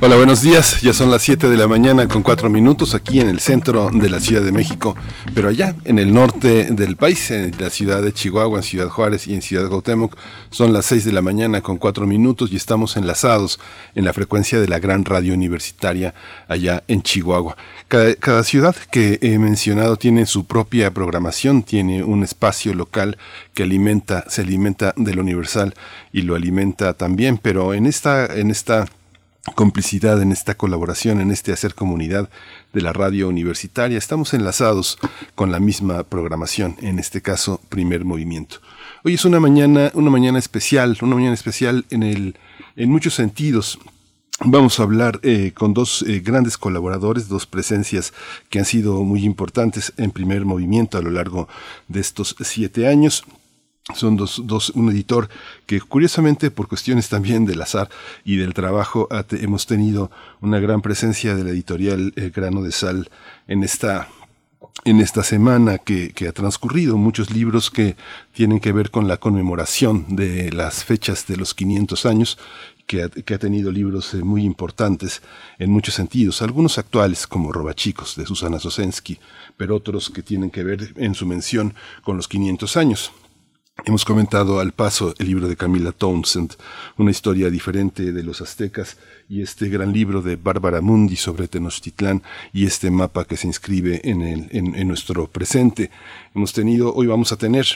Hola, buenos días. Ya son las 7 de la mañana con 4 minutos aquí en el centro de la Ciudad de México, pero allá en el norte del país, en la ciudad de Chihuahua, en Ciudad Juárez y en Ciudad Gautemoc, son las 6 de la mañana con 4 minutos y estamos enlazados en la frecuencia de la gran radio universitaria allá en Chihuahua. Cada, cada ciudad que he mencionado tiene su propia programación, tiene un espacio local que alimenta, se alimenta de lo universal y lo alimenta también, pero en esta, en esta complicidad, en esta colaboración, en este hacer comunidad de la radio universitaria. Estamos enlazados con la misma programación, en este caso, primer movimiento. Hoy es una mañana, una mañana especial, una mañana especial en el, en muchos sentidos. Vamos a hablar eh, con dos eh, grandes colaboradores, dos presencias que han sido muy importantes en primer movimiento a lo largo de estos siete años son dos, dos, un editor que curiosamente por cuestiones también del azar y del trabajo hemos tenido una gran presencia de la editorial eh, Grano de Sal en esta en esta semana que, que, ha transcurrido, muchos libros que tienen que ver con la conmemoración de las fechas de los 500 años, que ha, que ha tenido libros eh, muy importantes en muchos sentidos, algunos actuales como Robachicos de Susana Sosensky, pero otros que tienen que ver en su mención con los 500 años. Hemos comentado al paso el libro de Camila Townsend, una historia diferente de los aztecas, y este gran libro de Bárbara Mundi sobre Tenochtitlán y este mapa que se inscribe en, el, en, nuestro presente. Hemos tenido, hoy vamos a tener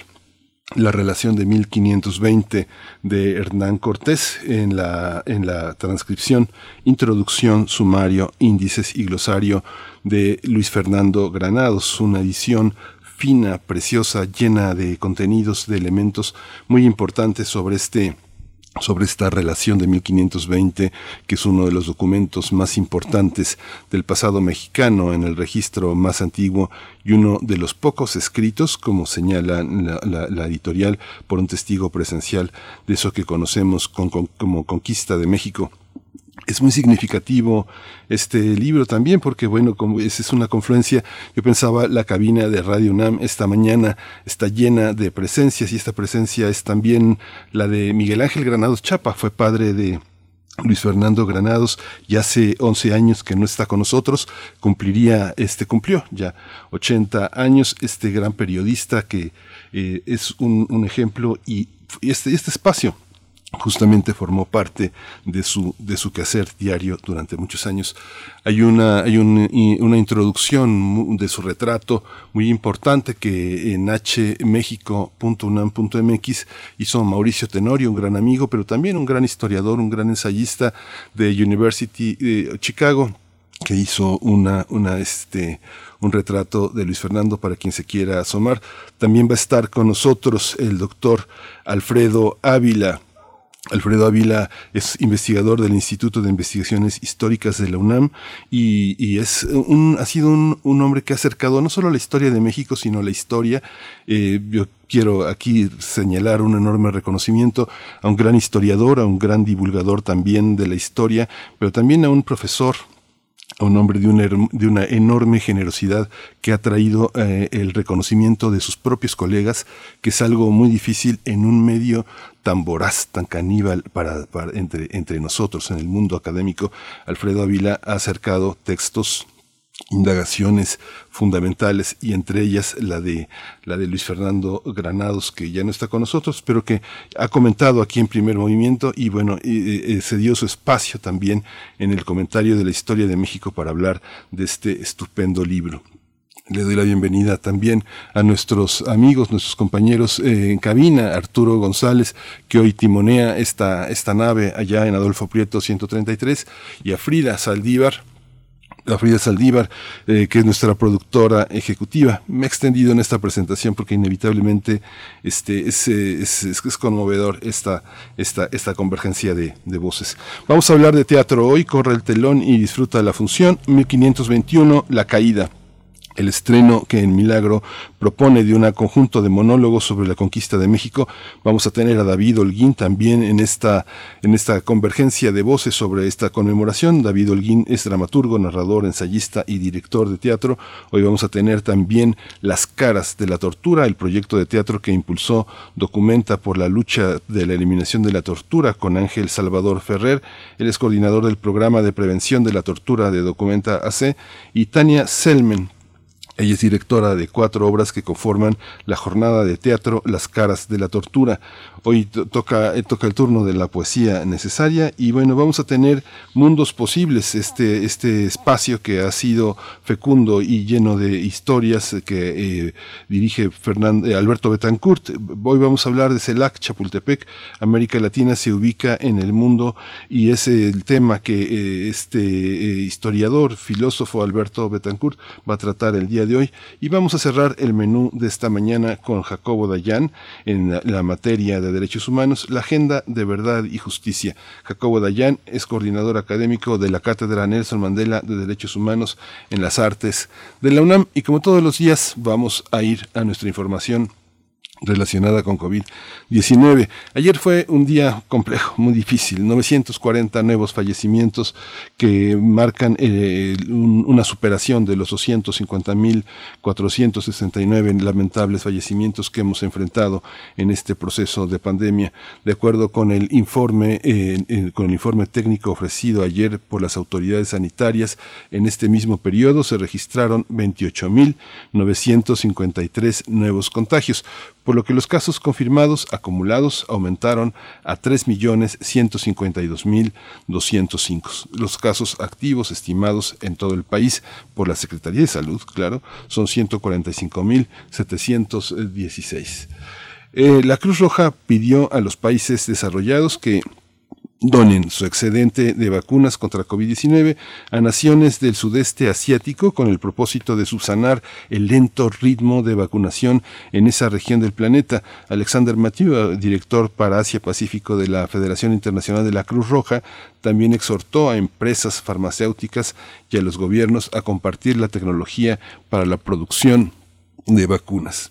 la relación de 1520 de Hernán Cortés en la, en la transcripción, introducción, sumario, índices y glosario de Luis Fernando Granados, una edición fina, preciosa, llena de contenidos, de elementos muy importantes sobre este sobre esta relación de 1520, que es uno de los documentos más importantes del pasado mexicano en el registro más antiguo y uno de los pocos escritos, como señala la, editorial, por un testigo presencial de eso que conocemos con, con, como conquista de México es muy significativo este libro también porque bueno como es, es una confluencia yo pensaba la cabina de Radio UNAM esta mañana está llena de presencias y esta presencia es también la de Miguel Ángel Granados Chapa fue padre de Luis Fernando Granados, ya hace 11 años que no está con nosotros, cumpliría, este cumplió ya 80 años, este gran periodista que eh, es un, un ejemplo y este, este espacio justamente formó parte de su, de su quehacer diario durante muchos años. Hay una, hay un, una introducción de su retrato muy importante que en hmexico.unam.mx hizo Mauricio Tenorio, un gran amigo, pero también un gran historiador, un gran ensayista de University de Chicago, que hizo una, una, este, un retrato de Luis Fernando para quien se quiera asomar. También va a estar con nosotros el doctor Alfredo Ávila, Alfredo Ávila es investigador del Instituto de Investigaciones Históricas de la UNAM y, y es un, ha sido un, un, hombre que ha acercado no solo la historia de México, sino la historia. Eh, yo quiero aquí señalar un enorme reconocimiento a un gran historiador, a un gran divulgador también de la historia, pero también a un profesor un hombre de una, de una, enorme generosidad que ha traído eh, el reconocimiento de sus propios colegas, que es algo muy difícil en un medio tan voraz, tan caníbal para, para entre, entre nosotros en el mundo académico. Alfredo Ávila ha acercado textos indagaciones fundamentales y entre ellas la de la de Luis Fernando Granados que ya no está con nosotros pero que ha comentado aquí en primer movimiento y bueno eh, se dio su espacio también en el comentario de la historia de México para hablar de este estupendo libro. Le doy la bienvenida también a nuestros amigos, nuestros compañeros eh, en cabina, Arturo González, que hoy timonea esta, esta nave allá en Adolfo Prieto 133, y a Frida Saldívar, a Frida Saldívar, eh, que es nuestra productora ejecutiva. Me he extendido en esta presentación porque inevitablemente este, es, es, conmovedor esta, esta, esta convergencia de, de, voces. Vamos a hablar de teatro hoy, corre el telón y disfruta la función. 1521, La Caída el estreno que en Milagro propone de un conjunto de monólogos sobre la conquista de México. Vamos a tener a David Holguín también en esta, en esta convergencia de voces sobre esta conmemoración. David Holguín es dramaturgo, narrador, ensayista y director de teatro. Hoy vamos a tener también Las caras de la tortura, el proyecto de teatro que impulsó Documenta por la lucha de la eliminación de la tortura con Ángel Salvador Ferrer. Él es coordinador del programa de prevención de la tortura de Documenta AC y Tania Selmen ella es directora de cuatro obras que conforman la jornada de teatro Las caras de la tortura. Hoy toca, eh, toca el turno de la poesía necesaria y bueno, vamos a tener mundos posibles, este, este espacio que ha sido fecundo y lleno de historias que eh, dirige Fernando, eh, Alberto Betancourt. Hoy vamos a hablar de CELAC, Chapultepec. América Latina se ubica en el mundo y es el tema que este historiador, filósofo Alberto Betancourt va a tratar el día de hoy. Y vamos a cerrar el menú de esta mañana con Jacobo Dayan en la materia de Derechos Humanos, la Agenda de Verdad y Justicia. Jacobo Dayan es coordinador académico de la Cátedra Nelson Mandela de Derechos Humanos en las Artes de la UNAM y como todos los días vamos a ir a nuestra información relacionada con COVID-19. Ayer fue un día complejo, muy difícil, 940 nuevos fallecimientos que marcan eh, una superación de los 250.469 lamentables fallecimientos que hemos enfrentado en este proceso de pandemia. De acuerdo con el informe, eh, con el informe técnico ofrecido ayer por las autoridades sanitarias, en este mismo periodo se registraron 28.953 nuevos contagios por lo que los casos confirmados acumulados aumentaron a 3.152.205. Los casos activos estimados en todo el país por la Secretaría de Salud, claro, son 145.716. Eh, la Cruz Roja pidió a los países desarrollados que donen su excedente de vacunas contra COVID-19 a naciones del sudeste asiático con el propósito de subsanar el lento ritmo de vacunación en esa región del planeta. Alexander Mathieu, director para Asia-Pacífico de la Federación Internacional de la Cruz Roja, también exhortó a empresas farmacéuticas y a los gobiernos a compartir la tecnología para la producción de vacunas.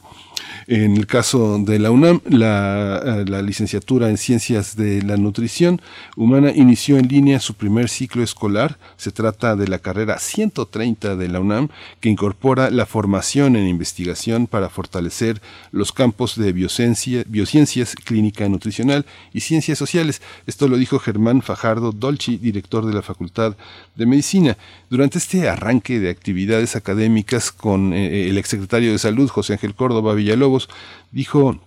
En el caso de la UNAM, la, la, licenciatura en Ciencias de la Nutrición Humana inició en línea su primer ciclo escolar. Se trata de la carrera 130 de la UNAM, que incorpora la formación en investigación para fortalecer los campos de biociencia, biociencias, clínica nutricional y ciencias sociales. Esto lo dijo Germán Fajardo Dolci, director de la Facultad de Medicina. Durante este arranque de actividades académicas con eh, el exsecretario de Salud, José Ángel Córdoba Villalobos, dijo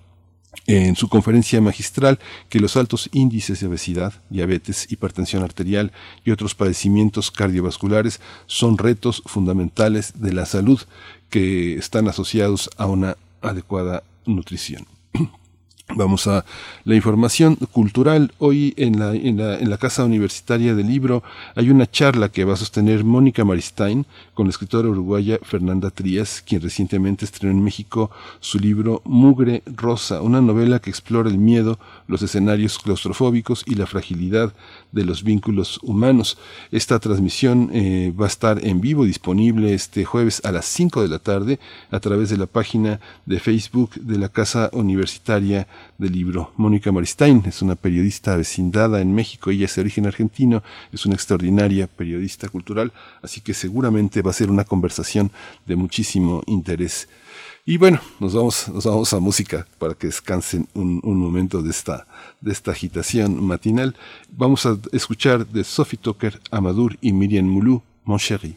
en su conferencia magistral que los altos índices de obesidad, diabetes, hipertensión arterial y otros padecimientos cardiovasculares son retos fundamentales de la salud que están asociados a una adecuada nutrición. Vamos a la información cultural. Hoy en la, en, la, en la, Casa Universitaria del Libro hay una charla que va a sostener Mónica Maristain con la escritora uruguaya Fernanda Trías, quien recientemente estrenó en México su libro Mugre Rosa, una novela que explora el miedo, los escenarios claustrofóbicos y la fragilidad de los vínculos humanos. Esta transmisión eh, va a estar en vivo, disponible este jueves a las 5 de la tarde a través de la página de Facebook de la Casa Universitaria del Libro. Mónica Maristain es una periodista vecindada en México, ella es de origen argentino, es una extraordinaria periodista cultural, así que seguramente va a ser una conversación de muchísimo interés. Y bueno, nos vamos, nos vamos a música para que descansen un, momento de esta, de esta agitación matinal. Vamos a escuchar de Sophie Tucker, Amadur y Miriam Moulou, Mon Chéri.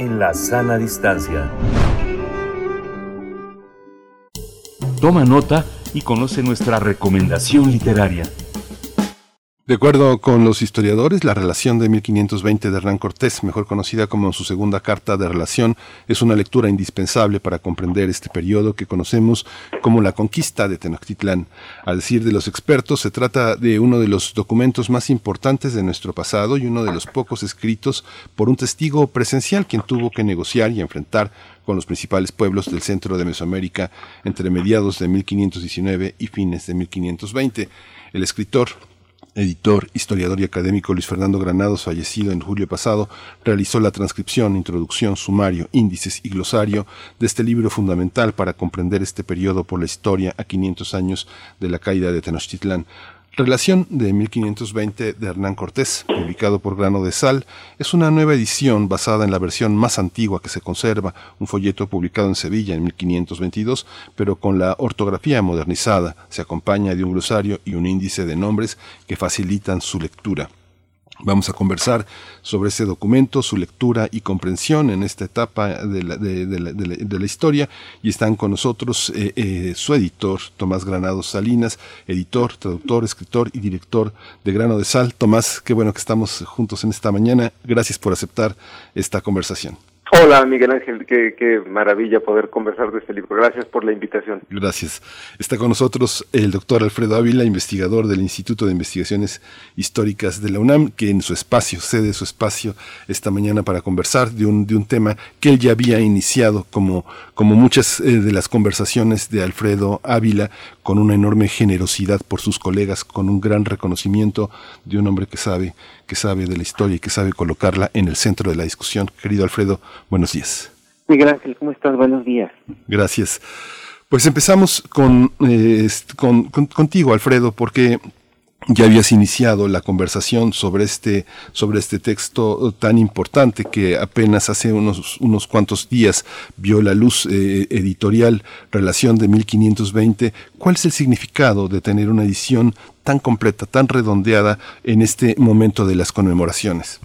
En la sana distancia. Toma nota y conoce nuestra recomendación literaria. De acuerdo con los historiadores, la relación de 1520 de Hernán Cortés, mejor conocida como su segunda carta de relación, es una lectura indispensable para comprender este periodo que conocemos como la conquista de Tenochtitlán. A decir de los expertos, se trata de uno de los documentos más importantes de nuestro pasado y uno de los pocos escritos por un testigo presencial quien tuvo que negociar y enfrentar con los principales pueblos del centro de Mesoamérica entre mediados de 1519 y fines de 1520. El escritor editor, historiador y académico Luis Fernando Granados, fallecido en julio pasado, realizó la transcripción, introducción, sumario, índices y glosario de este libro fundamental para comprender este periodo por la historia a 500 años de la caída de Tenochtitlán. Relación de 1520 de Hernán Cortés, publicado por Grano de Sal, es una nueva edición basada en la versión más antigua que se conserva, un folleto publicado en Sevilla en 1522, pero con la ortografía modernizada. Se acompaña de un glosario y un índice de nombres que facilitan su lectura. Vamos a conversar sobre ese documento, su lectura y comprensión en esta etapa de la, historia y están con nosotros eh, eh, su editor, Tomás Granados Salinas, editor, traductor, escritor y director de Grano de Sal. Tomás, qué bueno que estamos juntos en esta mañana. Gracias por aceptar esta conversación. Hola Miguel Ángel, qué, maravilla poder conversar de este libro. Gracias por la invitación. Gracias. Está con nosotros el doctor Alfredo Ávila, investigador del Instituto de Investigaciones Históricas de la UNAM, que en su espacio, cede su espacio esta mañana para conversar de un, de un tema que él ya había iniciado como, como muchas eh, de las conversaciones de Alfredo Ávila, con una enorme generosidad por sus colegas, con un gran reconocimiento de un hombre que sabe que sabe de la historia y que sabe colocarla en el centro de la discusión. Querido Alfredo, buenos días. Miguel Ángel, ¿cómo estás? Buenos días. Gracias. Pues empezamos con, eh, contigo, Alfredo, porque ya habías iniciado la conversación sobre este, sobre este texto tan importante que apenas hace unos, unos cuantos días vio la luz eh, editorial, Relación de 1520. ¿Cuál es el significado de tener una edición tan completa, tan redondeada en este momento de las conmemoraciones?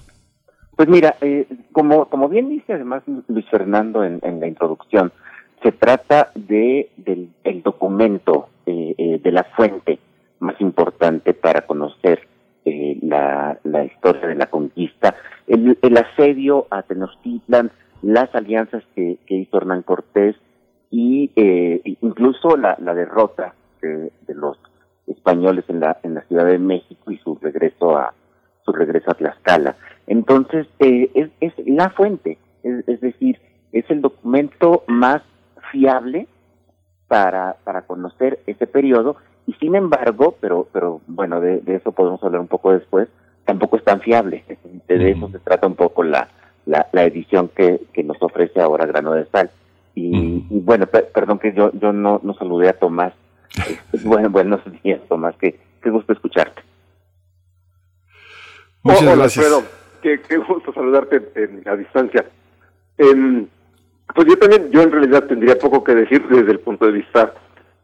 Pues mira, eh, como, como bien dice además Luis Fernando en, la introducción, se trata de del, documento, eh, de la fuente más importante para conocer eh, la, historia de la conquista, el, el asedio a Tenochtitlan, las alianzas que, que hizo Hernán Cortés y eh, incluso la, la derrota de, los españoles en la en la Ciudad de México y su regreso a su regreso a Tlaxcala. Entonces eh, es, es la fuente, es, es decir, es el documento más fiable para para conocer ese periodo y sin embargo, pero, pero bueno, de, eso podemos hablar un poco después, tampoco es tan fiable. De eso se trata un poco la, la, edición que, que nos ofrece ahora Grano de Sal. Y, bueno, perdón que yo, yo no, no saludé a Tomás. Bueno, buenos días, Tomás, que qué gusto escucharte. Muchas hola, gracias. Alfredo. Qué, qué, gusto saludarte en, a distancia. Em, pues yo también, yo en realidad tendría poco que decir desde el punto de vista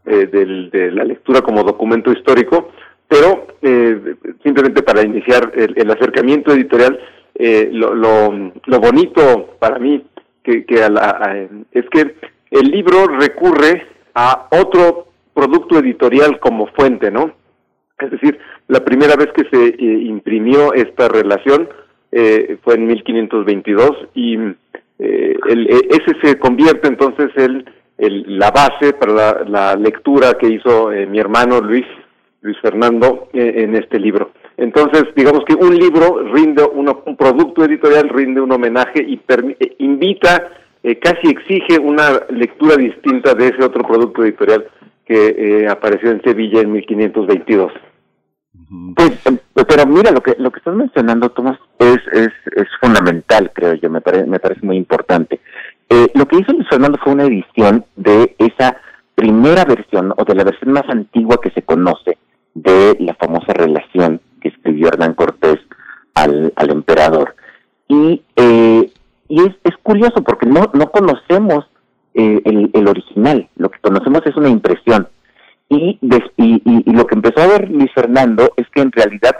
eh, de la lectura como documento histórico, pero eh, simplemente para iniciar el, acercamiento editorial, eh, lo, lo, bonito para mí que, que es que el libro recurre a otro producto editorial como fuente, ¿no? Es decir, la primera vez que se imprimió esta relación fue en 1522 y el, ese se convierte entonces el la base para la, lectura que hizo eh, mi hermano Luis Luis Fernando en este libro. Entonces, digamos que un libro rinde, un producto editorial rinde un homenaje y invita, casi exige una lectura distinta de ese otro producto editorial que apareció en Sevilla en 1522. Pues, pero mira, lo que lo que estás mencionando, Tomás, es, es, es fundamental, creo yo, me, parece me parece muy importante. Eh, lo que hizo Luis Fernando fue una edición de esa primera versión, o de la versión más antigua que se conoce, de la famosa relación que escribió Hernán Cortés al, al emperador. Y, eh, y es, es curioso porque no, no conocemos eh, el, el original, lo que conocemos es una impresión. Y, y, lo que empezó a ver Luis Fernando es que en realidad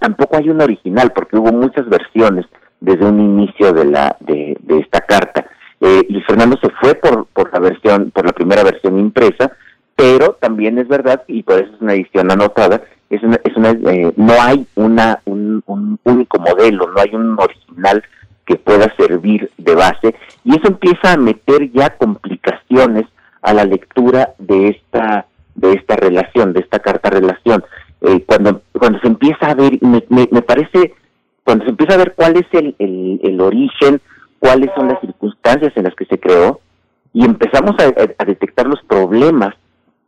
tampoco hay un original, porque hubo muchas versiones desde un inicio de la de, esta carta. Eh, Luis Fernando se fue por, por la versión, por la primera versión impresa, pero también es verdad, y por eso es una edición anotada, es una, es una, eh, no hay una, un, único modelo, no hay un original que pueda servir de base, y eso empieza a meter ya complicaciones a la lectura de esta de esta relación, de esta carta relación. Eh, cuando, cuando se empieza a ver, me, me, parece, cuando se empieza a ver cuál es el, el, origen, cuáles son las circunstancias en las que se creó, y empezamos a, detectar los problemas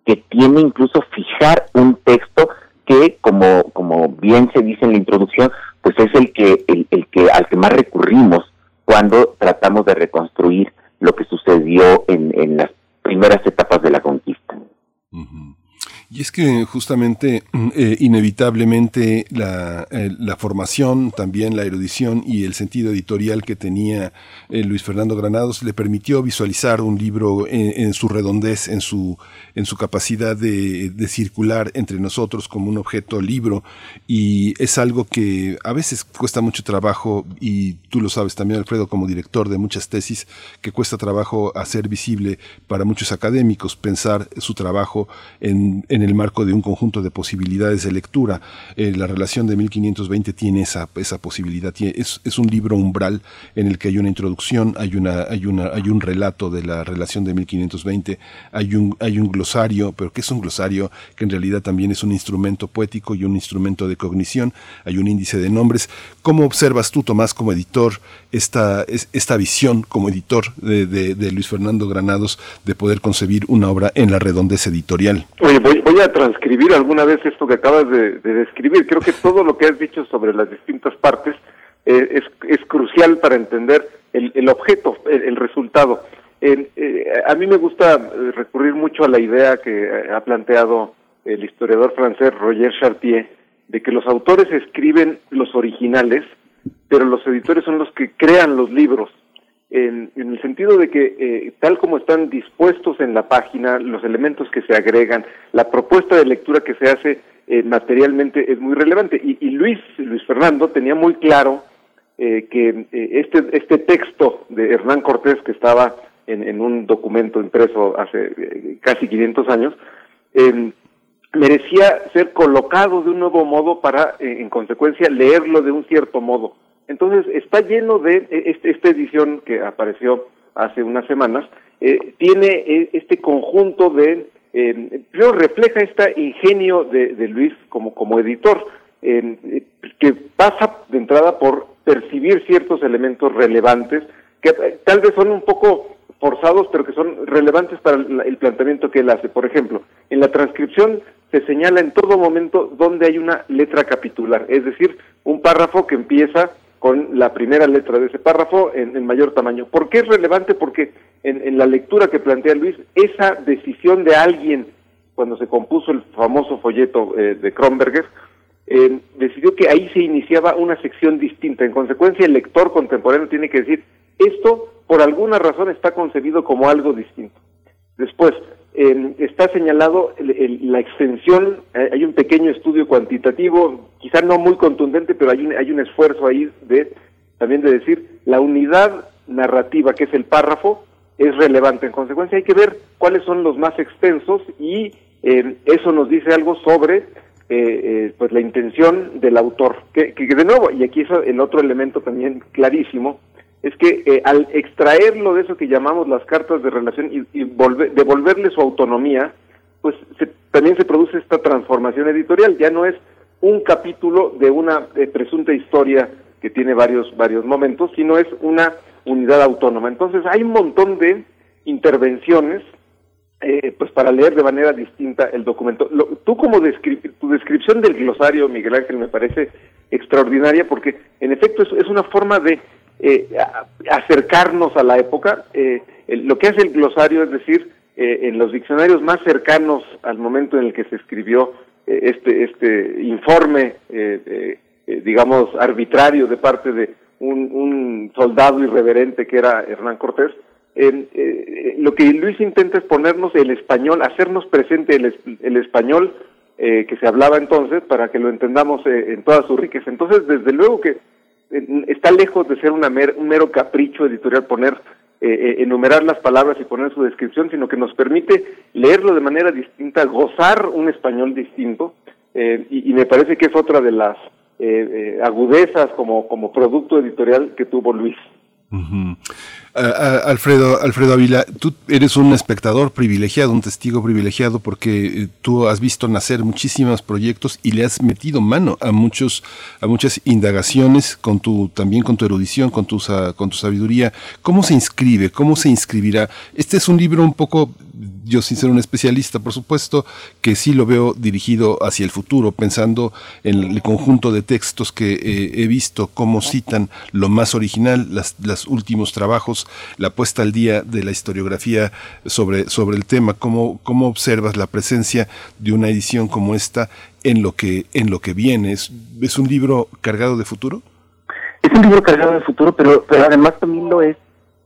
que tiene incluso fijar un texto que, como, como bien se dice en la introducción, pues es el que, el, el que, al que más recurrimos cuando tratamos de reconstruir lo que sucedió en, en las primeras etapas de la conquista. Y es que justamente, mm, eh, inevitablemente, la, eh, la, formación, también la erudición y el sentido editorial que tenía eh, Luis Fernando Granados le permitió visualizar un libro en, su redondez, en su, en su capacidad de, de, circular entre nosotros como un objeto libro. Y es algo que a veces cuesta mucho trabajo, y tú lo sabes también, Alfredo, como director de muchas tesis, que cuesta trabajo hacer visible para muchos académicos, pensar su trabajo en el marco de un conjunto de posibilidades de lectura. Eh, la relación de 1520 tiene esa, esa posibilidad, es, es, un libro umbral en el que hay una introducción, hay, una, hay, una, hay un relato de la relación de 1520, hay un, hay un glosario, pero que es un glosario que en realidad también es un instrumento poético y un instrumento de cognición, hay un índice de nombres. ¿Cómo observas tú, Tomás, como editor, esta, esta visión como editor de, de, Luis Fernando Granados de poder concebir una obra en la redondez editorial? Voy a transcribir alguna vez esto que acabas de, describir. Creo que todo lo que has dicho sobre las distintas partes eh, es, es, crucial para entender el, el objeto, el, resultado. Eh, a mí me gusta eh, recurrir mucho a la idea que ha planteado el historiador francés Roger Chartier de que los autores escriben los originales, pero los editores son los que crean los libros en, el sentido de que eh, tal como están dispuestos en la página, los elementos que se agregan, la propuesta de lectura que se hace eh, materialmente es muy relevante. Y, Luis, Luis Fernando tenía muy claro eh, que este, este texto de Hernán Cortés, que estaba en, en un documento impreso hace casi 500 años, em, merecía ser colocado de un nuevo modo para, en consecuencia, leerlo de un cierto modo. Entonces, está lleno de, e, este, esta edición que apareció hace unas semanas, eh, tiene eh, este conjunto de, eh, refleja este ingenio de, de Luis como, como editor, eh, que pasa de entrada por percibir ciertos elementos relevantes, que tal vez son un poco forzados, pero que son relevantes para el planteamiento que él hace. Por ejemplo, en la transcripción se señala en todo momento donde hay una letra capitular, es decir, un párrafo que empieza con la primera letra de ese párrafo en, mayor tamaño. ¿Por qué es relevante? Porque en, la lectura que plantea Luis, esa decisión de alguien, cuando se compuso el famoso folleto eh, de Kronberger, eh, decidió que ahí se iniciaba una sección distinta. En consecuencia, el lector contemporáneo tiene que decir, esto por alguna razón está concebido como algo distinto. Después, está señalado la extensión, eh, hay un pequeño estudio cuantitativo, quizá no muy contundente, pero hay un, hay un esfuerzo ahí de también de decir la unidad narrativa, que es el párrafo, es relevante. En consecuencia, hay que ver cuáles son los más extensos y eso nos dice algo sobre eh, eh, pues la intención del autor. Que, de nuevo, y aquí es el otro elemento también clarísimo, es que eh, al extraerlo de eso que llamamos las cartas de relación y, devolverle su autonomía, pues también se produce esta transformación editorial, ya no es un capítulo de una presunta historia que tiene varios, varios momentos, sino es una unidad autónoma. Entonces hay un montón de intervenciones eh, pues para leer de manera distinta el documento. tú como tu descripción del glosario, Miguel Ángel, me parece extraordinaria porque en efecto es, una forma de eh, acercarnos a la época. Eh, lo que hace el glosario es decir, en los diccionarios más cercanos al momento en el que se escribió este, este informe, digamos, arbitrario de parte de un, soldado irreverente que era Hernán Cortés, eh, lo que Luis intenta es ponernos el español, hacernos presente el, español eh, que se hablaba entonces para que lo entendamos eh, en toda su riqueza. Entonces, desde luego que está lejos de ser una un mero capricho editorial poner, enumerar las palabras y poner su descripción, sino que nos permite leerlo de manera distinta, gozar un español distinto, y, me parece que es otra de las agudezas como, como producto editorial que tuvo Luis. Alfredo, Alfredo Avila, tú eres un espectador privilegiado, un testigo privilegiado, porque eh, tú has visto nacer muchísimos proyectos y le has metido mano a muchos, a muchas indagaciones con tu, también con tu erudición, con tu, con tu sabiduría. ¿Cómo se inscribe? ¿Cómo se inscribirá? Este es un libro un poco yo sin ser un especialista, por supuesto, que sí lo veo dirigido hacia el futuro, pensando en el conjunto de textos que eh, he visto, cómo citan lo más original, las, los últimos trabajos, la puesta al día de la historiografía sobre, sobre el tema, cómo, cómo observas la presencia de una edición como esta en lo que, en lo que viene. ¿Es, es un libro cargado de futuro? Es un libro cargado de futuro, pero, pero además también lo es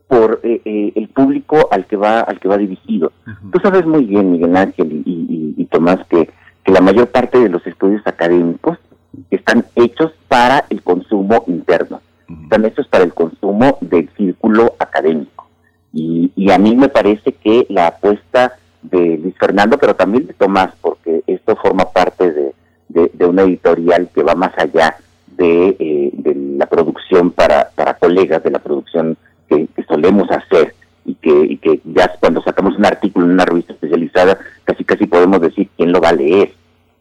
por eh, eh, el público al que va al que va dirigido. Tú sabes muy bien, Miguel Ángel y, y, Tomás, que, que, la mayor parte de los estudios académicos están hechos para el consumo interno, están hechos para el consumo del círculo académico. Y, y a mí me parece que la apuesta de Luis Fernando, pero también de Tomás, porque esto forma parte de, de, una editorial que va más allá de, eh, de la producción para, para colegas, de la producción que, solemos hacer y que, y que ya cuando sacamos un artículo en una revista especializada, casi casi podemos decir quién lo va a leer.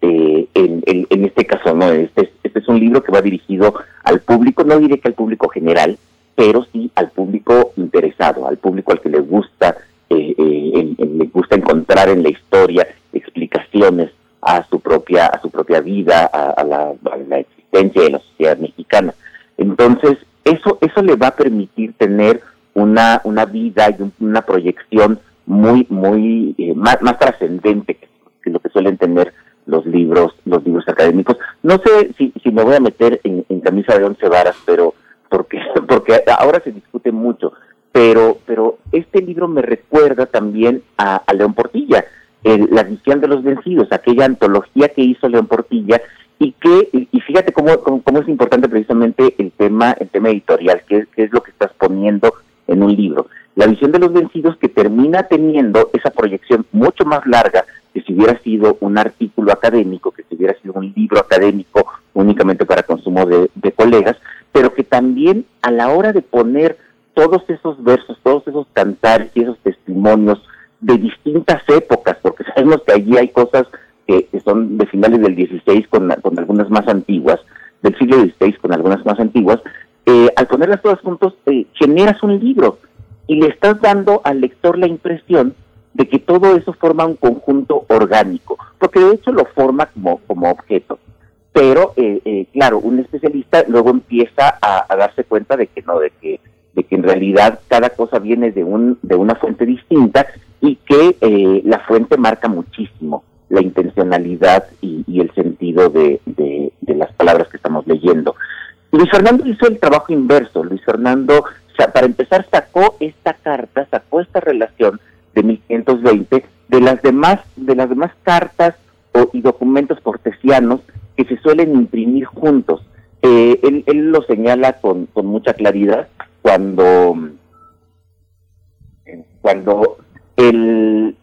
Eh, en, en, este caso, no, este, este es un libro que va dirigido al público, no diré que al público general, pero sí al público interesado, al público al que le gusta, eh, eh le gusta encontrar en la historia explicaciones a su propia, a su propia vida, a, a la existencia de la sociedad mexicana. Entonces, eso, eso le va a permitir tener una, una vida y una proyección muy, muy eh, más, más trascendente que, lo que suelen tener los libros, los libros académicos. No sé si, si me voy a meter en, camisa de once varas, pero porque, porque ahora se discute mucho, pero, pero este libro me recuerda también a, León Portilla, La visión de los vencidos, aquella antología que hizo León Portilla y que y fíjate cómo, cómo, es importante precisamente el tema el tema editorial que es, es lo que estás poniendo en un libro. La visión de los vencidos que termina teniendo esa proyección mucho más larga que si hubiera sido un artículo académico que si hubiera sido un libro académico únicamente para consumo de colegas pero que también a la hora de poner todos esos versos todos esos cantares y esos testimonios de distintas épocas porque sabemos que allí hay cosas que, son de finales del 16 con, con algunas más antiguas, del siglo XVI con algunas más antiguas, eh, al ponerlas todas juntos, eh, generas un libro y le estás dando al lector la impresión de que todo eso forma un conjunto orgánico, porque de hecho lo forma como, como objeto. Pero, eh, claro, un especialista luego empieza a, darse cuenta de que no, de que, de que en realidad cada cosa viene de, un, de una fuente distinta y que la fuente marca muchísimo la intencionalidad y, el sentido de, las palabras que estamos leyendo. Luis Fernando hizo el trabajo inverso. Luis Fernando, para empezar, sacó esta carta, sacó esta relación de 1520 de las demás, de las demás cartas o, y documentos cortesianos que se suelen imprimir juntos. Eh, él, él, lo señala con, con mucha claridad cuando, cuando el,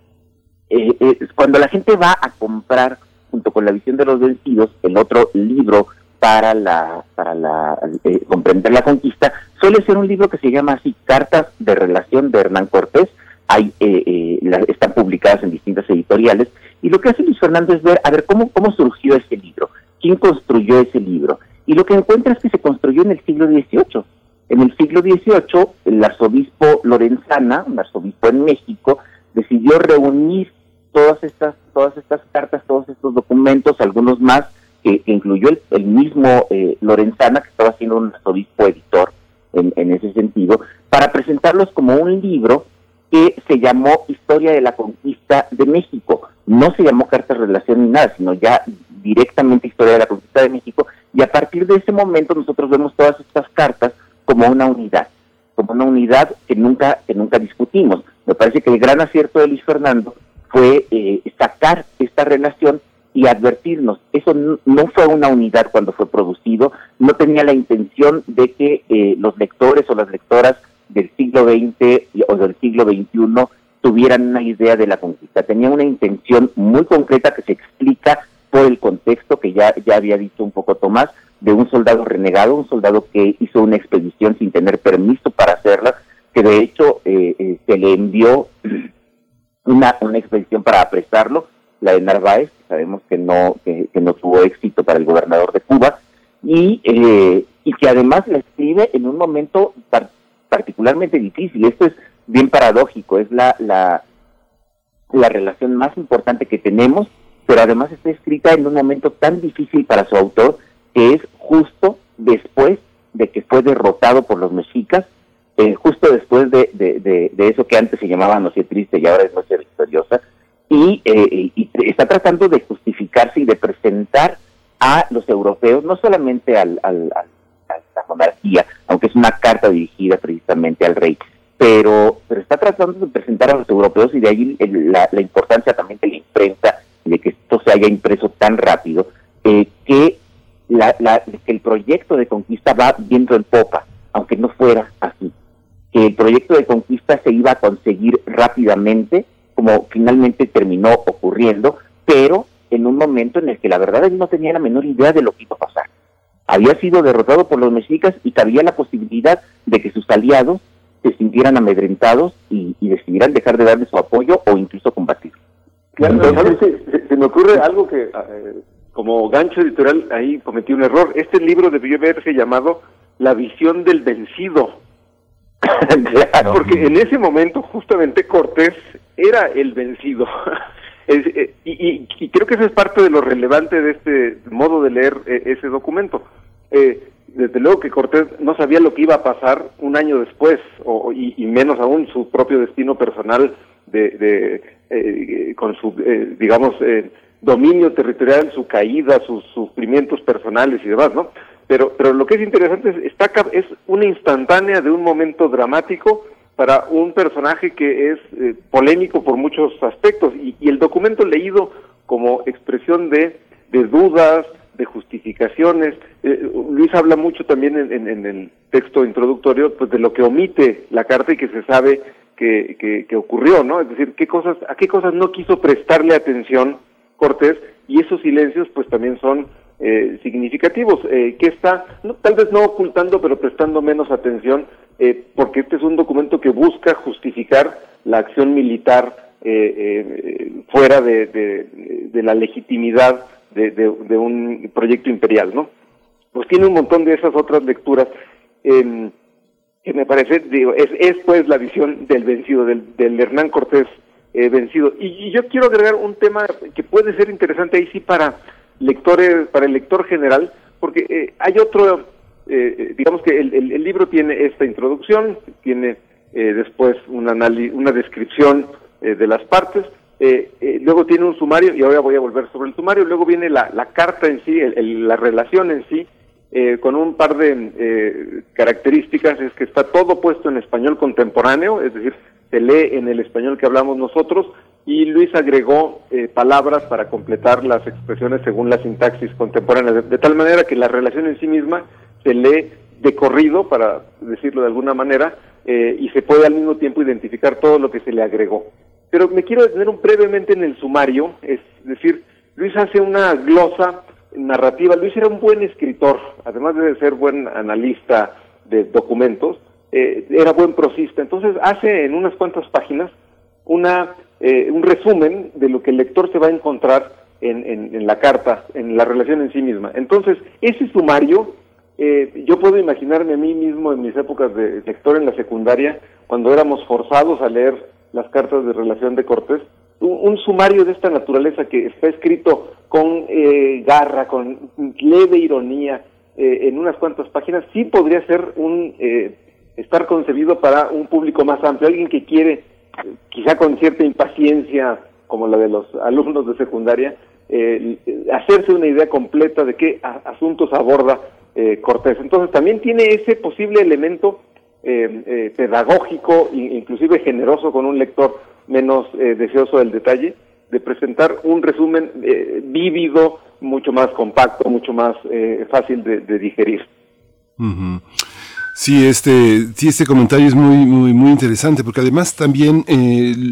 eh, eh, cuando la gente va a comprar junto con la visión de los vencidos el otro libro para la para la eh, comprender la conquista suele ser un libro que se llama así cartas de relación de Hernán Cortés hay están publicadas en distintas editoriales Y lo que hace Luis Fernando es ver, a ver, cómo, cómo surgió ese libro, quién construyó ese libro. Y lo que encuentra es que se construyó en el siglo XVIII. En el siglo XVIII, el arzobispo Lorenzana, un arzobispo en México, decidió reunir todas estas, todas estas cartas, todos estos documentos, algunos más, que, incluyó el, mismo eh, Lorenzana, que estaba siendo un arzobispo editor en, en ese sentido, para presentarlos como un libro que se llamó Historia de la Conquista de México. No se llamó Carta de Relación ni nada, sino ya directamente Historia de la Conquista de México. Y a partir de ese momento nosotros vemos todas estas cartas como una unidad, como una unidad que nunca, que nunca discutimos. Me parece que el gran acierto de Luis Fernando fue eh, sacar esta relación y advertirnos. Eso no, fue una unidad cuando fue producido, no tenía la intención de que eh, los lectores o las lectoras del siglo XX o del siglo XXI tuvieran una idea de la conquista. Tenía una intención muy concreta que se explica por el contexto que ya, ya había dicho un poco Tomás, de un soldado renegado, un soldado que hizo una expedición sin tener permiso para hacerla, que de hecho eh, eh, se le envió una, una expedición para apresarlo, la de Narváez, sabemos que no, que, no tuvo éxito para el gobernador de Cuba, y, eh, y que además la escribe en un momento particularmente difícil. Esto es bien paradójico, es la, la, la relación más importante que tenemos, pero además está escrita en un momento tan difícil para su autor, que es justo después de que fue derrotado por los mexicas, eh, justo después de, de, eso que antes se llamaba Noche Triste y ahora es Noche Victoriosa, y, eh, y, está tratando de justificarse y de presentar a los europeos, no solamente al, a la monarquía, aunque es una carta dirigida precisamente al rey, pero, pero está tratando de presentar a los europeos y de ahí la, importancia también de la imprenta, de que esto se haya impreso tan rápido, eh, que, la, que el proyecto de conquista va viendo en popa, aunque no fuera así, que el proyecto de conquista se iba a conseguir rápidamente, como finalmente terminó ocurriendo, pero en un momento en el que la verdad él no tenía la menor idea de lo que iba a pasar había sido derrotado por los mexicas y cabía la posibilidad de que sus aliados se sintieran amedrentados y, decidieran dejar de darle su apoyo o incluso combatir. Claro, Se, me ocurre algo que eh, como gancho editorial ahí cometí un error. Este libro debió haberse llamado La visión del vencido. Porque en ese momento justamente Cortés era el vencido. Eh, y, creo que eso es parte de lo relevante de este modo de leer eh, ese documento. Eh, desde luego que Cortés no sabía lo que iba a pasar un año después, o, y, menos aún su propio destino personal de, con su, digamos, dominio territorial, su caída, sus sufrimientos personales y demás, ¿no? Pero, pero lo que es interesante es, está, es una instantánea de un momento dramático para un personaje que es eh, polémico por muchos aspectos y, el documento leído como expresión de, de dudas, de justificaciones. Eh, Luis habla mucho también en, el texto introductorio pues, de lo que omite la carta y que se sabe que, que, ocurrió, ¿no? Es decir, qué cosas, a qué cosas no quiso prestarle atención Cortés y esos silencios pues también son eh, significativos, eh, que está tal vez no ocultando, pero prestando menos atención, eh, porque este es un documento que busca justificar la acción militar fuera de, la legitimidad de, un proyecto imperial, ¿no? Pues tiene un montón de esas otras lecturas em, que me parece, digo, es, es pues la visión del vencido, del, Hernán Cortés vencido. Y, y yo quiero agregar un tema que puede ser interesante ahí sí para lectores, para el lector general, porque eh, hay otro, eh, eh, digamos que el, libro tiene esta introducción, tiene después una, una descripción de las partes, luego tiene un sumario, y ahora voy a volver sobre el sumario, luego viene la, la carta en sí, la relación en sí, con un par de características, es que está todo puesto en español contemporáneo, es decir, se lee en el español que hablamos nosotros, y Luis agregó eh, palabras para completar las expresiones según la sintaxis contemporánea, de, tal manera que la relación en sí misma se lee de corrido, para decirlo de alguna manera, eh, y se puede al mismo tiempo identificar todo lo que se le agregó. Pero me quiero detener un brevemente en el sumario, es decir, Luis hace una glosa narrativa. Luis era un buen escritor, además de ser buen analista de documentos, eh, era buen prosista. Entonces hace en unas cuantas páginas una eh, un resumen de lo que el lector se va a encontrar en, en, la carta, en la relación en sí misma. Entonces, ese sumario, eh, yo puedo imaginarme a mí mismo en mis épocas de lector en la secundaria, cuando éramos forzados a leer las cartas de relación de Cortés, un, sumario de esta naturaleza que está escrito con eh, garra, con leve ironía, eh, en unas cuantas páginas, sí podría ser un eh, estar concebido para un público más amplio, alguien que quiere, quizá con cierta impaciencia, como la de los alumnos de secundaria, hacerse una idea completa de qué asuntos aborda Cortés. Entonces también tiene ese posible elemento pedagógico, inclusive generoso con un lector menos eh, deseoso del detalle, de presentar un resumen eh, vívido, mucho más compacto, mucho más eh, fácil de, digerir. Sí, este, sí, este comentario es muy, muy, muy interesante, porque además también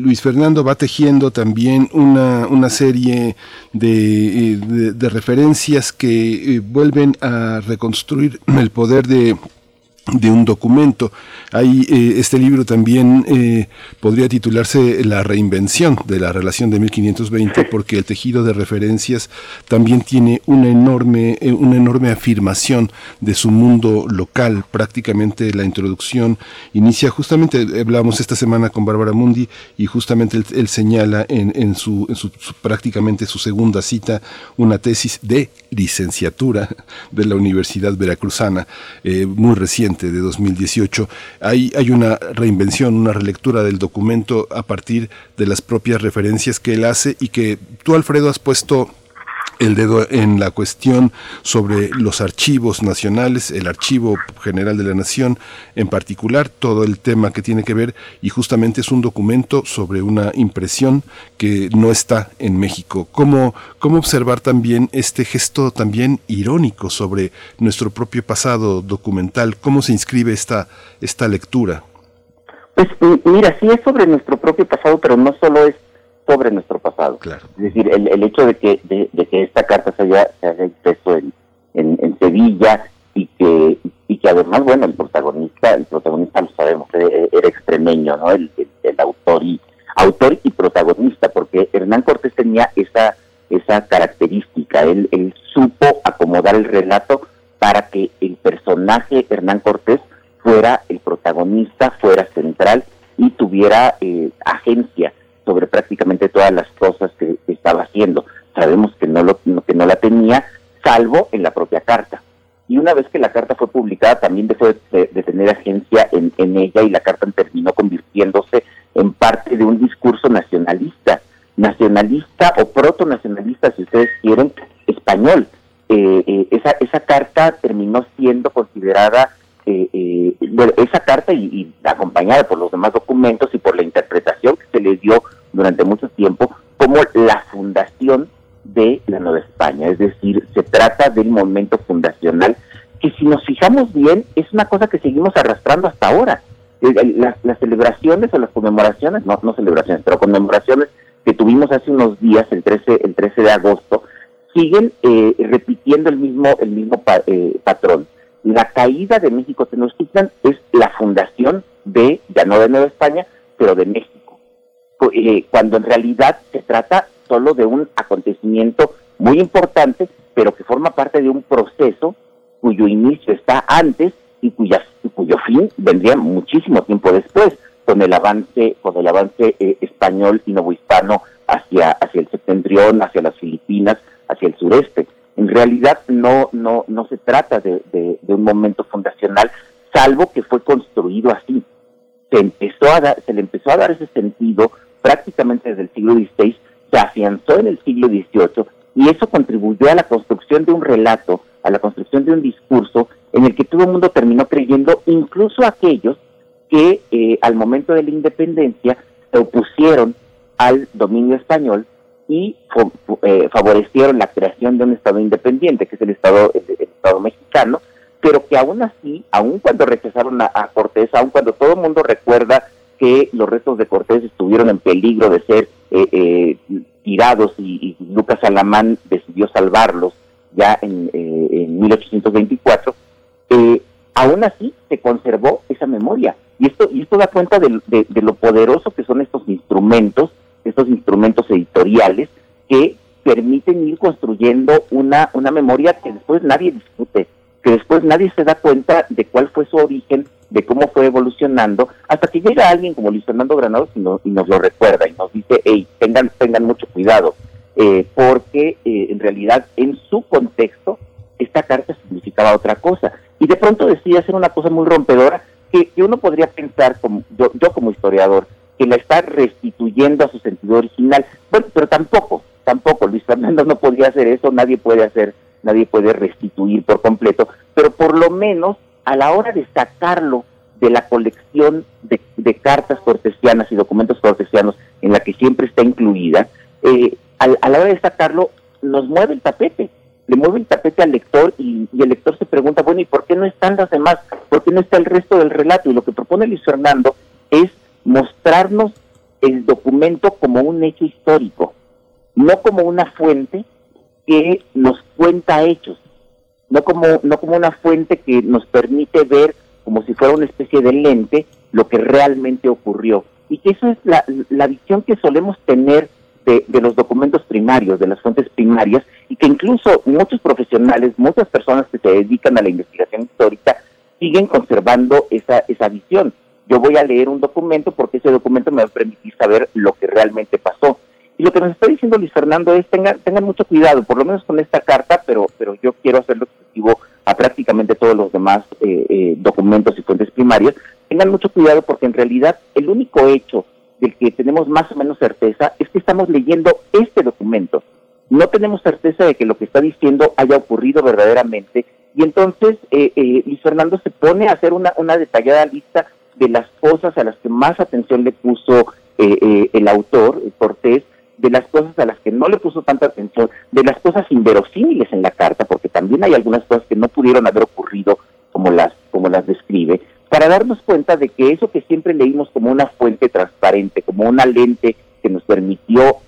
Luis Fernando va tejiendo también una, una serie de, de referencias que vuelven a reconstruir el poder de de un documento. Hay eh, este libro también eh, podría titularse La reinvención de la relación de 1520 porque el tejido de referencias también tiene una enorme eh, una enorme afirmación de su mundo local. Prácticamente la introducción inicia justamente hablamos esta semana con Bárbara Mundi y justamente él, señala en, en, su, en su, prácticamente su segunda cita una tesis de licenciatura de la Universidad Veracruzana muy reciente de 2018. Hay, hay una reinvención, una relectura del documento a partir de las propias referencias que él hace y que tú, Alfredo, has puesto el dedo en la cuestión sobre los archivos nacionales, el Archivo General de la Nación en particular, todo el tema que tiene que ver y justamente es un documento sobre una impresión que no está en México. ¿Cómo, cómo observar también este gesto también irónico sobre nuestro propio pasado documental? ¿Cómo se inscribe esta, esta lectura? Pues mira, sí es sobre nuestro propio pasado, pero no solo es sobre nuestro pasado. Es decir, el, el hecho de que, de, que esta carta se haya, se haya impreso en, en, Sevilla y que, y que además, bueno, el protagonista, el protagonista lo sabemos, eh, era extremeño, ¿no? El, el, autor y autor y protagonista, porque Hernán Cortés tenía esa esa característica, él, él supo acomodar el relato para que el personaje Hernán Cortés fuera el protagonista, fuera central y tuviera eh, agencia sobre prácticamente todas las cosas que, estaba haciendo. Sabemos que no, lo, que no la tenía, salvo en la propia carta. Y una vez que la carta fue publicada, también dejó de, tener agencia en, en, ella y la carta terminó convirtiéndose en parte de un discurso nacionalista, nacionalista o proto-nacionalista, si ustedes quieren, español. Eh, eh, esa, esa carta terminó siendo considerada eh, eh esa carta y, acompañada por los demás documentos y por la interpretación que se le dio durante mucho tiempo como la fundación de la Nueva España. Es decir, se trata del momento fundacional que si nos fijamos bien es una cosa que seguimos arrastrando hasta ahora. Las, celebraciones o las conmemoraciones, no, no celebraciones, pero conmemoraciones que tuvimos hace unos días, el 13, el 13 de agosto, siguen eh, repitiendo el mismo, el mismo eh, patrón la caída de México Tenochtitlan es la fundación de, ya no de Nueva España, pero de México, eh, cuando en realidad se trata solo de un acontecimiento muy importante, pero que forma parte de un proceso cuyo inicio está antes y cuya, cuyo fin vendría muchísimo tiempo después, con el avance, con el avance eh, español y novohispano hacia, hacia el septentrión, hacia las Filipinas, hacia el sureste en realidad no, no, no se trata de, un momento fundacional, salvo que fue construido así. Se, empezó a se le empezó a dar ese sentido prácticamente desde el siglo XVI, se afianzó en el siglo XVIII y eso contribuyó a la construcción de un relato, a la construcción de un discurso en el que todo el mundo terminó creyendo, incluso aquellos que eh, al momento de la independencia se opusieron al dominio español y eh, favorecieron la creación de un Estado independiente, que es el Estado, el, Estado mexicano, pero que aún así, aún cuando rechazaron a, Cortés, aún cuando todo el mundo recuerda que los restos de Cortés estuvieron en peligro de ser eh, eh, tirados y, Lucas Alamán decidió salvarlos ya en, en 1824, aún así se conservó esa memoria. Y esto, y esto da cuenta de, de, lo poderoso que son estos instrumentos estos instrumentos editoriales que permiten ir construyendo una, una memoria que después nadie discute, que después nadie se da cuenta de cuál fue su origen, de cómo fue evolucionando, hasta que llega alguien como Luis Fernando Granados y, y nos lo recuerda y nos dice, hey, tengan, tengan mucho cuidado, eh, porque eh, en realidad en su contexto esta carta significaba otra cosa. Y de pronto decía hacer una cosa muy rompedora que, uno podría pensar, como yo, yo como historiador, que la está restituyendo a su sentido original. Bueno, pero tampoco, tampoco. Luis Fernando no podría hacer eso, nadie puede hacer, nadie puede restituir por completo, pero por lo menos a la hora de sacarlo de la colección de, cartas cortesianas y documentos cortesianos en la que siempre está incluida, eh, a, la hora de sacarlo nos mueve el tapete, le mueve el tapete al lector y, y, el lector se pregunta, bueno, ¿y por qué no están las demás? ¿Por qué no está el resto del relato? Y lo que propone Luis Fernando es mostrarnos el documento como un hecho histórico, no como una fuente que nos cuenta hechos, no como, no como una fuente que nos permite ver como si fuera una especie de lente lo que realmente ocurrió. Y que esa es la, la visión que solemos tener de, de, los documentos primarios, de las fuentes primarias, y que incluso muchos profesionales, muchas personas que se dedican a la investigación histórica, siguen conservando esa, esa visión yo voy a leer un documento porque ese documento me va a permitir saber lo que realmente pasó. Y lo que nos está diciendo Luis Fernando es tengan, tengan mucho cuidado, por lo menos con esta carta, pero, pero yo quiero hacerlo exclusivo a prácticamente todos los demás eh, eh, documentos y fuentes primarias. Tengan mucho cuidado porque en realidad el único hecho del que tenemos más o menos certeza es que estamos leyendo este documento. No tenemos certeza de que lo que está diciendo haya ocurrido verdaderamente y entonces eh, eh, Luis Fernando se pone a hacer una, una detallada lista de las cosas a las que más atención le puso eh, el autor, eh, Cortés, de las cosas a las que no le puso tanta atención, de las cosas inverosímiles en la carta, porque también hay algunas cosas que no pudieron haber ocurrido como las, como las describe, para darnos cuenta de que eso que siempre leímos como una fuente transparente, como una lente que nos permitió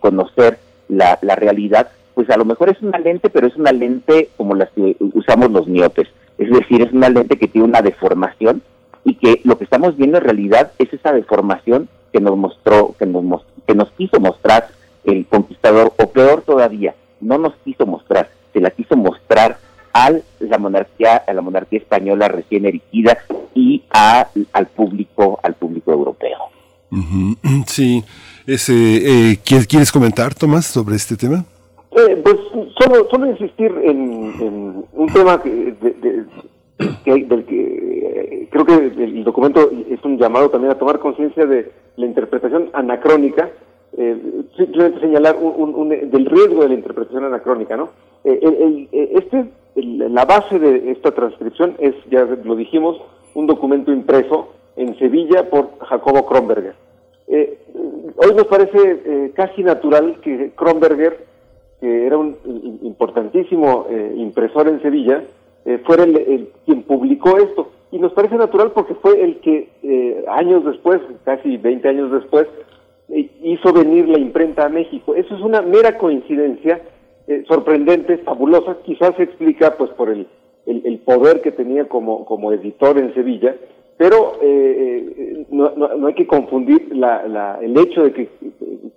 conocer la, la realidad, pues a lo mejor es una lente, pero es una lente como las que usamos los miopes, es decir, es una lente que tiene una deformación y que lo que estamos viendo en realidad es esa deformación que nos mostró, que nos, que nos quiso mostrar el conquistador, o peor todavía, no nos quiso mostrar, se la quiso mostrar a la monarquía, a la monarquía española recién erigida y a, al público, al público europeo. Sí, ese, eh, ¿quieres comentar, Tomás, sobre este tema? Eh, pues solo, solo insistir en, un tema que, de, que, del que eh, creo que el, documento es un llamado también a tomar conciencia de la interpretación anacrónica, eh, simplemente señalar un, del riesgo de la interpretación anacrónica, ¿no? Eh, este, la base de esta transcripción es, ya lo dijimos, un documento impreso en Sevilla por Jacobo Kronberger. hoy nos parece casi natural que Kronberger, que era un importantísimo impresor en Sevilla, eh, fuera el, quien publicó esto. Y nos parece natural porque fue el que eh, años después, casi 20 años después, eh, hizo venir la imprenta a México. Eso es una mera coincidencia sorprendente, fabulosa, quizás se explica pues por el, el, poder que tenía como, como editor en Sevilla, pero no, no, hay que confundir la, la, el hecho de que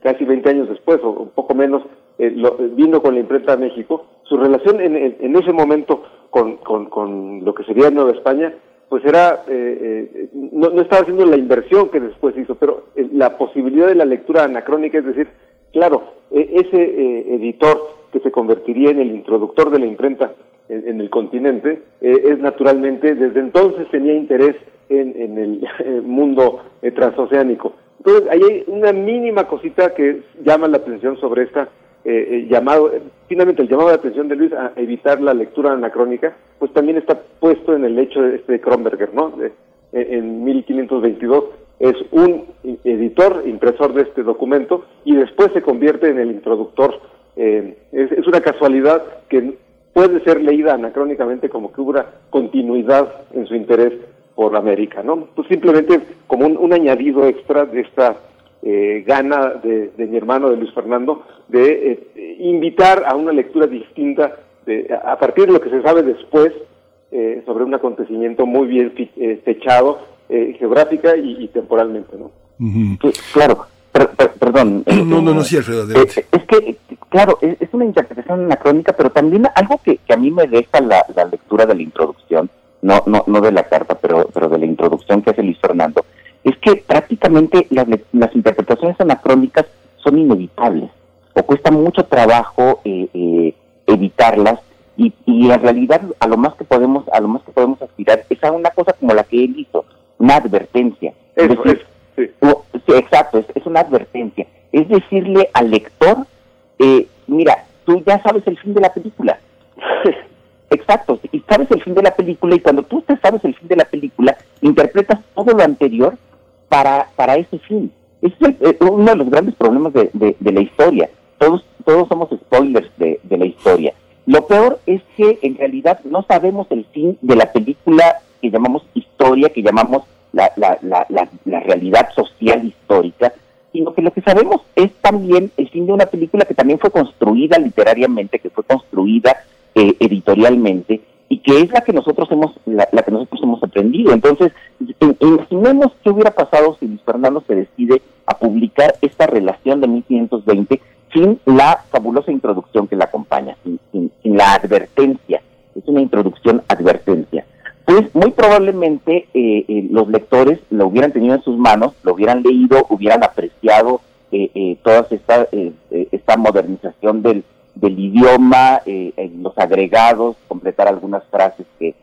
casi 20 años después, o un poco menos, lo, vino con la imprenta a México, su relación en, en ese momento con, con, lo que sería Nueva España, pues era, eh, eh, no, no, estaba haciendo la inversión que después hizo, pero eh, la posibilidad de la lectura anacrónica, es decir, claro, ese editor que se convertiría en el introductor de la imprenta en, el continente, es naturalmente, desde entonces tenía interés en, en el mundo transoceánico. Entonces, ahí hay una mínima cosita que llama la atención sobre esta eh, eh, llamado, finalmente el llamado de atención de Luis a evitar la lectura anacrónica, pues también está puesto en el hecho de, este de Kronberger, ¿no? en 1522 es un editor, impresor de este documento y después se convierte en el introductor. Eh, es, una casualidad que puede ser leída anacrónicamente como que hubiera continuidad en su interés por América, ¿no? Pues simplemente como un añadido extra de esta eh, gana de, mi hermano, de Luis Fernando, de eh, invitar a una lectura distinta de, a partir de lo que se sabe después eh, sobre un acontecimiento muy bien fechado geográfica y, temporalmente, ¿no? Claro, perdón. no, no, no, sí, Alfredo. es que, claro, es, una interpretación anacrónica, pero también algo que, a mí me deja la, lectura de la introducción, no, no, no de la carta, pero, pero de la introducción que hace Luis Fernando, es que prácticamente las, las interpretaciones anacrónicas son inevitables, o cuesta mucho trabajo eh, evitarlas, y, y en realidad a lo más que podemos, a lo más que podemos aspirar es a una cosa como la que él hizo, una advertencia. es decir, sí. exacto, es, una advertencia. Es decirle al lector, eh, mira, tú ya sabes el fin de la película. exacto, y sabes el fin de la película y cuando tú te sabes el fin de la película, interpretas todo lo anterior para, para ese fin. Ese es eh, uno de los grandes problemas de, de, la historia. Todos, todos somos spoilers de, de la historia. Lo peor es que en realidad no sabemos el fin de la película que llamamos historia, que llamamos la, la, la, la, realidad social histórica, sino que lo que sabemos es también el fin de una película que también fue construida literariamente, que fue construida eh, editorialmente y que es la que nosotros hemos la, que nosotros hemos aprendido. Entonces, imaginemos qué hubiera pasado si Luis Fernando se decide a publicar esta relación de 1520 sin la fabulosa introducción que la acompaña, sin, sin la advertencia. Es una introducción advertencia pues muy probablemente eh, eh, los lectores lo hubieran tenido en sus manos, lo hubieran leído, hubieran apreciado eh, eh toda esta, esta modernización del, del idioma, los agregados, completar algunas frases que,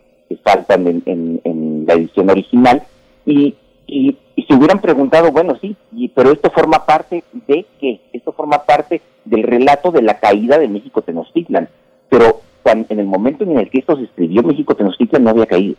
faltan en, en, la edición original, y, y, se hubieran preguntado, bueno, sí, pero esto forma parte de qué? Esto forma parte del relato de la caída de México Tenochtitlan, pero en el momento en el que esto se escribió, México Tenochtitlan no había caído.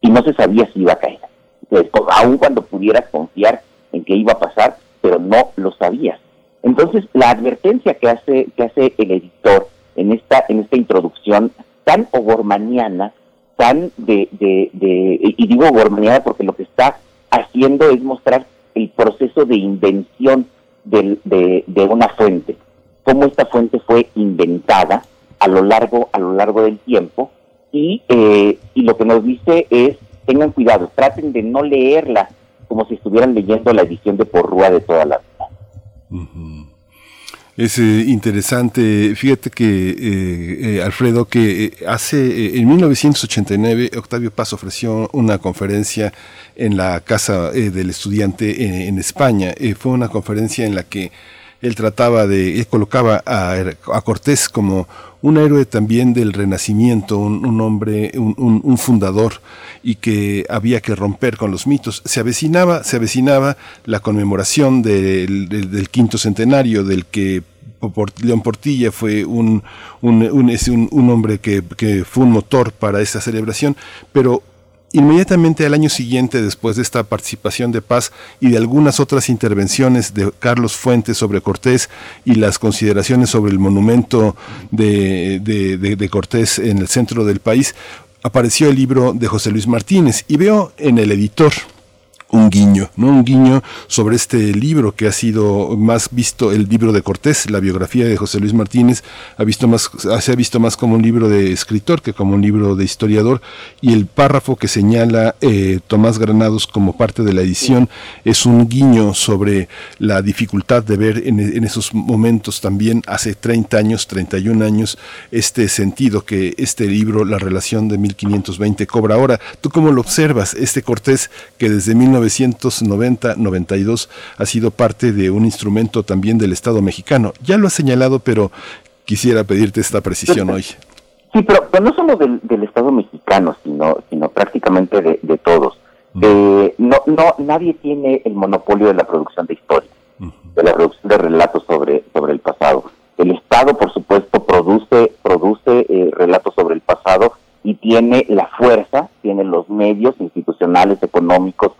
Y no se sabía si iba a caer. Entonces, aun cuando pudieras confiar en que iba a pasar, pero no lo sabías. Entonces, la advertencia que hace, que hace el editor en esta, en esta introducción tan ogormaniana, tan de, de, de, y digo ogormaniana porque lo que está haciendo es mostrar el proceso de invención de, de una fuente, cómo esta fuente fue inventada, a lo largo, a lo largo del tiempo y, eh, y lo que nos dice es tengan cuidado, traten de no leerla como si estuvieran leyendo la edición de Porrúa de toda la vida. Es eh, interesante, fíjate que eh, Alfredo, que hace en 1989 Octavio Paz ofreció una conferencia en la Casa del Estudiante en España. fue una conferencia en la que él trataba de, él colocaba a, a Cortés como un héroe también del Renacimiento, un, hombre, un, fundador, y que había que romper con los mitos. Se avecinaba, se avecinaba la conmemoración del, quinto centenario, del que León Portilla fue un, un, un hombre que, que, fue un motor para esa celebración, pero Inmediatamente al año siguiente, después de esta participación de paz y de algunas otras intervenciones de Carlos Fuentes sobre Cortés y las consideraciones sobre el monumento de, Cortés en el centro del país, apareció el libro de José Luis Martínez y veo en el editor un guiño, ¿no? Un guiño sobre este libro que ha sido más visto, el libro de Cortés, la biografía de José Luis Martínez, ha visto más, se ha visto más como un libro de escritor que como un libro de historiador, y el párrafo que señala eh, Tomás Granados como parte de la edición es un guiño sobre la dificultad de ver en, en esos momentos también, hace 30 años, 31 años, este sentido que este libro, la relación de 1520, cobra ahora. ¿Tú cómo lo observas, este Cortés que desde 19 1990-92 ha sido parte de un instrumento también del Estado mexicano. Ya lo ha señalado, pero quisiera pedirte esta precisión hoy. Sí, pero, no solo del, Estado mexicano, sino, sino prácticamente de, todos. Eh, no, no, nadie tiene el monopolio de la producción de historia, de la producción de relatos sobre, sobre el pasado. El Estado, por supuesto, produce, produce eh, relatos sobre el pasado y tiene la fuerza, tiene los medios institucionales, económicos,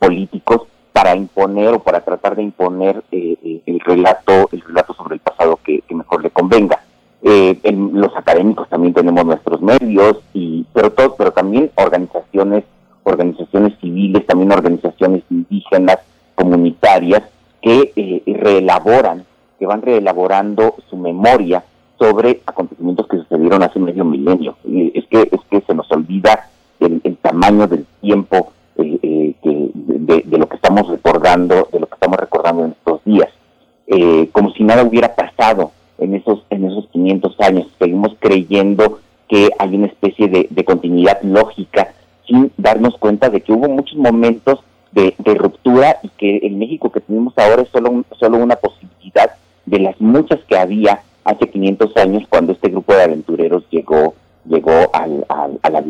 políticos para imponer o para tratar de imponer eh, eh, el relato el relato sobre el pasado que, mejor le convenga. Eh, los académicos también tenemos nuestros medios y pero todos pero también organizaciones organizaciones civiles también organizaciones indígenas comunitarias que reelaboran que van reelaborando su memoria sobre acontecimientos que sucedieron hace medio milenio. Es que es que se nos olvida el, el tamaño del tiempo de, lo que estamos recordando, de lo que estamos recordando en estos días, eh, como si nada hubiera pasado en esos, en esos 500 años. Seguimos creyendo que hay una especie de, continuidad lógica sin darnos cuenta de que hubo muchos momentos de, ruptura y que el México que tenemos ahora es solo, solo una posibilidad de las muchas que había hace 500 años cuando este grupo de aventureros llegó llegó al, al, al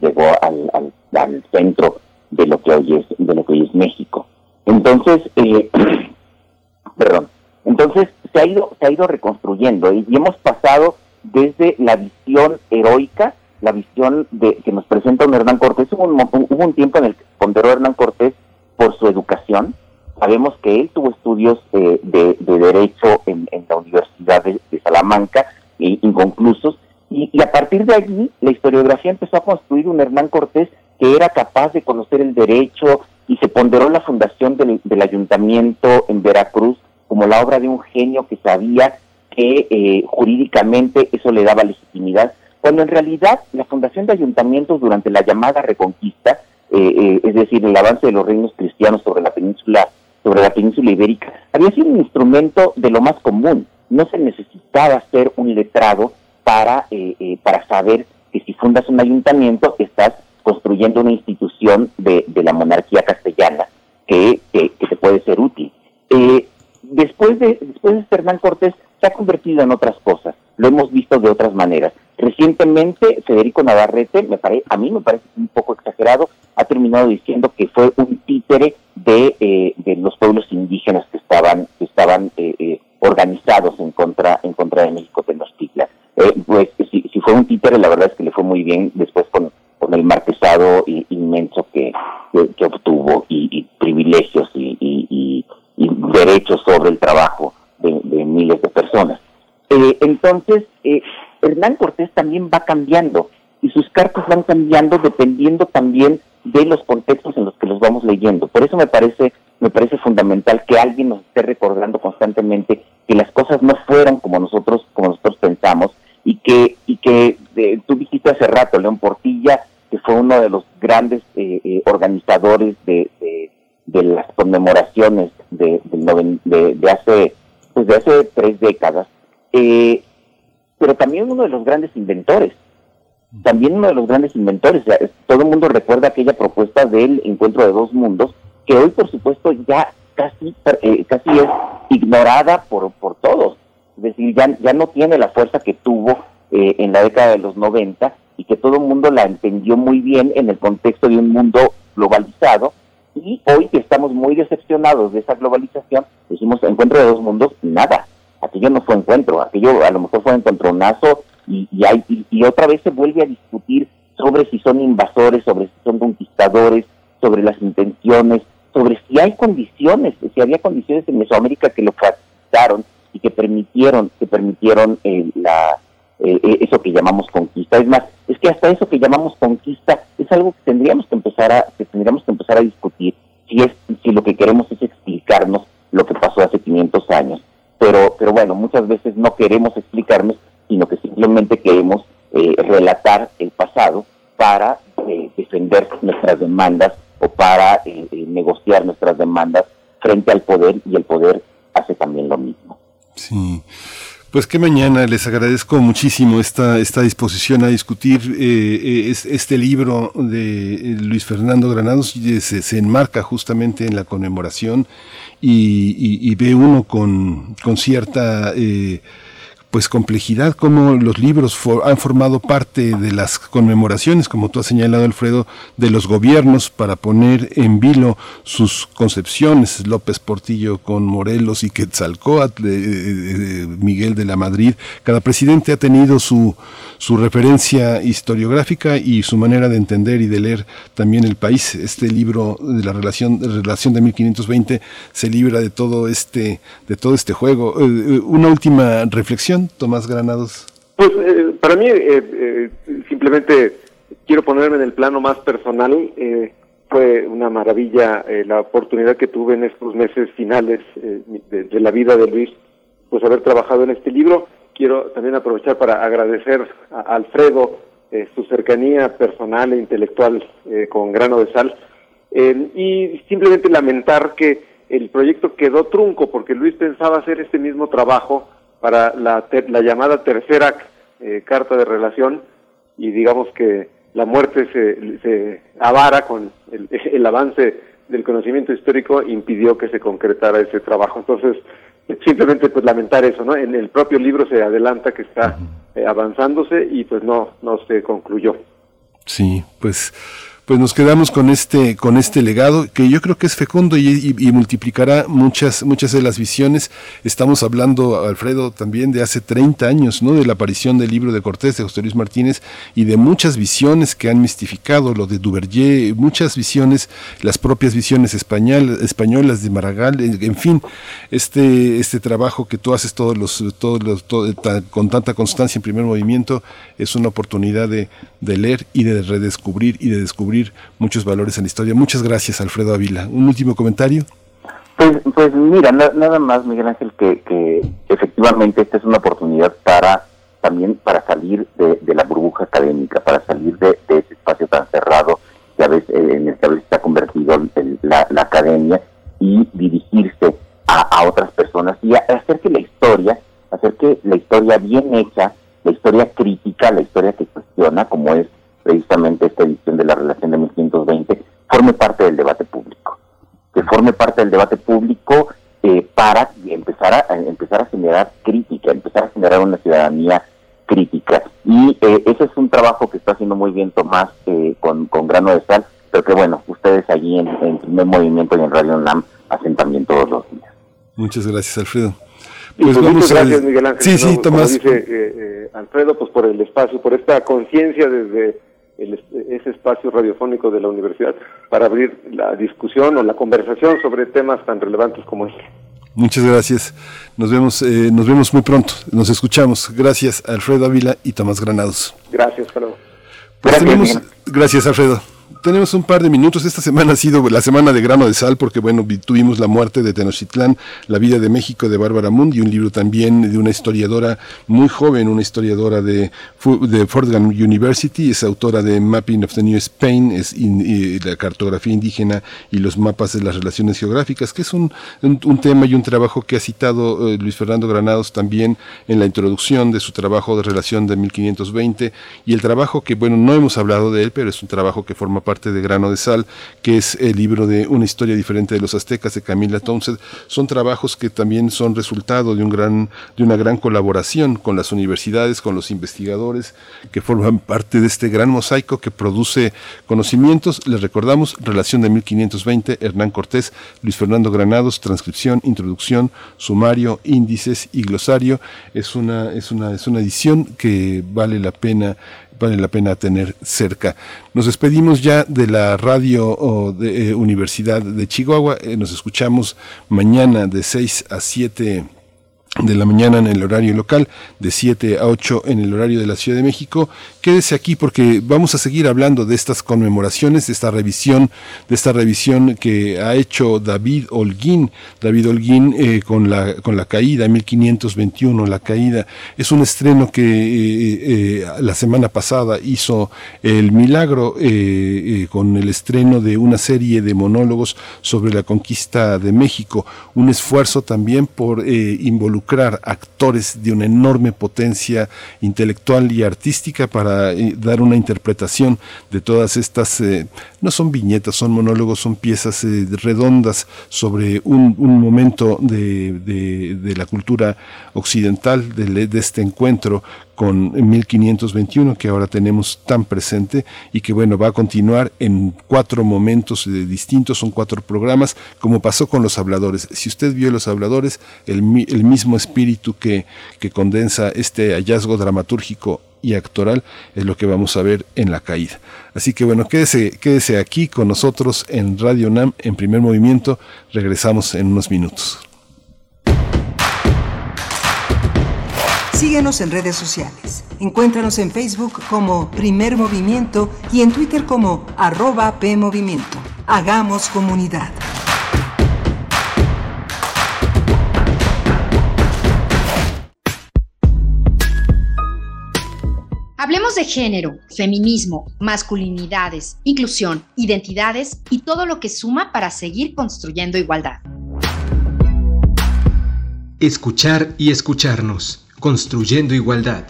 llegó al, al, centro de lo que hoy es de lo que hoy es México. Entonces, eh, perdón, entonces se ha ido se ha ido reconstruyendo y hemos pasado desde la visión heroica, la visión de que nos presenta un Hernán Cortés. Hubo un, hubo un tiempo en el que ponderó Hernán Cortés por su educación. Sabemos que él tuvo estudios eh, de, derecho en, la Universidad de, Salamanca, eh, inconclusos, y, a partir de allí la historiografía empezó a construir un Hernán Cortés que era capaz de conocer el derecho y se ponderó la fundación del, ayuntamiento en Veracruz como la obra de un genio que sabía que eh, jurídicamente eso le daba legitimidad, cuando en realidad la fundación de ayuntamientos durante la llamada Reconquista, eh, eh, es decir, el avance de los reinos cristianos sobre la península sobre la península ibérica, había sido un instrumento de lo más común. No se necesitaba ser un letrado para, eh, eh, para saber que si fundas un ayuntamiento estás construyendo una institución de, la monarquía castellana que, que, te puede ser útil. Eh, después, de, después de Hernán Cortés se ha convertido en otras cosas, lo hemos visto de otras maneras. Recientemente Federico Navarrete, me pare, a mí me parece un poco exagerado, ha terminado diciendo que fue un títere de, de los pueblos indígenas que estaban, que estaban organizados en contra, en contra de México Tenochtitlan. Eh, pues si, fue un títere, la verdad es que le fue muy bien después con, con el marquesado inmenso que, obtuvo y, privilegios y, derechos sobre el trabajo de, miles de personas. Eh, entonces, eh, Hernán Cortés también va cambiando y sus cartas van cambiando dependiendo también de los contextos en los que los vamos leyendo. Por eso me parece me parece fundamental que alguien nos esté recordando constantemente que las cosas no fueron como nosotros como nosotros pensamos y que, y que eh, tú dijiste hace rato, León Portilla, que fue uno de los grandes eh, eh, organizadores de, de, las conmemoraciones de, de, hace pues de hace tres décadas, pero también uno de los grandes inventores. También uno de los grandes inventores. todo el mundo recuerda aquella propuesta del encuentro de dos mundos, que hoy, por supuesto, ya casi, casi es ignorada por, por todos es decir, ya, ya no tiene la fuerza que tuvo eh, en la década de los 90 y que todo el mundo la entendió muy bien en el contexto de un mundo globalizado. Y hoy que estamos muy decepcionados de esa globalización, decimos encuentro de dos mundos, nada. Aquello no fue encuentro, aquello a lo mejor fue encontronazo y, y, hay, y otra vez se vuelve a discutir sobre si son invasores, sobre si son conquistadores, sobre las intenciones, sobre si hay condiciones, si había condiciones en Mesoamérica que lo facilitaron y que permitieron, que permitieron eh, la, eh, eh, eso que llamamos conquista. Es más, es que hasta eso que llamamos conquista es algo que tendríamos que empezar a, tendríamos que empezar a discutir si es, si lo que queremos es explicarnos lo que pasó hace 500 años. Pero, pero bueno, muchas veces no queremos explicarnos, sino que simplemente queremos relatar el pasado para defender nuestras demandas o para negociar nuestras demandas frente al poder y el poder hace también lo mismo. Sí. Pues que mañana les agradezco muchísimo esta, esta disposición a discutir eh, eh este libro de eh, Luis Fernando Granados se, se enmarca justamente en la conmemoración y, ve uno con, con cierta eh, pues complejidad, como los libros han formado parte de las conmemoraciones, como tú has señalado, Alfredo, de los gobiernos para poner en vilo sus concepciones. López Portillo con Morelos y Quetzalcóatl, Miguel de la Madrid. Cada presidente ha tenido su, su referencia historiográfica y su manera de entender y de leer también el país. Este libro de la relación, de relación de 1520 se libra de todo este, de todo este juego. Eh, eh, una última reflexión Tomás Granados? Pues eh, para mí, eh, eh, simplemente quiero ponerme en el plano más personal. fue una maravilla la oportunidad que tuve en estos meses finales de, la vida de Luis, pues haber trabajado en este libro. Quiero también aprovechar para agradecer a Alfredo su cercanía personal e intelectual con grano de sal y simplemente lamentar que el proyecto quedó trunco porque Luis pensaba hacer este mismo trabajo para la, la llamada tercera eh, carta de relación y digamos que la muerte se, se avara con el, el avance del conocimiento histórico impidió que se concretara ese trabajo. Entonces, simplemente pues lamentar eso, ¿no? En el propio libro se adelanta que está eh, avanzándose y pues no no se concluyó. Sí, pues pues nos quedamos con este, con este legado que yo creo que es fecundo y, multiplicará muchas, muchas de las visiones. Estamos hablando, Alfredo, también de hace 30 años, ¿no? De la aparición del libro de Cortés, de José Luis Martínez, y de muchas visiones que han mistificado, lo de Duverger, muchas visiones, las propias visiones español, españolas de Maragall, en, fin, este, este trabajo que tú haces todos los, todos los, con tanta constancia en primer movimiento, es una oportunidad de, de leer y de redescubrir y de descubrir muchos valores en la historia. Muchas gracias, Alfredo Ávila. ¿Un último comentario? Pues, pues mira, nada más, Miguel Ángel, que, efectivamente esta es una oportunidad para también para salir de, la burbuja académica, para salir de, ese espacio tan cerrado que a veces, eh, en el que a veces ha convertido la, academia y dirigirse a, otras personas y hacer que la historia, hacer que la historia bien hecha, la historia crítica, la historia que cuestiona, como es precisamente esta edición de la relación de 1520, forme parte del debate público. Que forme parte del debate público eh, para empezar a, empezar a generar crítica, empezar a generar una ciudadanía crítica. Y eh, ese es un trabajo que está haciendo muy bien Tomás eh, con, con grano de sal, pero que bueno, ustedes allí en, en primer movimiento y en Radio NAM hacen también todos los días. Muchas gracias, Alfredo. Pues, pues muchas gracias, Miguel Ángel. Sí, sí, Tomás. dice Alfredo, pues por el espacio, por esta conciencia desde ese espacio radiofónico de la universidad para abrir la discusión o la conversación sobre temas tan relevantes como este. Muchas gracias. Nos vemos, eh, nos vemos muy pronto. Nos escuchamos. Gracias, Alfredo Ávila y Tomás Granados. Gracias, Carlos. Pues gracias, Alfredo tenemos un par de minutos. Esta semana ha sido la semana de grano de sal porque, bueno, tuvimos la muerte de Tenochtitlán, La vida de México de Bárbara Mundi, un libro también de una historiadora muy joven, una historiadora de, de Fordham University, es autora de Mapping of the New Spain, es la cartografía indígena y los mapas de las relaciones geográficas, que es un, un, tema y un trabajo que ha citado eh, Luis Fernando Granados también en la introducción de su trabajo de relación de 1520 y el trabajo que, bueno, no hemos hablado de él, pero es un trabajo que forma parte de Grano de Sal, que es el libro de Una historia diferente de los aztecas de Camila Townsend. Son trabajos que también son resultado de, un gran, de una gran colaboración con las universidades, con los investigadores que forman parte de este gran mosaico que produce conocimientos. Les recordamos, relación de 1520, Hernán Cortés, Luis Fernando Granados, transcripción, introducción, sumario, índices y glosario. Es una, es una, es una edición que vale la pena vale la pena tener cerca. Nos despedimos ya de la radio de, eh, Universidad de Chihuahua. Eh, nos escuchamos mañana de 6 a 7 de la mañana en el horario local, de 7 a 8 en el horario de la Ciudad de México. Quédese aquí porque vamos a seguir hablando de estas conmemoraciones, de esta revisión, de esta revisión que ha hecho David Holguín. David Holguín eh, con, la, con la caída, 1521, la caída. Es un estreno que eh, eh, la semana pasada hizo El Milagro con el estreno de una serie de monólogos sobre la conquista de México. Un esfuerzo también por involucrar actores de una enorme potencia intelectual y artística para eh, dar una interpretación de todas estas, eh, no son viñetas, son monólogos, son piezas eh, redondas sobre un, momento de, la cultura occidental, de, de este encuentro con 1521 que ahora tenemos tan presente y que bueno va a continuar en cuatro momentos distintos, son cuatro programas, como pasó con los habladores. Si usted vio los habladores, el, el mismo espíritu que, que condensa este hallazgo dramatúrgico y actoral es lo que vamos a ver en la caída. Así que bueno, quédese, quédese aquí con nosotros en Radio NAM en primer movimiento. Regresamos en unos minutos. Síguenos en redes sociales. Encuéntranos en Facebook como Primer Movimiento y en Twitter como arroba PMovimiento. Hagamos comunidad. Hablemos de género, feminismo, masculinidades, inclusión, identidades y todo lo que suma para seguir construyendo igualdad. Escuchar y escucharnos, construyendo igualdad,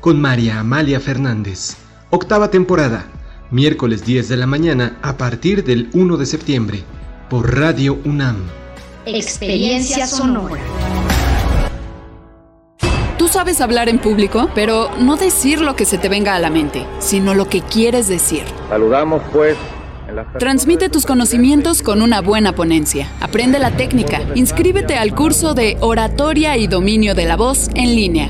con María Amalia Fernández. Octava temporada, miércoles 10 de la mañana a partir del 1 de septiembre, por Radio UNAM. Experiencia sonora. Tú sabes hablar en público, pero no decir lo que se te venga a la mente, sino lo que quieres decir. Saludamos pues Transmite tus conocimientos con una buena ponencia. Aprende la técnica. Inscríbete al curso de Oratoria y Dominio de la Voz en línea.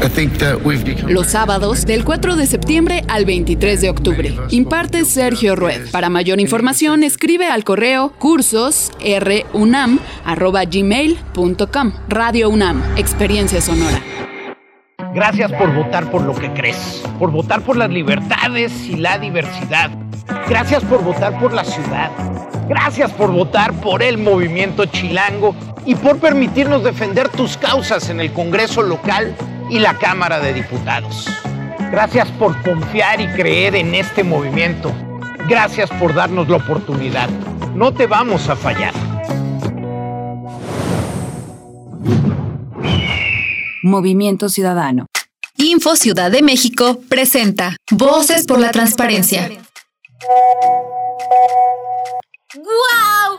Los sábados del 4 de septiembre al 23 de octubre. Imparte Sergio Rued. Para mayor información, escribe al correo cursosrunam.gmail.com. Radio UNAM. Experiencia sonora. Gracias por votar por lo que crees, por votar por las libertades y la diversidad Gracias por votar por la ciudad. Gracias por votar por el movimiento chilango y por permitirnos defender tus causas en el Congreso local y la Cámara de Diputados. Gracias por confiar y creer en este movimiento. Gracias por darnos la oportunidad. No te vamos a fallar. Movimiento Ciudadano. Info Ciudad de México presenta Voces por la Transparencia. ¡Guau!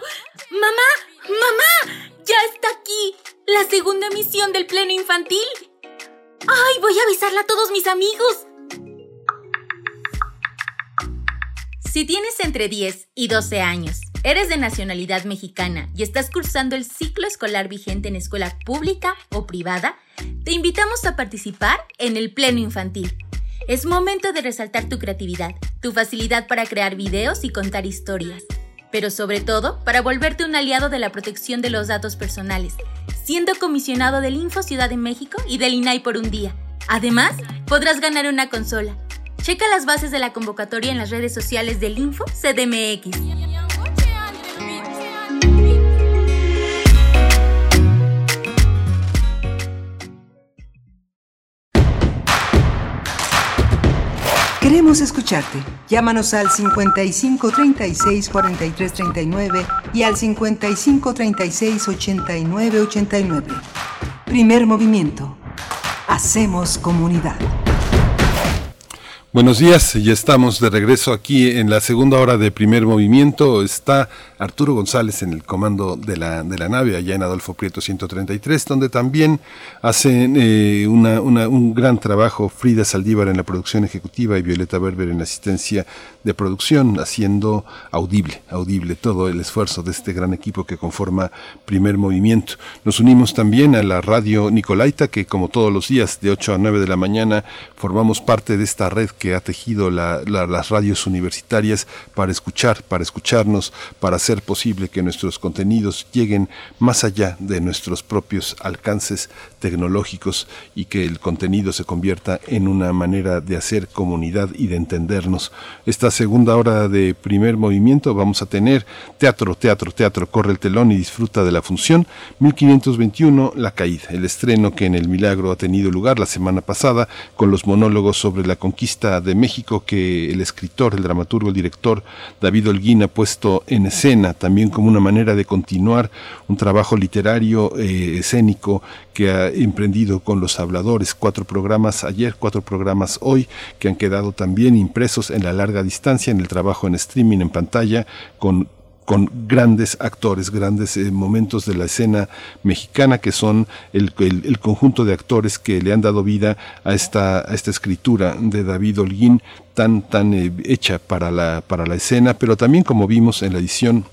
¡Mamá! ¡Mamá! ¡Ya está aquí! La segunda misión del pleno infantil. ¡Ay! Voy a avisarla a todos mis amigos. Si tienes entre 10 y 12 años, eres de nacionalidad mexicana y estás cursando el ciclo escolar vigente en escuela pública o privada, te invitamos a participar en el Pleno Infantil es momento de resaltar tu creatividad, tu facilidad para crear videos y contar historias, pero sobre todo para volverte un aliado de la protección de los datos personales, siendo comisionado del Info Ciudad de México y del INAI por un día. Además, podrás ganar una consola. Checa las bases de la convocatoria en las redes sociales del Info CDMX. Queremos escucharte. Llámanos al 55 36 43 39 y al 55 36 89 89. Primer movimiento. Hacemos comunidad. Buenos días, ya estamos de regreso aquí en la segunda hora de primer movimiento. Está Arturo González en el comando de la, de la nave, allá en Adolfo Prieto 133, donde también hacen eh, un gran trabajo Frida Saldívar en la producción ejecutiva y Violeta Berber en asistencia de producción, haciendo audible, audible todo el esfuerzo de este gran equipo que conforma primer movimiento. Nos unimos también a la radio Nicolaita, que como todos los días de 8 a 9 de la mañana formamos parte de esta red que ha tejido las radios universitarias para escuchar, para escucharnos, para hacer posible que nuestros contenidos lleguen más allá de nuestros propios alcances tecnológicos y que el contenido se convierta en una manera de hacer comunidad y de entendernos. Esta segunda hora de primer movimiento vamos a tener teatro, teatro, teatro, corre el telón y disfruta de la función. 1521 La Caída, el estreno que en el Milagro ha tenido lugar la semana pasada con los monólogos sobre la conquista de México que el escritor, el dramaturgo, el director David Holguín ha puesto en escena también como una manera de continuar un trabajo literario eh, escénico que ha emprendido con los habladores, cuatro programas ayer, cuatro programas hoy, que han quedado también impresos en la larga distancia en el trabajo en streaming, en pantalla, con con grandes actores, grandes eh, momentos de la escena mexicana que son el, conjunto de actores que le han dado vida a esta, a esta escritura de David Holguín tan, tan eh, hecha para la, para la escena, pero también como vimos en la edición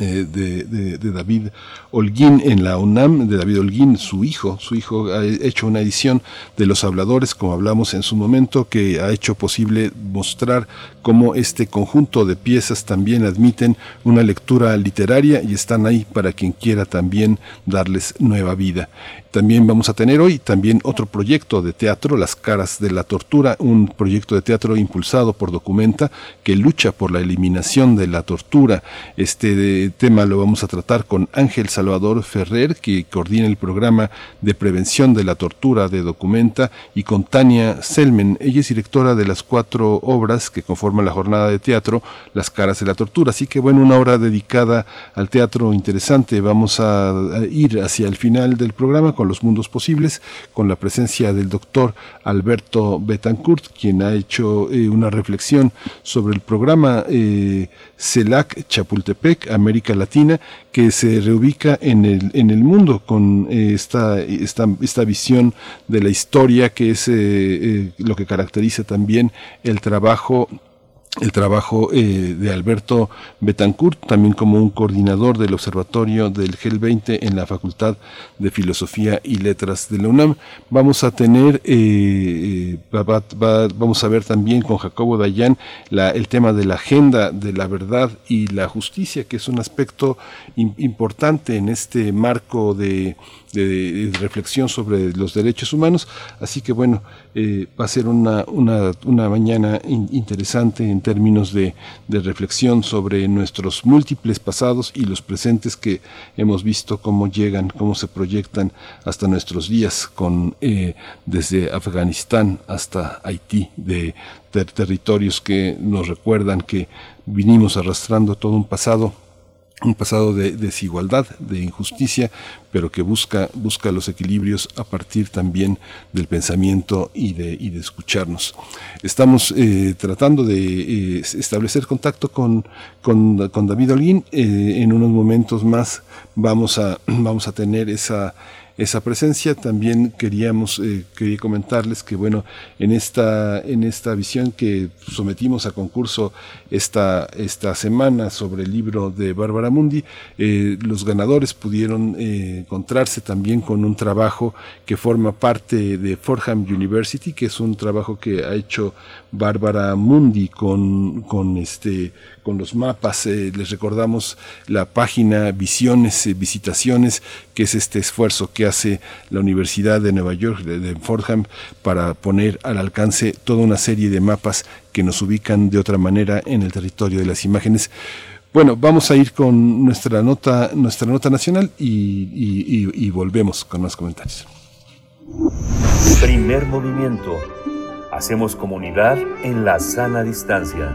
eh, de, David Holguín en la UNAM, de David Holguín, su hijo, su hijo ha hecho una edición de Los Habladores, como hablamos en su momento, que ha hecho posible mostrar cómo este conjunto de piezas también admiten una lectura literaria y están ahí para quien quiera también darles nueva vida. También vamos a tener hoy también otro proyecto de teatro, Las caras de la tortura, un proyecto de teatro impulsado por Documenta que lucha por la eliminación de la tortura. Este Tema lo vamos a tratar con Ángel Salvador Ferrer, que coordina el programa de prevención de la tortura de Documenta, y con Tania Selmen. Ella es directora de las cuatro obras que conforman la jornada de teatro, Las caras de la tortura. Así que bueno, una hora dedicada al teatro interesante. Vamos a ir hacia el final del programa con los mundos posibles, con la presencia del doctor Alberto Betancourt, quien ha hecho eh, una reflexión sobre el programa eh, CELAC Chapultepec, América Latina, que se reubica en el, en el mundo con eh, esta, esta, esta, visión de la historia que es lo que caracteriza también el trabajo el trabajo eh, de Alberto Betancourt, también como un coordinador del Observatorio del GEL 20 en la Facultad de Filosofía y Letras de la UNAM. Vamos a tener, eh, eh, vamos a ver también con Jacobo Dayan la, el tema de la agenda de la verdad y la justicia, que es un aspecto importante en este marco de de, reflexión sobre los derechos humanos. Así que bueno, eh, va a ser una, una, una mañana interesante en términos de, de, reflexión sobre nuestros múltiples pasados y los presentes que hemos visto cómo llegan, cómo se proyectan hasta nuestros días, con eh, desde Afganistán hasta Haití, de territorios que nos recuerdan que vinimos arrastrando todo un pasado un pasado de desigualdad, de injusticia, pero que busca, busca los equilibrios a partir también del pensamiento y de, y de escucharnos. Estamos eh, tratando de eh, establecer contacto con, con, con David Holguín. Eh, en unos momentos más vamos a, vamos a tener esa esa presencia. También queríamos eh, quería comentarles que bueno en esta en esta visión que sometimos a concurso esta esta semana sobre el libro de Bárbara Mundi, eh, los ganadores pudieron eh, encontrarse también con un trabajo que forma parte de Fordham University, que es un trabajo que ha hecho Bárbara Mundi con con este con los mapas. les recordamos la página Visiones, Visitaciones, que es este esfuerzo que hace la Universidad de Nueva York, de, Fordham, para poner al alcance toda una serie de mapas que nos ubican de otra manera en el territorio de las imágenes. Bueno, vamos a ir con nuestra nota, nuestra nota nacional y, y volvemos con más comentarios. Primer movimiento. Hacemos comunidad en la sana distancia.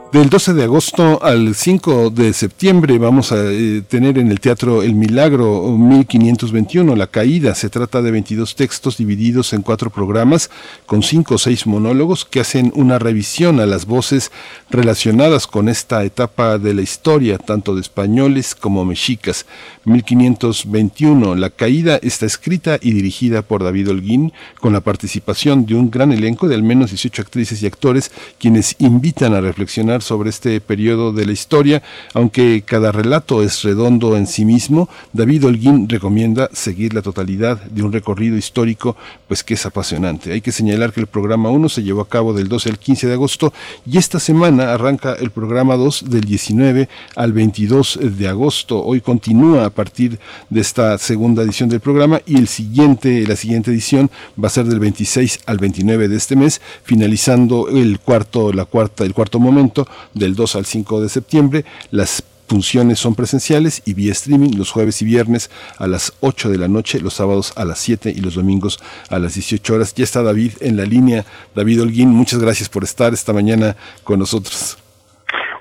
Del 12 de agosto al 5 de septiembre vamos a eh, tener en el Teatro El Milagro 1521, La Caída. Se trata de 22 textos divididos en cuatro programas con cinco o seis monólogos que hacen una revisión a las voces relacionadas con esta etapa de la historia, tanto de españoles como mexicas. 1521, La Caída está escrita y dirigida por David Holguín con la participación de un gran elenco de al menos 18 actrices y actores quienes invitan a reflexionar sobre este periodo de la historia, aunque cada relato es redondo en sí mismo, David Holguín recomienda seguir la totalidad de un recorrido histórico, pues que es apasionante. Hay que señalar que el programa 1 se llevó a cabo del 12 al 15 de agosto y esta semana arranca el programa 2 del 19 al 22 de agosto. Hoy continúa a partir de esta segunda edición del programa y el siguiente, la siguiente edición va a ser del 26 al 29 de este mes, finalizando el cuarto, la cuarta, el cuarto momento del 2 al 5 de septiembre. Las funciones son presenciales y vía streaming los jueves y viernes a las 8 de la noche, los sábados a las 7 y los domingos a las 18 horas. Ya está David en la línea. David Holguín, muchas gracias por estar esta mañana con nosotros.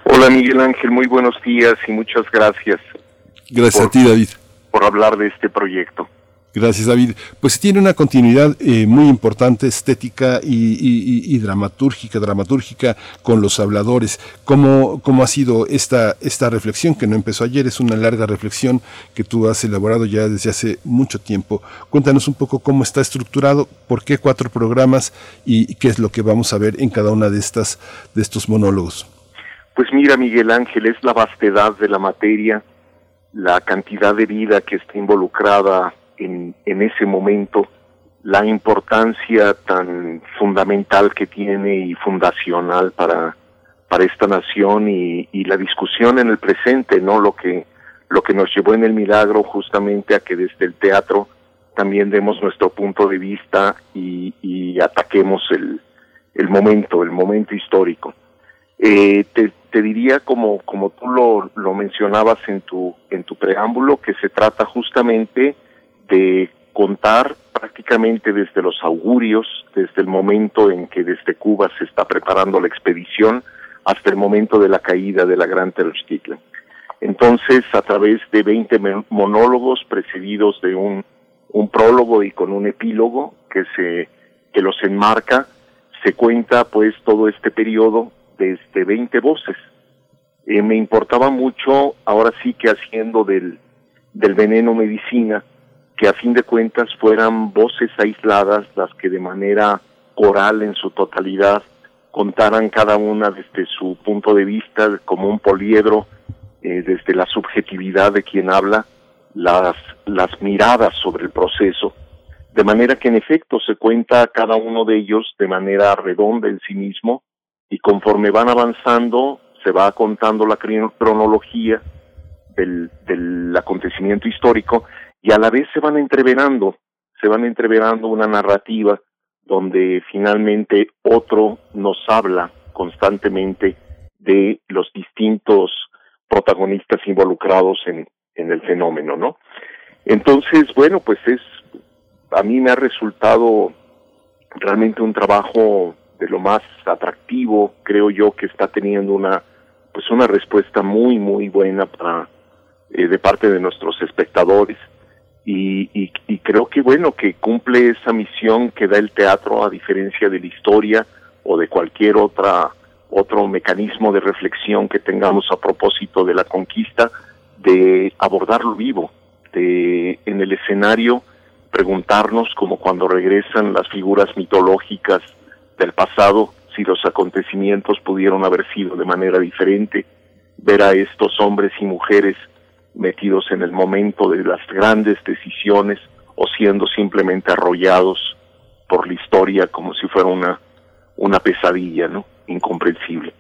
Hola Miguel Ángel, muy buenos días y muchas gracias. Gracias a ti David. Por hablar de este proyecto. Gracias, David. Pues tiene una continuidad eh, muy importante, estética y, dramatúrgica, dramatúrgica con los habladores. ¿Cómo, ¿Cómo ha sido esta, esta reflexión que no empezó ayer? Es una larga reflexión que tú has elaborado ya desde hace mucho tiempo. Cuéntanos un poco cómo está estructurado, por qué cuatro programas y qué es lo que vamos a ver en cada una de estas de estos monólogos. Pues mira, Miguel Ángel, es la vastedad de la materia, la cantidad de vida que está involucrada en, en ese momento la importancia tan fundamental que tiene y fundacional para, para esta nación y, la discusión en el presente, ¿no? Lo que, lo que nos llevó en el milagro justamente a que desde el teatro también demos nuestro punto de vista y, y ataquemos el, el momento, el momento histórico. Eh, te, te, diría como, como tú lo, lo mencionabas en tu, en tu preámbulo, que se trata justamente de contar prácticamente desde los augurios, desde el momento en que desde Cuba se está preparando la expedición hasta el momento de la caída de la Gran Tenochtitlan. Entonces, a través de 20 monólogos precedidos de un, prólogo y con un epílogo que se que los enmarca, se cuenta pues todo este periodo desde 20 voces. Eh, me importaba mucho, ahora sí que haciendo del, del veneno medicina, que a fin de cuentas fueran voces aisladas las que de manera oral en su totalidad contaran cada una desde su punto de vista como un poliedro, eh, desde la subjetividad de quien habla, las, las miradas sobre el proceso, de manera que en efecto se cuenta cada uno de ellos de manera redonda en sí mismo y conforme van avanzando se va contando la cronología del, del acontecimiento histórico y a la vez se van entreverando, se van entreverando una narrativa donde finalmente otro nos habla constantemente de los distintos protagonistas involucrados en, en el fenómeno, ¿no? Entonces, bueno, pues es, a mí me ha resultado realmente un trabajo de lo más atractivo, creo yo que está teniendo una, pues una respuesta muy, muy buena para, eh, de parte de nuestros espectadores y, y, creo que bueno que cumple esa misión que da el teatro a diferencia de la historia o de cualquier otra otro mecanismo de reflexión que tengamos a propósito de la conquista de abordarlo vivo de en el escenario preguntarnos como cuando regresan las figuras mitológicas del pasado si los acontecimientos pudieron haber sido de manera diferente ver a estos hombres y mujeres metidos en el momento de las grandes decisiones o siendo simplemente arrollados por la historia como si fuera una, una pesadilla, ¿no? Incomprensible.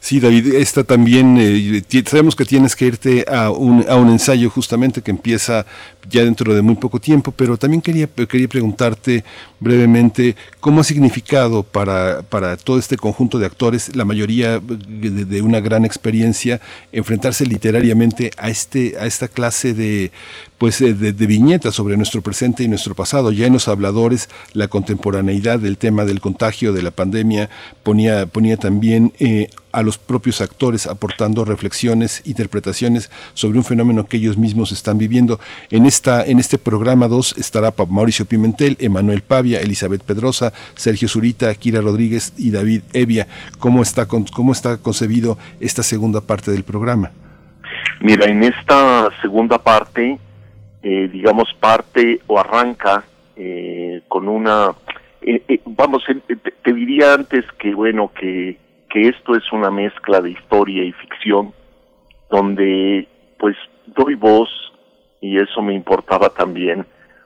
Sí, David, esta también, eh, sabemos que tienes que irte a un, a un ensayo justamente que empieza ya dentro de muy poco tiempo, pero también quería, quería preguntarte brevemente cómo ha significado para, para todo este conjunto de actores, la mayoría de, de, una gran experiencia, enfrentarse literariamente a, este, a esta clase de, pues eh, de, viñetas sobre nuestro presente y nuestro pasado. Ya en los habladores, la contemporaneidad del tema del contagio, de la pandemia, ponía, ponía también eh, a los propios actores aportando reflexiones, interpretaciones sobre un fenómeno que ellos mismos están viviendo. En, esta, en este programa 2 estará Mauricio Pimentel, Emanuel Pavia, Elizabeth Pedrosa, Sergio Zurita, Kira Rodríguez y David Evia. ¿Cómo está, cómo está concebido esta segunda parte del programa? Mira, en esta segunda parte eh, digamos, parte o arranca eh, con una, eh, eh vamos, te, te, diría antes que, bueno, que, que esto es una mezcla de historia y ficción, donde pues doy voz, y eso me importaba también,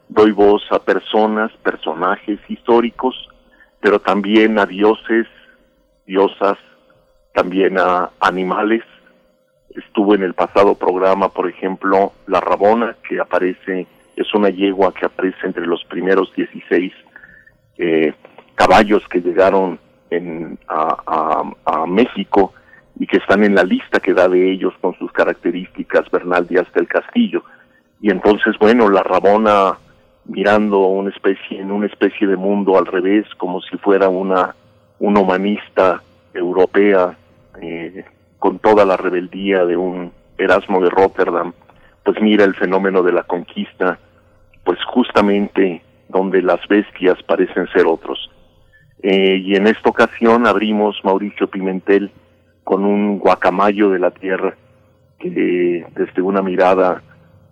doy voz a personas, personajes históricos, pero también a dioses, diosas, también a animales, estuvo en el pasado programa, por ejemplo, La Rabona, que aparece, es una yegua que aparece entre los primeros 16 eh, caballos que llegaron en, a, México y que están en la lista que da de ellos con sus características Bernal Díaz del Castillo. Y entonces, bueno, la Rabona mirando una especie, en una especie de mundo al revés, como si fuera una, una humanista europea, eh, con toda la rebeldía de un Erasmo de Rotterdam, pues mira el fenómeno de la conquista, pues justamente donde las bestias parecen ser otros. Eh, y en esta ocasión abrimos Mauricio Pimentel con un guacamayo de la tierra que desde una mirada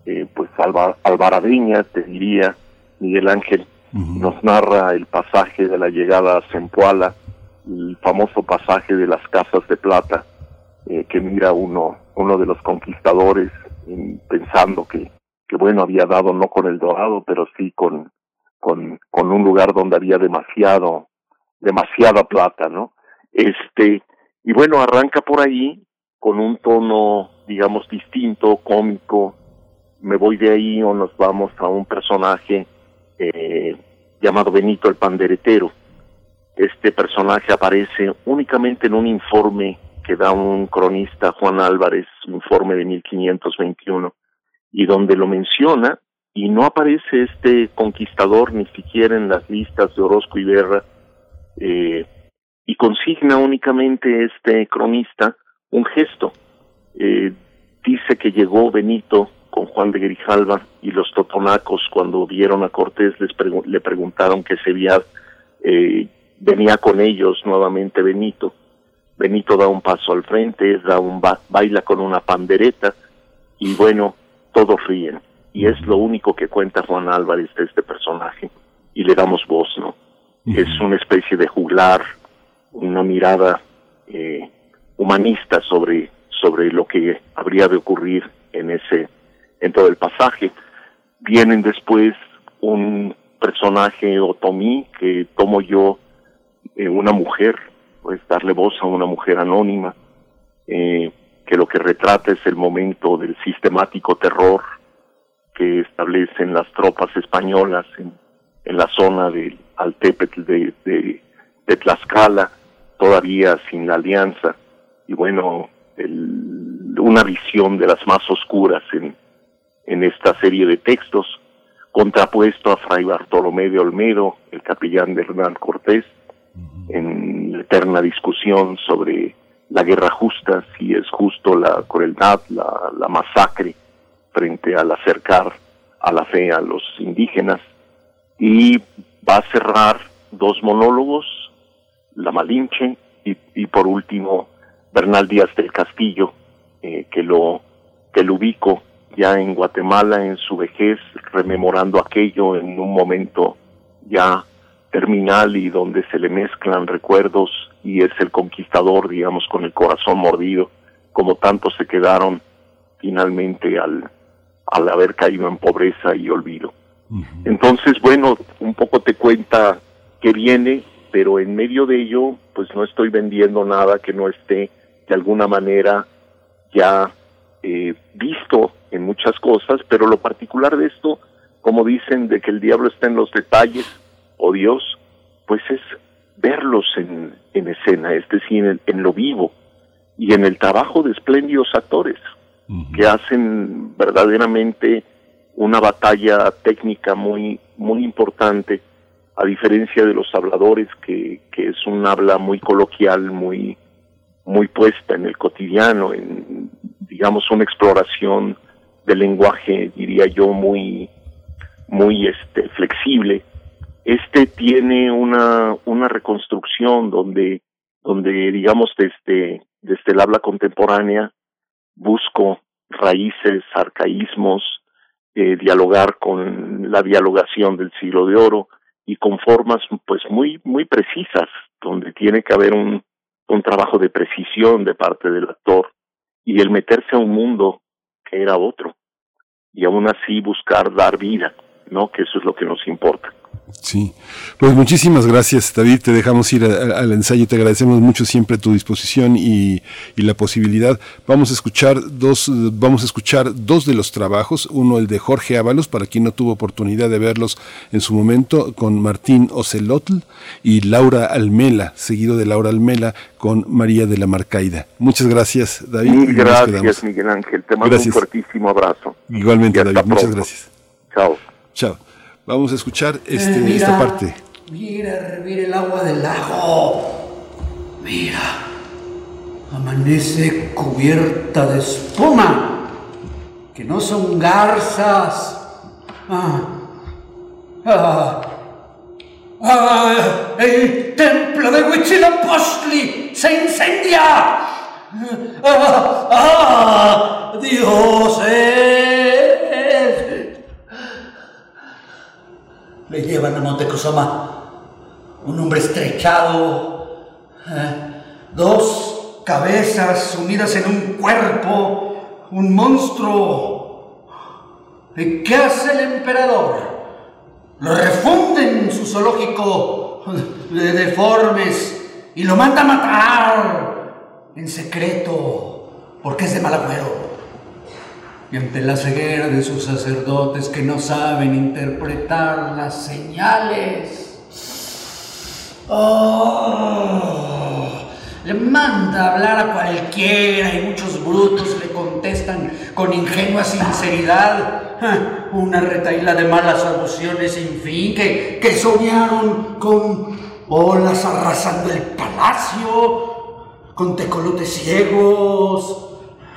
eh, pues alba, albaradeña, te diría, Miguel Ángel, nos narra el pasaje de la llegada a Zempoala, el famoso pasaje de las casas de plata, eh, que mira uno, uno de los conquistadores pensando que, que bueno, había dado no con el dorado, pero sí con, con, con un lugar donde había demasiado, demasiada plata, ¿no? Este, Y bueno, arranca por ahí con un tono, digamos, distinto, cómico. Me voy de ahí o nos vamos a un personaje eh, llamado Benito el Panderetero. Este personaje aparece únicamente en un informe que da un cronista, Juan Álvarez, informe de 1521, y donde lo menciona, y no aparece este conquistador ni siquiera en las listas de Orozco y Berra, eh, y consigna únicamente este cronista un gesto. Eh, dice que llegó Benito con Juan de Grijalva y los totonacos cuando vieron a Cortés les le preguntaron que se veía, eh, venía con ellos nuevamente Benito. Benito da un paso al frente, da un baila con una pandereta y bueno, todos ríen. Y es lo único que cuenta Juan Álvarez de este personaje y le damos voz, ¿no? Es una especie de juglar, una mirada eh, humanista sobre, sobre lo que habría de ocurrir en ese en todo el pasaje. Vienen después un personaje otomí que tomo yo, eh, una mujer, pues darle voz a una mujer anónima, eh, que lo que retrata es el momento del sistemático terror que establecen las tropas españolas en, en la zona del Altepetl de, Tlaxcala, todavía sin la alianza, y bueno, el, una visión de las más oscuras en, en esta serie de textos, contrapuesto a Fray Bartolomé de Olmedo, el capellán de Hernán Cortés, en eterna discusión sobre la guerra justa, si es justo la crueldad, la, la masacre frente al acercar a la fe a los indígenas. Y va a cerrar dos monólogos, La Malinche y, por último Bernal Díaz del Castillo, eh, que lo que lo ubico ya en Guatemala en su vejez, rememorando aquello en un momento ya terminal y donde se le mezclan recuerdos y es el conquistador, digamos, con el corazón mordido, como tantos se quedaron finalmente al, al haber caído en pobreza y olvido. Entonces, bueno, un poco te cuenta que viene, pero en medio de ello, pues no estoy vendiendo nada que no esté de alguna manera ya eh, visto en muchas cosas, pero lo particular de esto, como dicen, de que el diablo está en los detalles, o Dios, pues es verlos en, en escena, es decir, en, lo vivo y en el trabajo de espléndidos actores que hacen verdaderamente una batalla técnica muy, muy importante, a diferencia de los habladores, que, que es un habla muy coloquial, muy, muy puesta en el cotidiano, en, digamos, una exploración del lenguaje, diría yo, muy, muy este, flexible. Este tiene una, una reconstrucción donde, donde, digamos, desde, desde el habla contemporánea busco raíces, arcaísmos, eh, dialogar con la dialogación del siglo de oro y con formas pues muy muy precisas donde tiene que haber un, un trabajo de precisión de parte del actor y el meterse a un mundo que era otro y aún así buscar dar vida, ¿no? Que eso es lo que nos importa. Sí, pues muchísimas gracias David, te dejamos ir al ensayo, te agradecemos mucho siempre tu disposición y, y, la posibilidad. Vamos a escuchar dos, vamos a escuchar dos de los trabajos, uno el de Jorge Ábalos, para quien no tuvo oportunidad de verlos en su momento, con Martín Ocelotl y Laura Almela, seguido de Laura Almela con María de la Marcaida. Muchas gracias David. Mil gracias Miguel Ángel, te mando un fuertísimo abrazo. Igualmente David, muchas gracias. Chao. Chao. Vamos a escuchar este, eh, esta parte. Mira hervir el agua del lago. Mira. Amanece cubierta de espuma. Que no son garzas. Ah. Ah. Ah. El templo de Huitzilopochtli se incendia. Ah. Ah. Dios le llevan a Montecosoma un hombre estrechado, ¿eh? dos cabezas unidas en un cuerpo, un monstruo. ¿Y qué hace el emperador? Lo refunde en su zoológico de deformes y lo manda a matar. en secreto, porque es de mal agüero. Y ante la ceguera de sus sacerdotes que no saben interpretar las señales, oh, le manda hablar a cualquiera y muchos brutos le contestan con ingenua sinceridad. Una retaíla de malas alusiones sin fin que, que soñaron con olas arrasando el palacio, con tecolotes ciegos,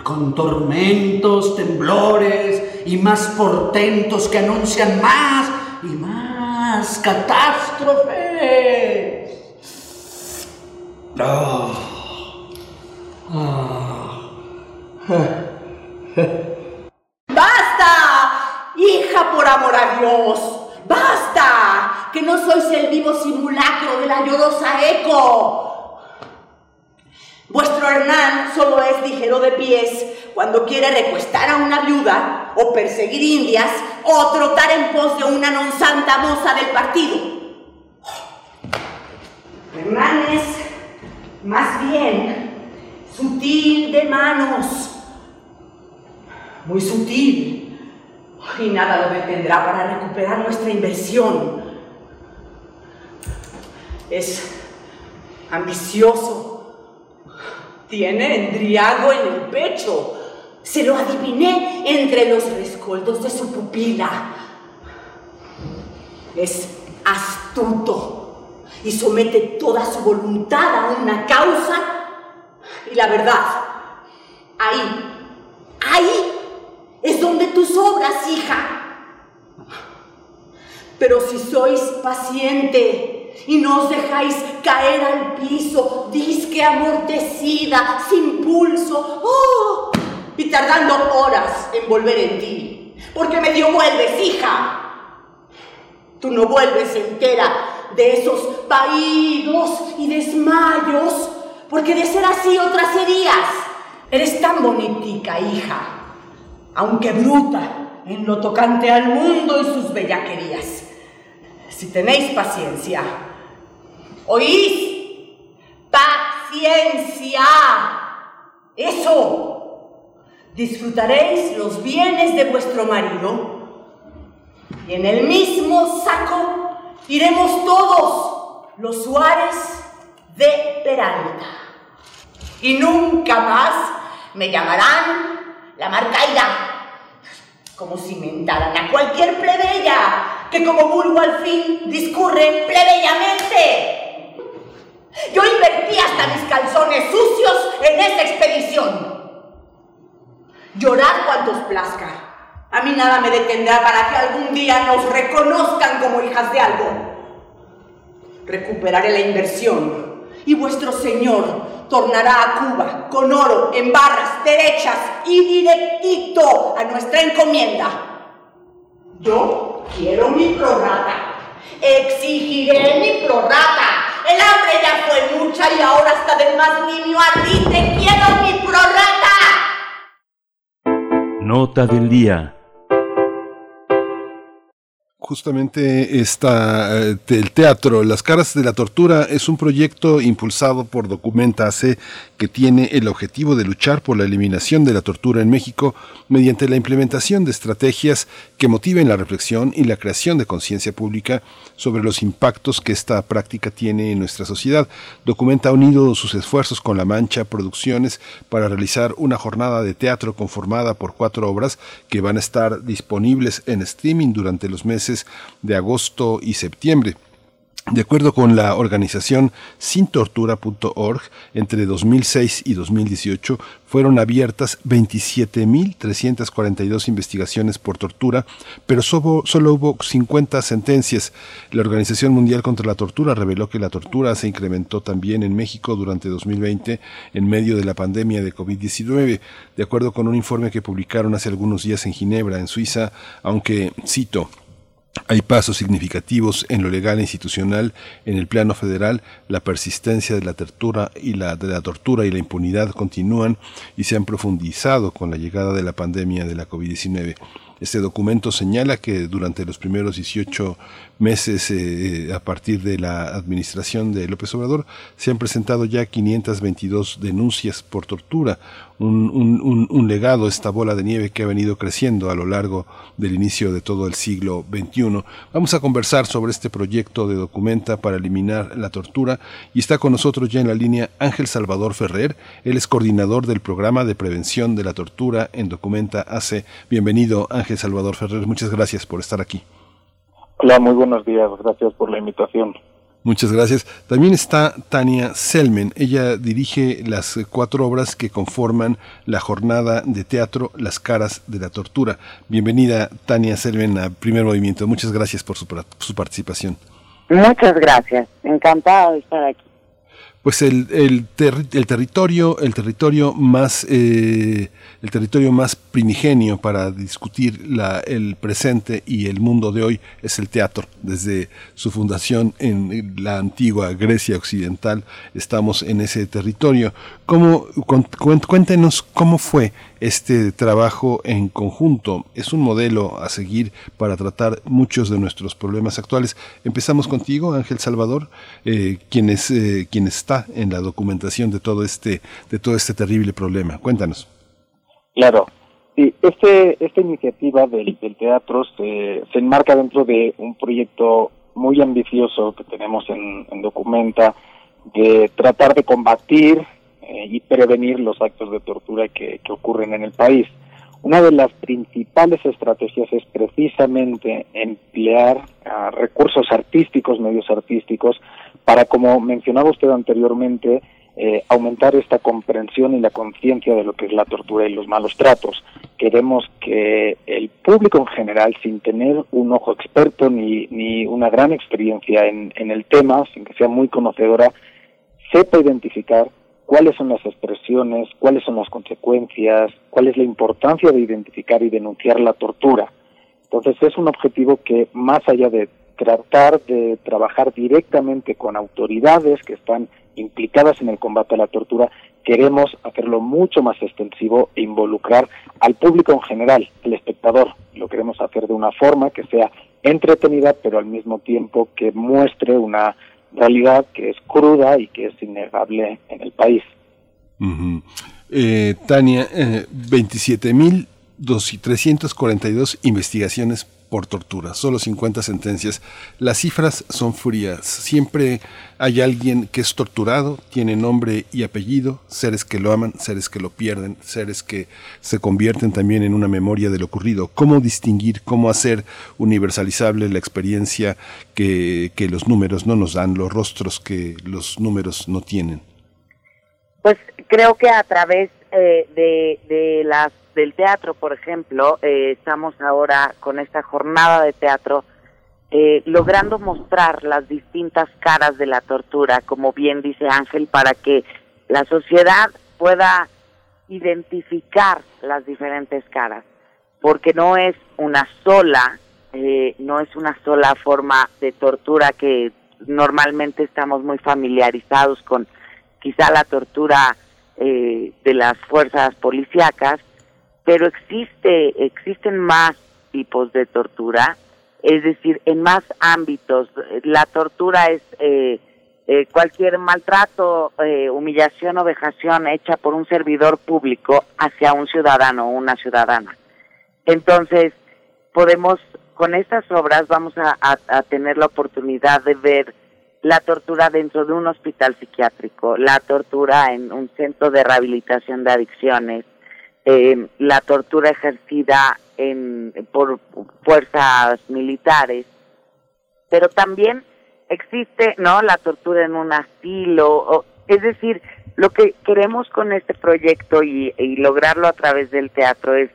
con tormentos, temblores y más portentos que anuncian más y más catástrofes. Ah. Ah. ¡Basta! Hija, por amor a Dios. ¡Basta! Que no sois el vivo simulacro de la llorosa eco. Vuestro Hernán solo es ligero de pies cuando quiere recuestar a una viuda o perseguir indias o trotar en pos de una non santa moza del partido. Hernán es más bien sutil de manos, muy sutil, y nada lo detendrá para recuperar nuestra inversión. Es ambicioso, tiene endriago en el pecho, se lo adiviné entre los rescoldos de su pupila. Es astuto y somete toda su voluntad a una causa y la verdad, ahí, ahí es donde tú sobras, hija. Pero si sois paciente y no os dejáis caer al piso, disque amortecida, sin pulso, oh, y tardando horas en volver en ti, porque medio vuelves, hija. Tú no vuelves entera de esos vaídos y desmayos, porque de ser así otras serías. Eres tan bonitica, hija, aunque bruta en lo tocante al mundo y sus bellaquerías. Si tenéis paciencia, ¿oís? Paciencia. Eso. Disfrutaréis los bienes de vuestro marido y en el mismo saco Iremos todos los Suárez de Peralta. Y nunca más me llamarán la Marcaida, como si mentaran a cualquier plebeya que como vulgo al fin discurre plebeyamente. Yo invertí hasta mis calzones sucios en esta expedición. Llorar cuantos plazca a mí nada me detendrá para que algún día nos reconozcan como hijas de algo. Recuperaré la inversión y vuestro Señor tornará a Cuba con oro en barras derechas y directito a nuestra encomienda. Yo quiero mi prorata. Exigiré mi prorata. El hambre ya fue mucha y ahora está del más nimio ardite. Quiero mi prorata. Nota del día justamente esta, eh, el teatro Las caras de la tortura es un proyecto impulsado por Documenta AC que tiene el objetivo de luchar por la eliminación de la tortura en México mediante la implementación de estrategias que motiven la reflexión y la creación de conciencia pública sobre los impactos que esta práctica tiene en nuestra sociedad. Documenta ha unido sus esfuerzos con La Mancha Producciones para realizar una jornada de teatro conformada por cuatro obras que van a estar disponibles en streaming durante los meses de agosto y septiembre. De acuerdo con la organización sintortura.org, entre 2006 y 2018 fueron abiertas 27.342 investigaciones por tortura, pero solo, solo, hubo 50 sentencias. La Organización Mundial contra la Tortura reveló que la tortura se incrementó también en México durante 2020 en medio de la pandemia de COVID-19, de acuerdo con un informe que publicaron hace algunos días en Ginebra, en Suiza, aunque, cito, hay pasos significativos en lo legal e institucional en el plano federal. La persistencia de la tortura y la de la tortura y la impunidad continúan y se han profundizado con la llegada de la pandemia de la COVID-19. Este documento señala que durante los primeros 18 meses eh, a partir de la administración de López Obrador se han presentado ya 522 denuncias por tortura, un, un, legado, esta bola de nieve que ha venido creciendo a lo largo del inicio de todo el siglo XXI. Vamos a conversar sobre este proyecto de documenta para eliminar la tortura y está con nosotros ya en la línea Ángel Salvador Ferrer, él es coordinador del programa de prevención de la tortura en Documenta AC. Bienvenido Ángel Salvador Ferrer, muchas gracias por estar aquí. Hola, muy buenos días, gracias por la invitación. Muchas gracias. También está Tania Selmen. Ella dirige las cuatro obras que conforman la jornada de teatro Las caras de la tortura. Bienvenida Tania Selmen a Primer Movimiento. Muchas gracias por su, su participación. Muchas gracias. Encantado de estar aquí pues el, el, el, territorio el territorio más eh, el territorio más primigenio para discutir la, el presente y el mundo de hoy es el teatro. Desde su fundación en la antigua Grecia occidental estamos en ese territorio. ¿Cómo, cuéntenos cómo fue este trabajo en conjunto. Es un modelo a seguir para tratar muchos de nuestros problemas actuales. Empezamos contigo, Ángel Salvador, eh, quien, es, eh, quien está en la documentación de todo este, de todo este terrible problema. Cuéntanos. Claro. Sí, este, esta iniciativa del, teatro se, se, enmarca dentro de un proyecto muy ambicioso que tenemos en, en Documenta de tratar de combatir y prevenir los actos de tortura que, ocurren en el país. Una de las principales estrategias es precisamente emplear ah, recursos artísticos, medios artísticos, para, como mencionaba usted anteriormente, eh, aumentar esta comprensión y la conciencia de lo que es la tortura y los malos tratos. Queremos que el público en general, sin tener un ojo experto ni, ni una gran experiencia en, en el tema, sin que sea muy conocedora, sepa identificar cuáles son las expresiones, cuáles son las consecuencias, cuál es la importancia de identificar y denunciar la tortura. Entonces es un objetivo que más allá de tratar de trabajar directamente con autoridades que están implicadas en el combate a la tortura, queremos hacerlo mucho más extensivo e involucrar al público en general, el espectador. Lo queremos hacer de una forma que sea entretenida, pero al mismo tiempo que muestre una realidad que es cruda y que es innegable en el país. eh, Tania, eh, 27.342 investigaciones por tortura, solo 50 sentencias. Las cifras son frías. Siempre hay alguien que es torturado, tiene nombre y apellido, seres que lo aman, seres que lo pierden, seres que se convierten también en una memoria de lo ocurrido. ¿Cómo distinguir, cómo hacer universalizable la experiencia que, que los números no nos dan, los rostros que los números no tienen? Pues creo que a través eh, de, de las del teatro, por ejemplo, eh, estamos ahora con esta jornada de teatro eh, logrando mostrar las distintas caras de la tortura, como bien dice Ángel, para que la sociedad pueda identificar las diferentes caras, porque no es una sola, eh, no es una sola forma de tortura que normalmente estamos muy familiarizados con, quizá la tortura de las fuerzas policíacas, pero existe, existen más tipos de tortura, es decir, en más ámbitos. La tortura es eh, eh, cualquier maltrato, eh, humillación o vejación hecha por un servidor público hacia un ciudadano o una ciudadana. Entonces, podemos, con estas obras vamos a tener la oportunidad de ver la tortura dentro de un hospital psiquiátrico, la tortura en un centro de rehabilitación de adicciones, eh, la tortura ejercida en, por fuerzas militares, pero también existe, ¿no? La tortura en un asilo, es decir, lo que queremos con este proyecto y, y, lograrlo a través del teatro es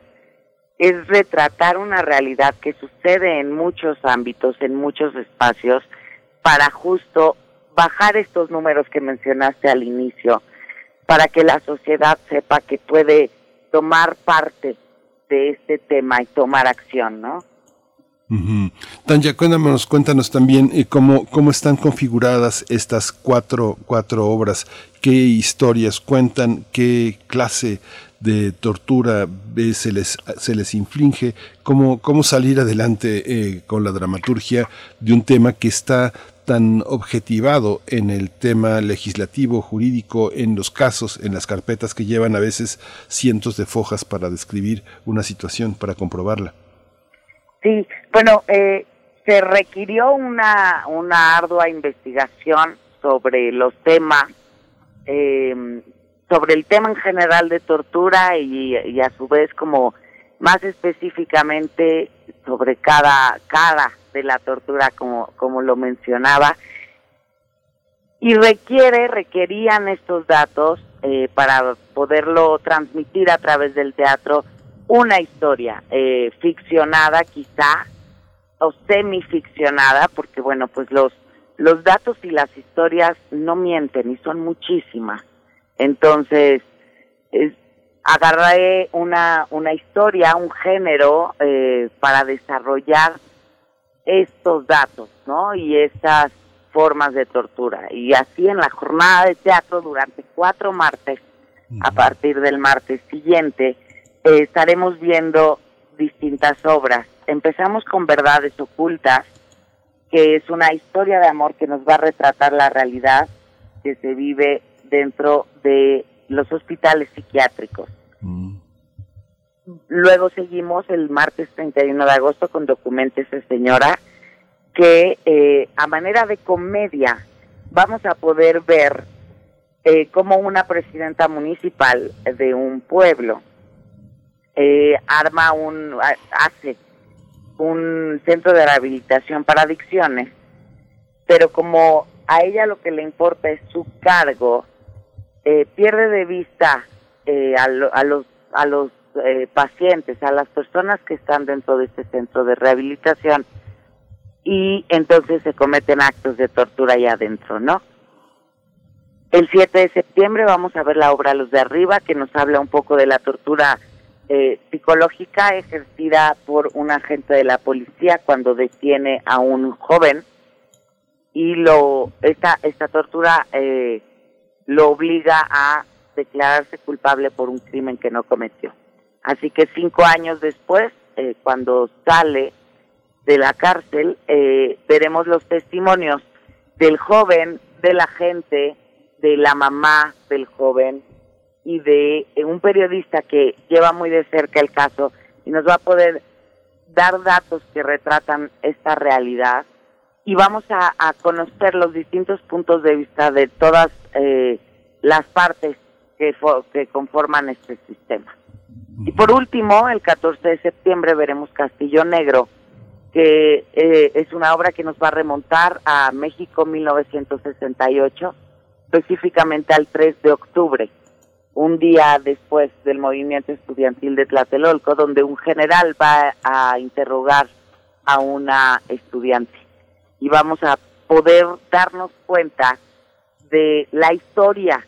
es retratar una realidad que sucede en muchos ámbitos, en muchos espacios, para justo bajar estos números que mencionaste al inicio, para que la sociedad sepa que puede tomar parte de este tema y tomar acción, ¿no? Tanya, cuéntanos, cuéntanos también eh, cómo, cómo están configuradas estas cuatro, cuatro obras, qué historias cuentan, qué clase de tortura se les, se les inflige, cómo, cómo salir adelante eh, con la dramaturgia de un tema que está tan objetivado en el tema legislativo, jurídico, en los casos, en las carpetas que llevan a veces cientos de fojas para describir una situación, para comprobarla. Sí, bueno, eh, se requirió una, una ardua investigación sobre los temas, eh, sobre el tema en general de tortura y, y, a su vez como más específicamente sobre cada cara de la tortura, como, como lo mencionaba. Y requiere, requerían estos datos eh, para poderlo transmitir a través del teatro una historia eh, ficcionada quizá o semificcionada porque bueno pues los los datos y las historias no mienten y son muchísimas entonces es, una una historia un género eh, para desarrollar estos datos no y estas formas de tortura y así en la jornada de teatro durante cuatro martes a partir del martes siguiente eh, estaremos viendo distintas obras. Empezamos con Verdades Ocultas, que es una historia de amor que nos va a retratar la realidad que se vive dentro de los hospitales psiquiátricos. Luego seguimos el martes 31 de agosto con Documentese Señora, que eh, a manera de comedia vamos a poder ver eh, cómo una presidenta municipal de un pueblo eh, arma un, hace un centro de rehabilitación para adicciones, pero como a ella lo que le importa es su cargo, eh, pierde de vista eh, a, a, los, a los eh, pacientes, a las personas que están dentro de este centro de rehabilitación y entonces se cometen actos de tortura allá adentro, ¿no? El 7 de septiembre vamos a ver la obra Los de Arriba, que nos habla un poco de la tortura eh, psicológica ejercida por un agente de la policía cuando detiene a un joven y lo esta esta tortura eh, lo obliga a declararse culpable por un crimen que no cometió. Así que cinco años después, eh, cuando sale de la cárcel, eh, veremos los testimonios del joven, de la gente, de la mamá del joven, y de eh, un periodista que lleva muy de cerca el caso y nos va a poder dar datos que retratan esta realidad y vamos a, conocer los distintos puntos de vista de todas eh, las partes que, que conforman este sistema. Y por último, el 14 de septiembre veremos Castillo Negro, que eh, es una obra que nos va a remontar a México 1968, específicamente al 3 de octubre un día después del movimiento estudiantil de Tlatelolco, donde un general va a interrogar a una estudiante. Y vamos a poder darnos cuenta de la historia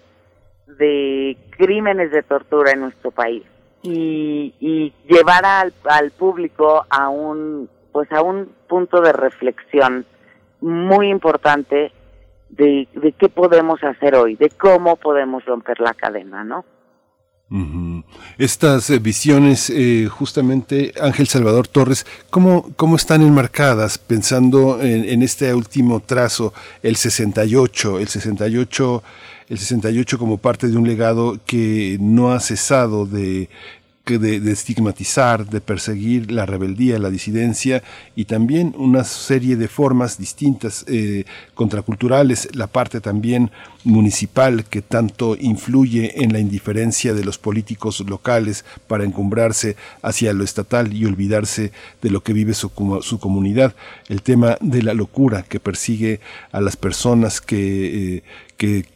de crímenes de tortura en nuestro país y, llevar al, al público a un pues a un punto de reflexión muy importante de, de qué podemos hacer hoy, de cómo podemos romper la cadena, ¿no? Estas eh, visiones, eh, justamente, Ángel Salvador Torres, ¿cómo, cómo están enmarcadas pensando en, en, este último trazo, el 68, el 68, el 68 como parte de un legado que no ha cesado de de, estigmatizar, de perseguir la rebeldía, la disidencia y también una serie de formas distintas eh, contraculturales, la parte también municipal que tanto influye en la indiferencia de los políticos locales para encumbrarse hacia lo estatal y olvidarse de lo que vive su, su comunidad, el tema de la locura que persigue a las personas que, eh,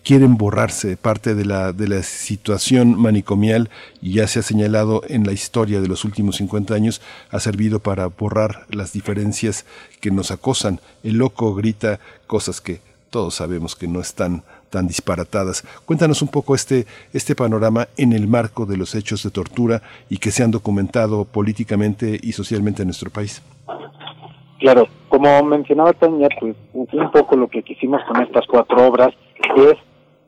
quieren borrarse parte de la, de la situación manicomial y ya se ha señalado en la historia de los últimos 50 años, ha servido para borrar las diferencias que nos acosan. El loco grita cosas que todos sabemos que no están tan disparatadas. Cuéntanos un poco este, este panorama en el marco de los hechos de tortura y que se han documentado políticamente y socialmente en nuestro país. Claro, como mencionaba Tania, pues un poco lo que quisimos con estas cuatro obras es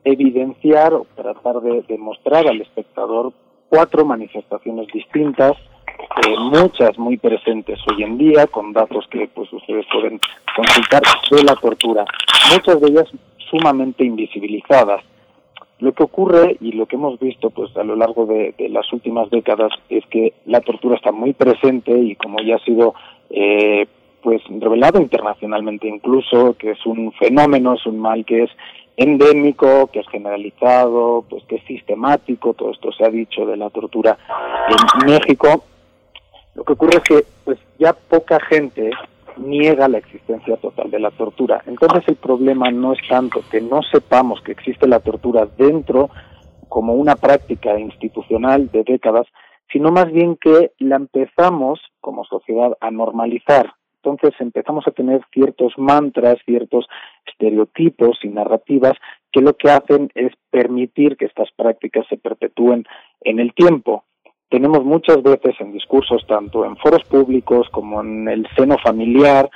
evidenciar o tratar de demostrar al espectador cuatro manifestaciones distintas, eh, muchas muy presentes hoy en día, con datos que pues ustedes pueden consultar de la tortura, muchas de ellas sumamente invisibilizadas. Lo que ocurre y lo que hemos visto pues a lo largo de, las últimas décadas es que la tortura está muy presente y como ya ha sido eh, pues revelado internacionalmente incluso que es un fenómeno, es un mal que es endémico, que es generalizado, pues que es sistemático, todo esto se ha dicho de la tortura en México. Lo que ocurre es que pues ya poca gente niega la existencia total de la tortura. Entonces el problema no es tanto que no sepamos que existe la tortura dentro como una práctica institucional de décadas, sino más bien que la empezamos como sociedad a normalizar. Entonces empezamos a tener ciertos mantras, ciertos estereotipos y narrativas que lo que hacen es permitir que estas prácticas se perpetúen en el tiempo. Tenemos muchas veces en discursos, tanto en foros públicos como en el seno familiar,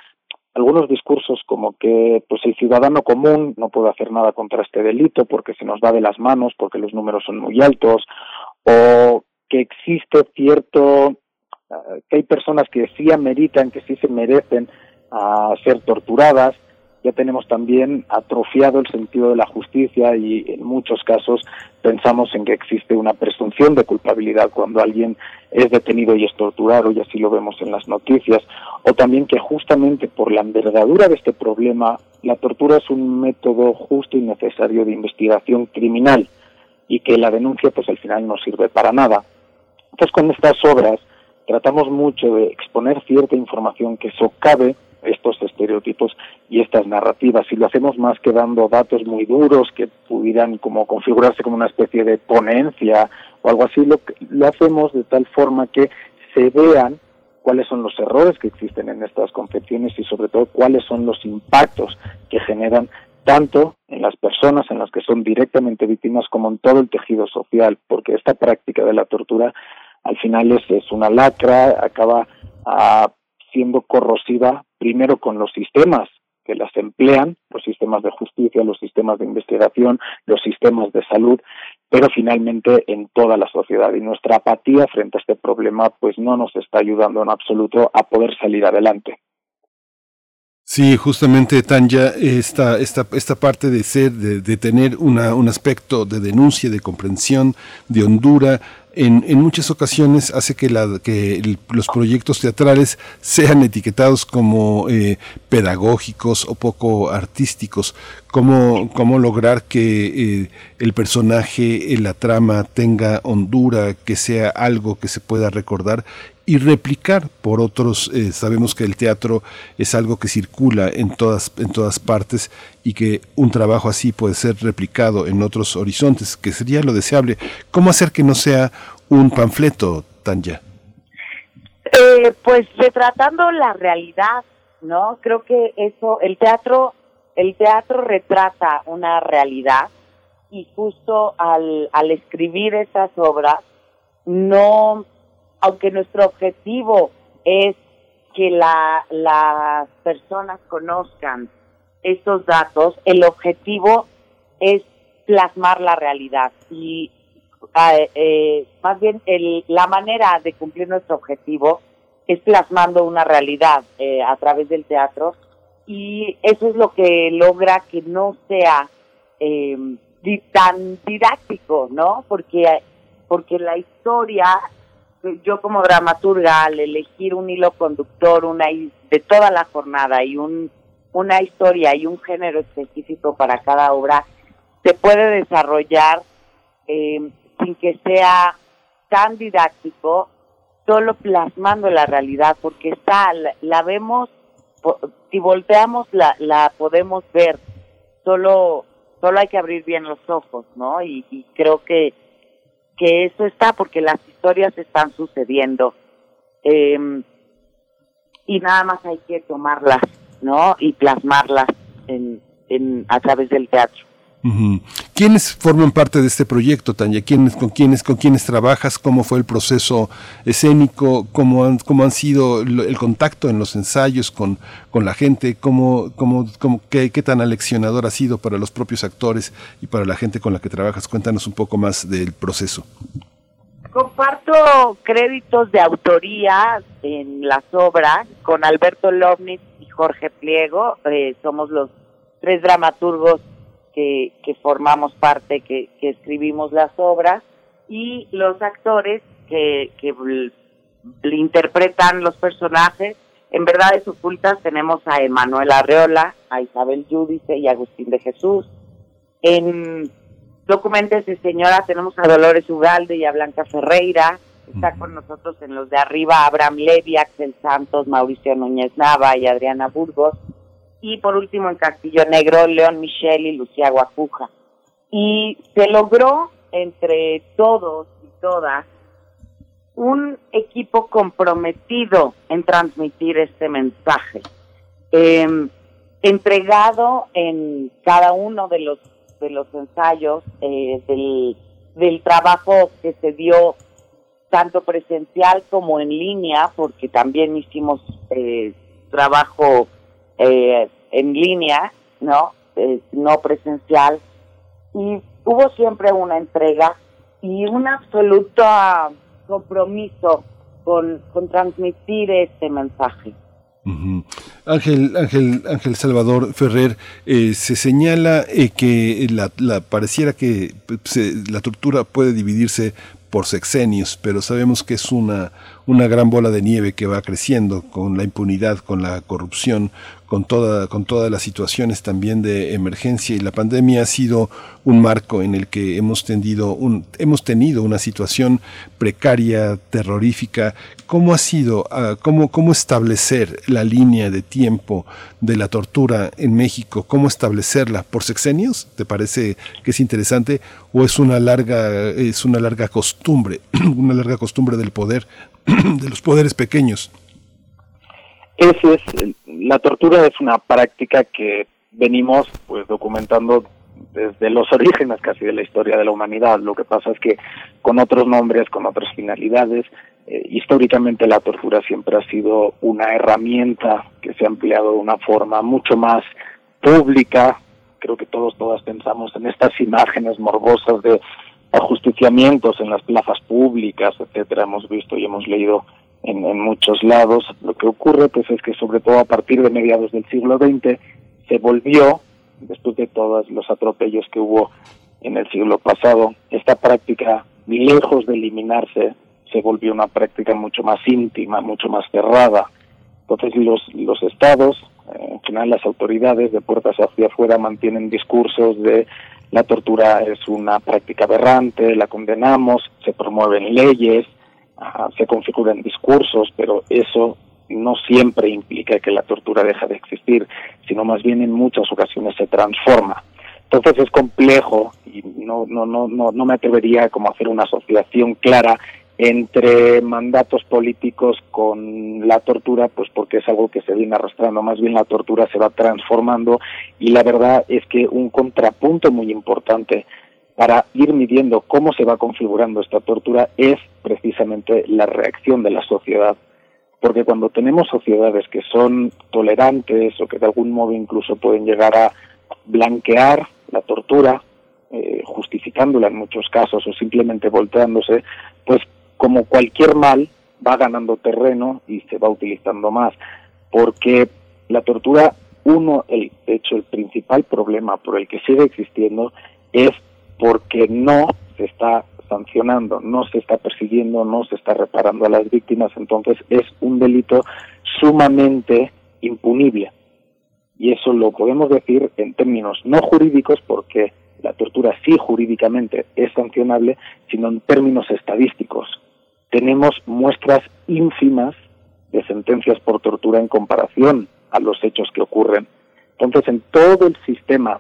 algunos discursos como que pues el ciudadano común no puede hacer nada contra este delito porque se nos va de las manos, porque los números son muy altos, o que existe cierto que hay personas que sí ameritan, que sí se merecen a ser torturadas. Ya tenemos también atrofiado el sentido de la justicia y en muchos casos pensamos en que existe una presunción de culpabilidad cuando alguien es detenido y es torturado, y así lo vemos en las noticias, o también que justamente por la envergadura de este problema, la tortura es un método justo y necesario de investigación criminal y que la denuncia pues al final no sirve para nada. Entonces con estas obras tratamos mucho de exponer cierta información que socave estos estereotipos y estas narrativas y lo hacemos más que dando datos muy duros que pudieran como configurarse como una especie de ponencia o algo así. Lo, lo hacemos de tal forma que se vean cuáles son los errores que existen en estas concepciones y sobre todo cuáles son los impactos que generan tanto en las personas en las que son directamente víctimas como en todo el tejido social, porque esta práctica de la tortura al final es, una lacra, acaba ah, siendo corrosiva primero con los sistemas que las emplean, los sistemas de justicia, los sistemas de investigación, los sistemas de salud, pero finalmente en toda la sociedad. Y nuestra apatía frente a este problema pues no nos está ayudando en absoluto a poder salir adelante. Sí, justamente Tanya, esta, esta, esta parte de ser, de, de tener una, un aspecto de denuncia, de comprensión, de hondura, en, en muchas ocasiones hace que, la, que los proyectos teatrales sean etiquetados como eh, pedagógicos o poco artísticos. Cómo, cómo lograr que eh, el personaje, en la trama tenga hondura, que sea algo que se pueda recordar y replicar por otros. Eh, sabemos que el teatro es algo que circula en todas, en todas partes y que un trabajo así puede ser replicado en otros horizontes, que sería lo deseable. ¿Cómo hacer que no sea un panfleto, Tanya? Eh, pues retratando la realidad, ¿no? Creo que eso, el teatro, el teatro retrata una realidad y justo al, al escribir esas obras, no aunque nuestro objetivo es que la, las personas conozcan estos datos, el objetivo es plasmar la realidad y ah, eh, más bien el, la manera de cumplir nuestro objetivo es plasmando una realidad eh, a través del teatro y eso es lo que logra que no sea eh, tan didáctico, ¿no? Porque porque la historia yo como dramaturga al elegir un hilo conductor una de toda la jornada y un una historia y un género específico para cada obra se puede desarrollar eh, sin que sea tan didáctico solo plasmando la realidad porque está la, vemos si volteamos la, la podemos ver. Solo solo hay que abrir bien los ojos no y creo que que eso está porque las historias están sucediendo eh, y nada más hay que tomarlas, ¿no? Y plasmarlas en, en, a través del teatro. ¿Quiénes forman parte de este proyecto, Tanya? ¿Quiénes, con, quiénes, ¿Con quiénes trabajas? ¿Cómo fue el proceso escénico? ¿Cómo han, cómo han sido el contacto en los ensayos con, la gente? ¿Cómo, cómo, cómo qué, ¿Qué tan aleccionador ha sido para los propios actores y para la gente con la que trabajas? Cuéntanos un poco más del proceso. Comparto créditos de autoría en las obras con Alberto Lovnitz y Jorge Pliego. Eh, somos los tres dramaturgos que, formamos parte, que, escribimos las obras, y los actores que, que interpretan los personajes. En Verdades Ocultas tenemos a Emanuel Arreola, a Isabel Yudice y a Agustín de Jesús. En de Señora tenemos a Dolores Ugalde y a Blanca Ferreira. Está con nosotros en los de arriba Abraham Levy, Axel Santos, Mauricio Núñez Nava y Adriana Burgos y por último en Castillo Negro, León Michel y Lucía Guapuja. Y se logró entre todos y todas un equipo comprometido en transmitir este mensaje, em, entregado en cada uno de los de los ensayos eh, del, del trabajo que se dio tanto presencial como en línea, porque también hicimos eh, trabajo eh, en línea, ¿no? Eh, no presencial. Y hubo siempre una entrega y un absoluto compromiso con, con transmitir este mensaje. Ángel, Ángel, Ángel Salvador Ferrer, eh, se señala eh, que la, la, pareciera que la tortura puede dividirse por sexenios, pero sabemos que es una, una gran bola de nieve que va creciendo con la impunidad, con la corrupción, con, toda, con todas las situaciones también de emergencia y la pandemia ha sido un marco en el que hemos, tendido un, hemos tenido una situación precaria, terrorífica. ¿Cómo ha sido, ah, cómo, cómo establecer la línea de tiempo de la tortura en México? ¿Cómo establecerla? ¿Por sexenios? ¿Te parece que es interesante? ¿O es una larga, es una larga costumbre, una larga costumbre del poder, de los poderes pequeños? Ese es, la tortura es una práctica que venimos pues documentando desde los orígenes casi de la historia de la humanidad. Lo que pasa es que con otros nombres, con otras finalidades, eh, históricamente la tortura siempre ha sido una herramienta que se ha empleado de una forma mucho más pública. Creo que todos, todas pensamos en estas imágenes morbosas de ajusticiamientos en las plazas públicas, etcétera. Hemos visto y hemos leído en, muchos lados. Lo que ocurre pues es que sobre todo a partir de mediados del siglo XX se volvió, después de todos los atropellos que hubo en el siglo pasado, esta práctica, lejos de eliminarse, se volvió una práctica mucho más íntima, mucho más cerrada. Entonces los, los estados, eh, en general las autoridades de puertas hacia afuera mantienen discursos de la tortura es una práctica aberrante, la condenamos, se promueven leyes, se configuran discursos, pero eso no siempre implica que la tortura deja de existir, sino más bien en muchas ocasiones se transforma. Entonces es complejo y no, no, no, no, no me atrevería como a hacer una asociación clara entre mandatos políticos con la tortura, pues porque es algo que se viene arrastrando, más bien la tortura se va transformando y la verdad es que un contrapunto muy importante para ir midiendo cómo se va configurando esta tortura es precisamente la reacción de la sociedad. Porque cuando tenemos sociedades que son tolerantes o que de algún modo incluso pueden llegar a blanquear la tortura, eh, justificándola en muchos casos o simplemente volteándose, pues como cualquier mal va ganando terreno y se va utilizando más. Porque la tortura, uno, el hecho, el principal problema por el que sigue existiendo es porque no se está sancionando, no se está persiguiendo, no se está reparando a las víctimas, entonces es un delito sumamente impunible. Y eso lo podemos decir en términos no jurídicos porque la tortura sí jurídicamente es sancionable, sino en términos estadísticos. Tenemos muestras ínfimas de sentencias por tortura en comparación a los hechos que ocurren. Entonces, en todo el sistema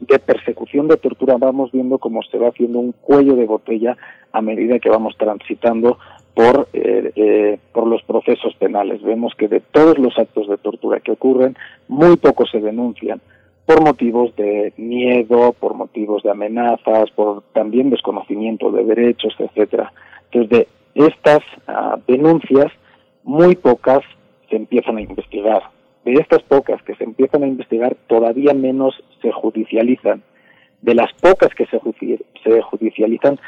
de persecución de tortura vamos viendo cómo se va haciendo un cuello de botella a medida que vamos transitando por, eh, eh, por los procesos penales. Vemos que de todos los actos de tortura que ocurren, muy pocos se denuncian, por motivos de miedo, por motivos de amenazas, por también desconocimiento de derechos, etcétera. Entonces, de estas ah, denuncias, muy pocas se empiezan a investigar. De estas pocas que se empiezan a investigar, todavía menos se judicializan. De las pocas que se, judicializan,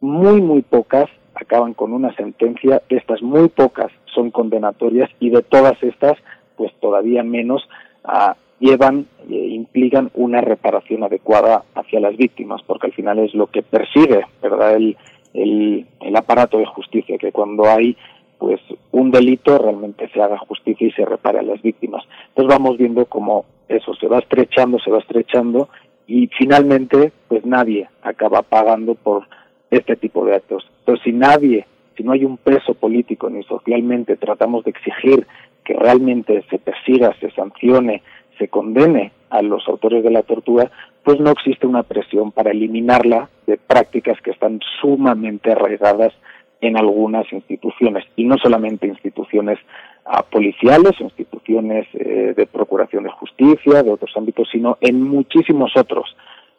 muy, muy pocas acaban con una sentencia, estas muy pocas son condenatorias y de todas estas, pues todavía menos ah, llevan e implican una reparación adecuada hacia las víctimas, porque al final es lo que persigue, ¿verdad?, el, el aparato de justicia, que cuando hay pues un delito realmente se haga justicia y se repare a las víctimas. Entonces vamos viendo cómo eso se va estrechando, se va estrechando y finalmente pues nadie acaba pagando por este tipo de actos. Entonces si nadie, si no hay un peso político ni socialmente tratamos de exigir que realmente se persiga, se sancione, se condene a los autores de la tortura, pues no existe una presión para eliminarla de prácticas que están sumamente arraigadas en algunas instituciones, y no solamente instituciones ah, policiales, instituciones eh, de procuración de justicia, de otros ámbitos, sino en muchísimos otros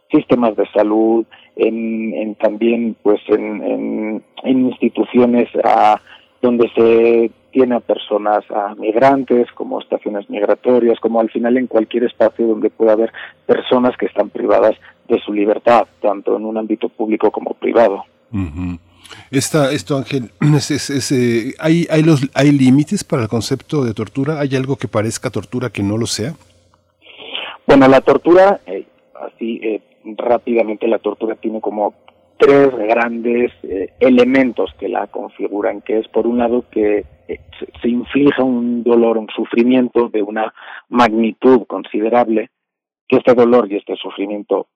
sistemas de salud, en, también pues en, instituciones ah, donde se tiene a personas, a migrantes, como estaciones migratorias, como al final en cualquier espacio donde pueda haber personas que están privadas de su libertad, tanto en un ámbito público como privado. Esto, Ángel, es, eh, ¿hay, hay, los, ¿hay límites para el concepto de tortura? ¿Hay algo que parezca tortura que no lo sea? Bueno, la tortura, eh, así eh, rápidamente, la tortura tiene como tres grandes eh, elementos que la configuran, que es por un lado que se inflija un dolor, un sufrimiento de una magnitud considerable, que este dolor y este sufrimiento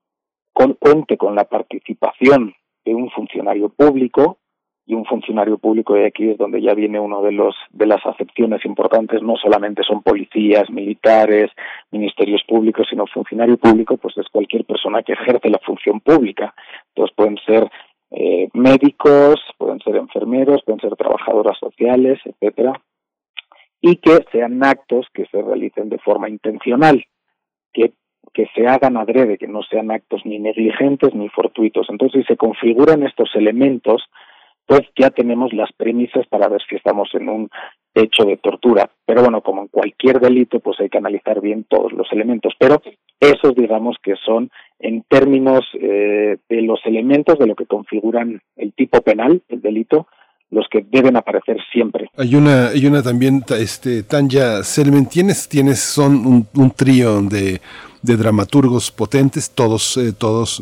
cuente con la participación de un funcionario público y un funcionario público de aquí es donde ya viene uno de los de las acepciones importantes. No solamente son policías militares ministerios públicos sino funcionario público pues es cualquier persona que ejerce la función pública. Entonces pueden ser eh, médicos pueden ser enfermeros pueden ser trabajadoras sociales etcétera y que sean actos que se realicen de forma intencional que que se hagan adrede, que no sean actos ni negligentes ni fortuitos. Entonces, si se configuran estos elementos, pues ya tenemos las premisas para ver si estamos en un hecho de tortura. Pero bueno, como en cualquier delito, pues hay que analizar bien todos los elementos. Pero esos, digamos, que son en términos eh, de los elementos de lo que configuran el tipo penal, el delito, los que deben aparecer siempre. Hay una, hay una también, este, Tanya Selmen, tienes, tienes, son un, un trío de, de dramaturgos potentes, todos, eh, todos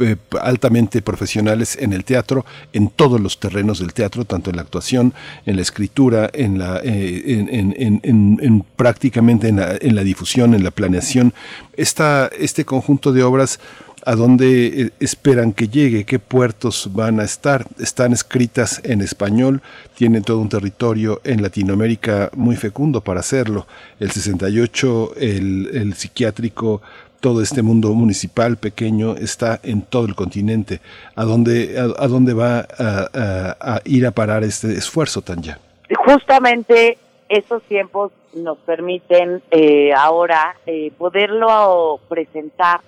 eh, altamente profesionales en el teatro, en todos los terrenos del teatro, tanto en la actuación, en la escritura, en la, eh, en, prácticamente en la, en la difusión, en la planeación. Esta, este conjunto de obras a dónde eh, esperan que llegue, qué puertos van a estar. Están escritas en español, tienen todo un territorio en Latinoamérica muy fecundo para hacerlo. El 68, el, el psiquiátrico todo este mundo municipal pequeño está en todo el continente. ¿A dónde, a, dónde va a, ir a parar este esfuerzo, Tanya? Justamente esos tiempos nos permiten eh, ahora eh, poderlo presentar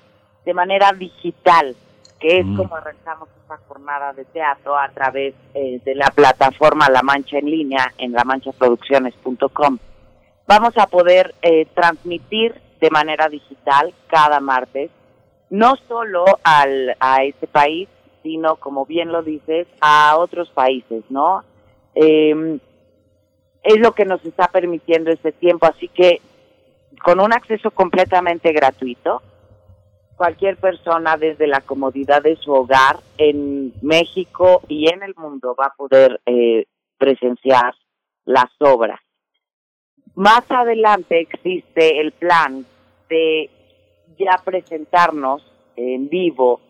de manera digital, que es mm. como arrancamos esta jornada de teatro a través eh, de la plataforma La Mancha en línea en lamanchaproducciones.com. Vamos a poder transmitir de manera digital cada martes, no solo al, a este país, sino, como bien lo dices, a otros países, ¿no? Eh, es lo que nos está permitiendo este tiempo, así que con un acceso completamente gratuito, cualquier persona desde la comodidad de su hogar en México y en el mundo va a poder eh, presenciar las obras. Más adelante existe el plan de ya presentarnos en vivo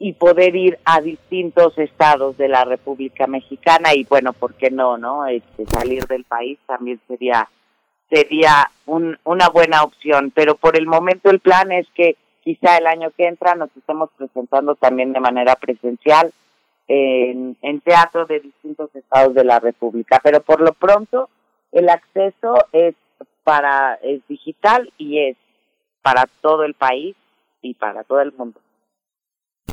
y poder ir a distintos estados de la República Mexicana y bueno, ¿por qué no, no? Este, salir del país también sería sería un, una buena opción, pero por el momento el plan es que quizá el año que entra nos estemos presentando también de manera presencial en, en teatro de distintos estados de la República, pero por lo pronto el acceso es para es digital y es para todo el país y para todo el mundo.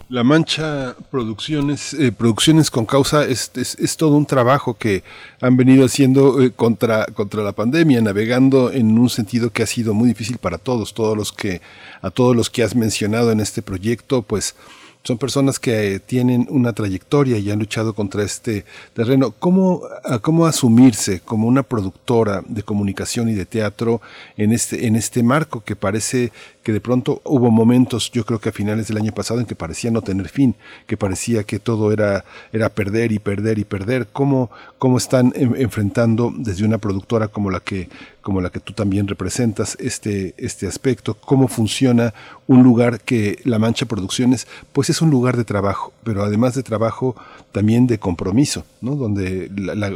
La Mancha Producciones, eh, Producciones con Causa es, todo un trabajo que han venido haciendo eh, contra, contra la pandemia, navegando en un sentido que ha sido muy difícil para todos, todos los que, a todos los que has mencionado en este proyecto, pues son personas que tienen una trayectoria y han luchado contra este terreno. ¿Cómo, cómo asumirse como una productora de comunicación y de teatro en este, en este marco que parece que de pronto hubo momentos, yo creo que a finales del año pasado, en que parecía no tener fin, que parecía que todo era, era perder y perder y perder. ¿Cómo, cómo están enfrentando desde una productora como la que, como la que tú también representas este, este aspecto? ¿Cómo funciona un lugar que La Mancha Producciones, pues es un lugar de trabajo, pero además de trabajo, también de compromiso, ¿no? Donde la,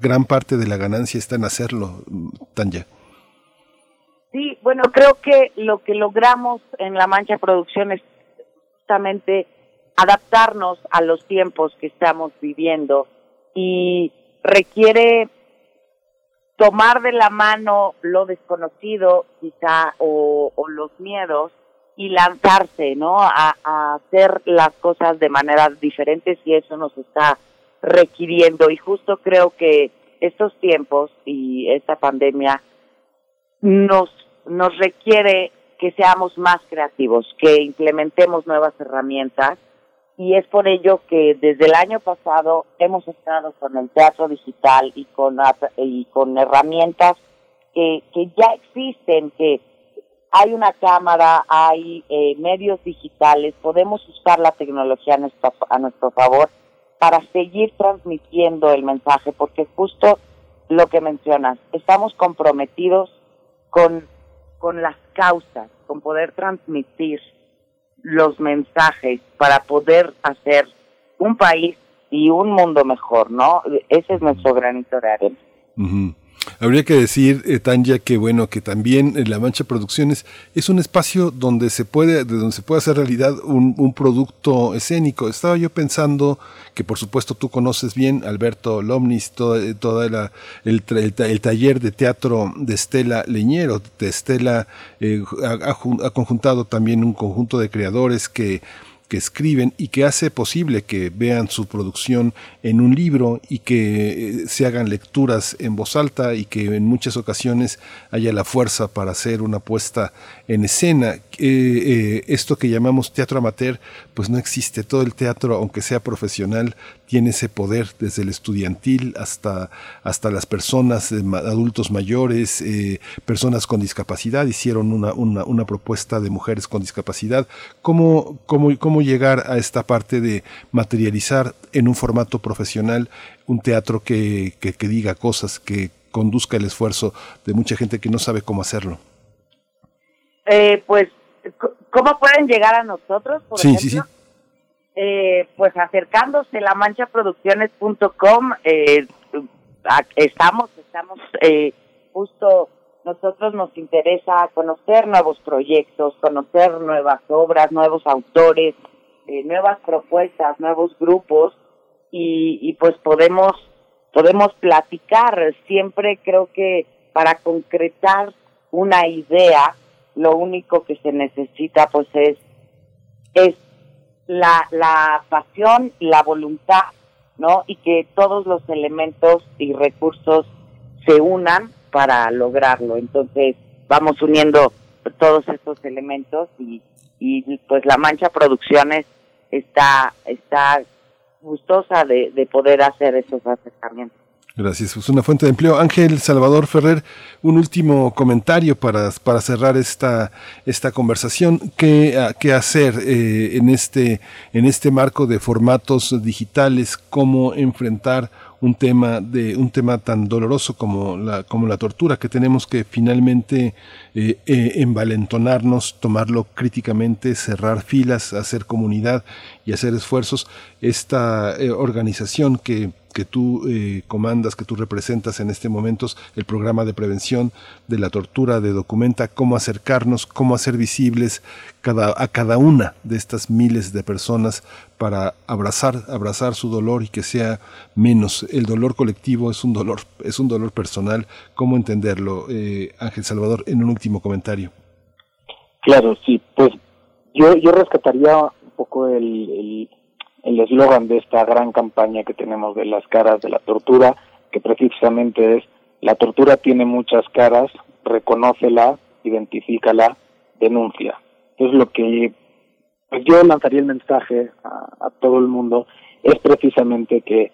gran parte de la ganancia está en hacerlo, Tanya. Sí, bueno, creo que lo que logramos en La Mancha Producción es justamente adaptarnos a los tiempos que estamos viviendo y requiere tomar de la mano lo desconocido quizá o, los miedos y lanzarse, ¿no? A, a, hacer las cosas de maneras diferentes y eso nos está requiriendo y justo creo que estos tiempos y esta pandemia nos, nos requiere que seamos más creativos, que implementemos nuevas herramientas. Y es por ello que desde el año pasado hemos estado con el teatro digital y con, y con herramientas que, que ya existen, que hay una cámara, hay eh, medios digitales, podemos usar la tecnología a nuestro, a nuestro favor para seguir transmitiendo el mensaje, porque justo lo que mencionas, estamos comprometidos con, con las causas, con poder transmitir los mensajes para poder hacer un país y un mundo mejor, ¿no? Ese es nuestro granito de arena. Habría que decir, eh, Tanya, que bueno, que también La Mancha Producciones es un espacio donde se puede, de donde se puede hacer realidad un, un, producto escénico. Estaba yo pensando que por supuesto tú conoces bien Alberto Lomnis, toda, eh, toda la, el, el, taller de teatro de Estela Leñero. De Estela eh, ha, ha conjuntado también un conjunto de creadores que que escriben y que hace posible que vean su producción en un libro y que eh, se hagan lecturas en voz alta y que en muchas ocasiones haya la fuerza para hacer una puesta en escena. Eh, eh, esto que llamamos teatro amateur, pues no existe. Todo el teatro, aunque sea profesional, tiene ese poder desde el estudiantil hasta, hasta las personas, adultos mayores, eh, personas con discapacidad. Hicieron una, una, una, propuesta de mujeres con discapacidad. ¿Cómo, cómo, ¿Cómo llegar a esta parte de materializar en un formato profesional un teatro que, que, que diga cosas, que conduzca el esfuerzo de mucha gente que no sabe cómo hacerlo? Eh, pues, ¿cómo pueden llegar a nosotros? Por sí, sí, sí eh, pues acercándose la manchaproducciones.com eh, estamos estamos eh, justo nosotros nos interesa conocer nuevos proyectos conocer nuevas obras nuevos autores eh, nuevas propuestas nuevos grupos y, y pues podemos podemos platicar siempre creo que para concretar una idea lo único que se necesita pues es es la, la pasión, la voluntad, ¿no? Y que todos los elementos y recursos se unan para lograrlo. Entonces, vamos uniendo todos estos elementos y, y pues la Mancha Producciones está, está gustosa de, de poder hacer esos acercamientos. Gracias. Es una fuente de empleo. Ángel Salvador Ferrer, un último comentario para, para cerrar esta, esta conversación. ¿Qué, ah, qué hacer eh, en, este, en este marco de formatos digitales? ¿Cómo enfrentar un tema de un tema tan doloroso como la como la tortura que tenemos que finalmente eh, eh, envalentonarnos tomarlo críticamente cerrar filas hacer comunidad y hacer esfuerzos esta organización que que tú eh, comandas, que tú representas en este momento, el programa de prevención de la tortura, de documenta cómo acercarnos, cómo hacer visibles cada, a cada una de estas miles de personas para abrazar, abrazar su dolor y que sea menos. El dolor colectivo es un dolor, es un dolor personal. ¿Cómo entenderlo, eh, Ángel Salvador, en un último comentario? Claro, sí, pues yo, yo rescataría un poco el eslogan de esta gran campaña que tenemos de las caras de la tortura, que precisamente es la tortura tiene muchas caras, reconócela, identifícala, denuncia. Es lo que pues yo lanzaría el mensaje a, todo el mundo, es precisamente que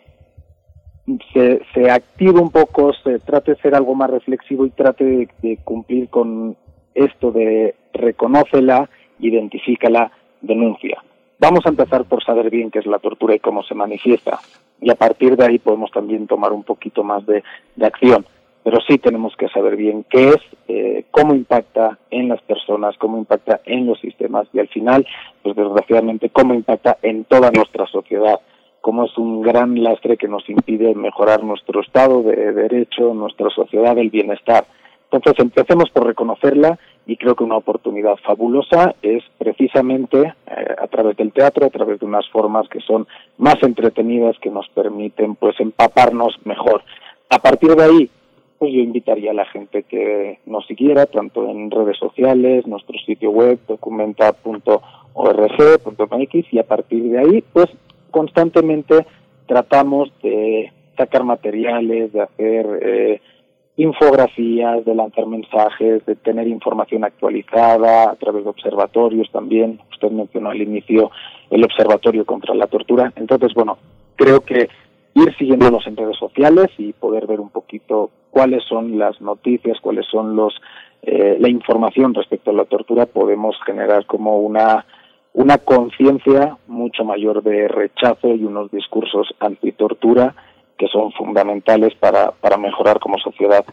se, se active un poco, se trate de ser algo más reflexivo y trate de, cumplir con esto de reconócela, identifícala, denuncia. Vamos a empezar por saber bien qué es la tortura y cómo se manifiesta. Y a partir de ahí podemos también tomar un poquito más de acción pero sí tenemos que saber bien qué es, eh, cómo impacta en las personas, cómo impacta en los sistemas y al final, pues desgraciadamente, cómo impacta en toda nuestra sociedad, cómo es un gran lastre que nos impide mejorar nuestro estado de derecho, nuestra sociedad, el bienestar. Entonces, empecemos por reconocerla y creo que una oportunidad fabulosa es precisamente eh, a través del teatro, a través de unas formas que son más entretenidas, que nos permiten pues empaparnos mejor. A partir de ahí, pues yo invitaría a la gente que nos siguiera, tanto en redes sociales, nuestro sitio web, documenta.org.mx, y a partir de ahí, pues constantemente tratamos de sacar materiales, de hacer eh, infografías, de lanzar mensajes, de tener información actualizada a través de observatorios también. Usted mencionó al inicio el Observatorio contra la Tortura. Entonces, bueno, creo que ir siguiéndonos en redes sociales y poder ver un poquito cuáles son las noticias, cuáles son los eh, la información respecto a la tortura, podemos generar como una una conciencia mucho mayor de rechazo y unos discursos antitortura que son fundamentales para, para mejorar como sociedad.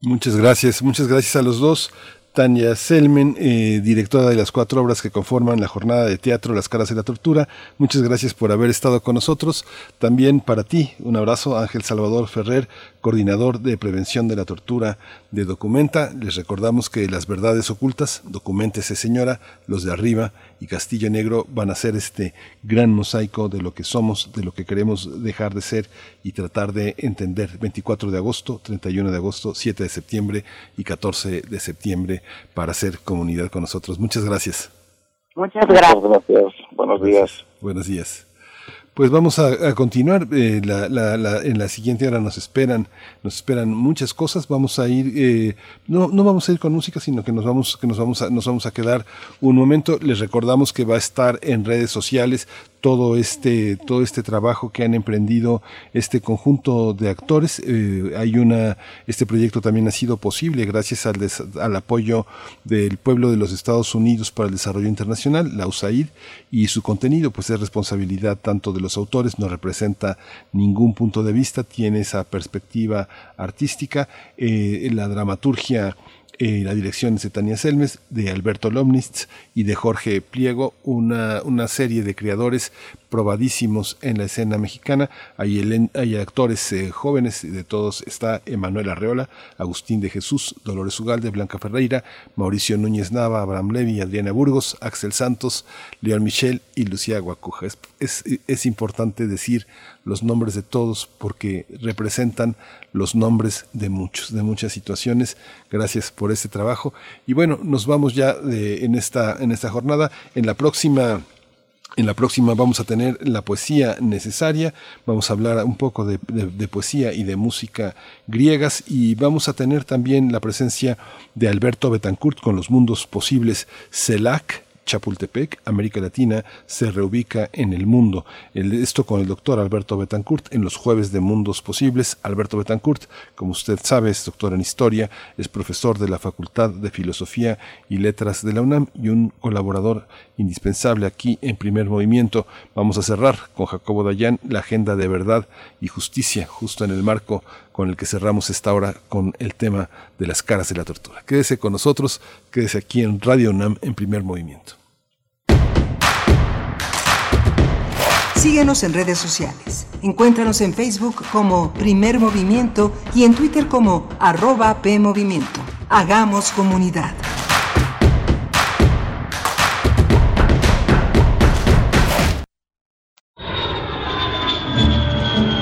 Muchas gracias, muchas gracias a los dos. Tania Selmen, eh, directora de las cuatro obras que conforman la jornada de teatro Las caras de la tortura. Muchas gracias por haber estado con nosotros. También para ti, un abrazo, Ángel Salvador Ferrer, coordinador de prevención de la tortura de Documenta. Les recordamos que las verdades ocultas, Documentese Señora, los de arriba y Castillo Negro van a ser este gran mosaico de lo que somos, de lo que queremos dejar de ser y tratar de entender. 24 de agosto, 31 de agosto, 7 de septiembre y 14 de septiembre para hacer comunidad con nosotros. Muchas gracias. Muchas gracias. Buenos días. Buenos días. Pues vamos a, continuar. Eh, en la siguiente hora nos esperan, nos esperan muchas cosas. Vamos a ir, eh, no, no vamos a ir con música, sino que nos vamos, que nos vamos a, nos vamos a quedar un momento. Les recordamos que va a estar en redes sociales todo este, todo este trabajo que han emprendido este conjunto de actores. Eh, hay una, este proyecto también ha sido posible gracias al, al apoyo del pueblo de los Estados Unidos para el Desarrollo Internacional, la USAID, y su contenido pues es responsabilidad tanto de los autores, no representa ningún punto de vista, tiene esa perspectiva artística, eh, la dramaturgia eh, la dirección de Tania Selmes, de Alberto Lomnitz y de Jorge Pliego, una, una serie de creadores probadísimos en la escena mexicana. Hay, hay actores eh, jóvenes, de todos está Emanuel Arreola, Agustín de Jesús, Dolores Ugalde, Blanca Ferreira, Mauricio Núñez Nava, Abraham Levy, Adriana Burgos, Axel Santos, León Michel y Lucía Guacuja. Es, es, importante decir los nombres de todos porque representan los nombres de muchos, de muchas situaciones. Gracias por este trabajo. Y bueno, nos vamos ya en, esta, en esta jornada. En la próxima en la próxima vamos a tener la poesía necesaria, vamos a hablar un poco de, poesía y de música griegas y vamos a tener también la presencia de Alberto Betancourt con los mundos posibles, CELAC, Chapultepec, América Latina, se reubica en el mundo. esto con el doctor Alberto Betancourt en los jueves de Mundos Posibles. Alberto Betancourt, como usted sabe, es doctor en historia, es profesor de la Facultad de Filosofía y Letras de la UNAM y un colaborador indispensable aquí en primer movimiento. Vamos a cerrar con Jacobo Dayan la agenda de verdad y justicia, justo en el marco con el que cerramos esta hora con el tema de las caras de la tortura. Quédese con nosotros, quédese aquí en Radio UNAM en primer movimiento. Síguenos en redes sociales. Encuéntranos en Facebook como Primer Movimiento y en Twitter como arroba PMovimiento. Hagamos comunidad.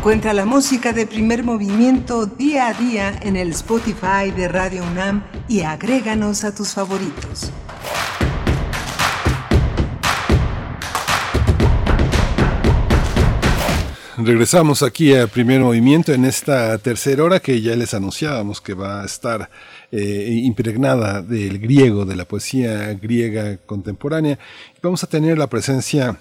Encuentra la música de primer movimiento día a día en el Spotify de Radio UNAM y agréganos a tus favoritos. Regresamos aquí a primer movimiento en esta tercera hora que ya les anunciábamos que va a estar eh, impregnada del griego, de la poesía griega contemporánea. Vamos a tener la presencia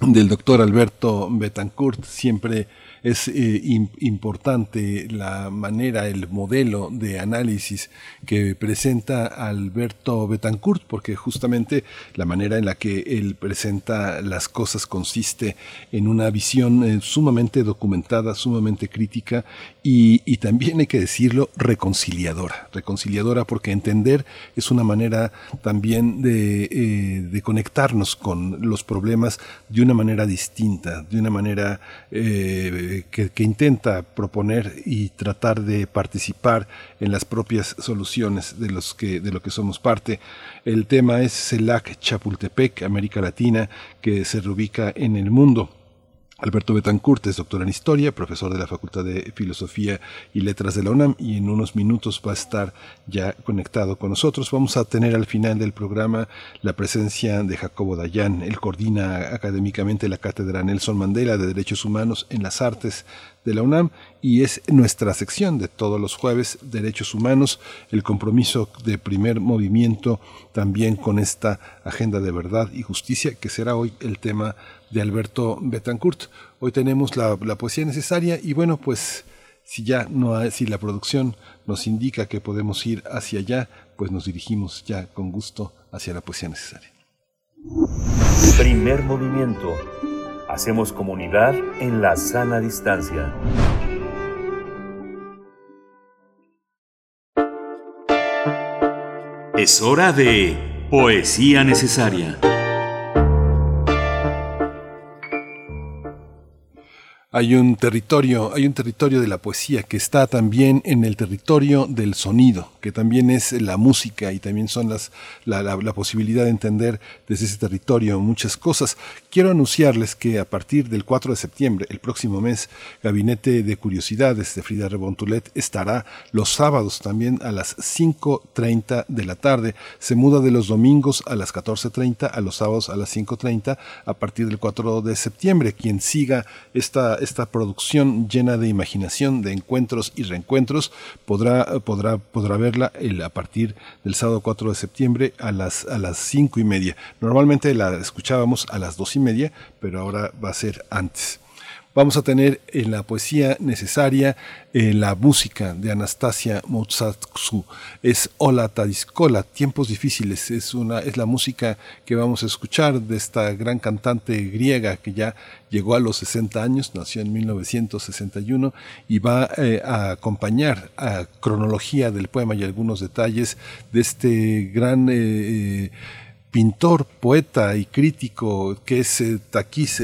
del doctor Alberto Betancourt, siempre es eh, importante la manera, el modelo de análisis que presenta Alberto Betancourt, porque justamente la manera en la que él presenta las cosas consiste en una visión eh, sumamente documentada, sumamente crítica y, y, también hay que decirlo reconciliadora, reconciliadora porque entender es una manera también de, eh, de conectarnos con los problemas de una manera distinta, de una manera que, que, intenta proponer y tratar de participar en las propias soluciones de, los que, de lo que somos parte. El tema es CELAC Chapultepec, América Latina, que se reubica en el mundo. Alberto Betancourt es doctor en historia, profesor de la Facultad de Filosofía y Letras de la UNAM y en unos minutos va a estar ya conectado con nosotros. Vamos a tener al final del programa la presencia de Jacobo Dayan. Él coordina académicamente la Cátedra Nelson Mandela de Derechos Humanos en las Artes de la UNAM y es nuestra sección de todos los jueves, Derechos Humanos, el compromiso de primer movimiento también con esta agenda de verdad y justicia que será hoy el tema de Alberto Betancourt. Hoy tenemos la, poesía necesaria y bueno, pues si ya no hay, si la producción nos indica que podemos ir hacia allá, pues nos dirigimos ya con gusto hacia la poesía necesaria. Primer movimiento. Hacemos comunidad en la sana distancia. Es hora de poesía necesaria. Hay un territorio, hay un territorio de la poesía que está también en el territorio del sonido, que también es la música y también son las, la, la, posibilidad de entender desde ese territorio muchas cosas. Quiero anunciarles que a partir del 4 de septiembre, el próximo mes, Gabinete de Curiosidades de Frida Rebontulet estará los sábados también a las 5.30 de la tarde. Se muda de los domingos a las 14.30 a los sábados a las 5.30 a partir del 4 de septiembre. Quien siga esta esta producción llena de imaginación, de encuentros y reencuentros, podrá, podrá, podrá verla a partir del sábado 4 de septiembre a las, a las 5 y media. Normalmente la escuchábamos a las 2 y media, pero ahora va a ser antes. Vamos a tener en la poesía necesaria eh, la música de Anastasia Motsatsu. Es Ola Tadiscola, Tiempos Difíciles. Es, una, es la música que vamos a escuchar de esta gran cantante griega que ya llegó a los 60 años, nació en 1961 y va eh, a acompañar a cronología del poema y algunos detalles de este gran... Eh, pintor, poeta y crítico que es eh,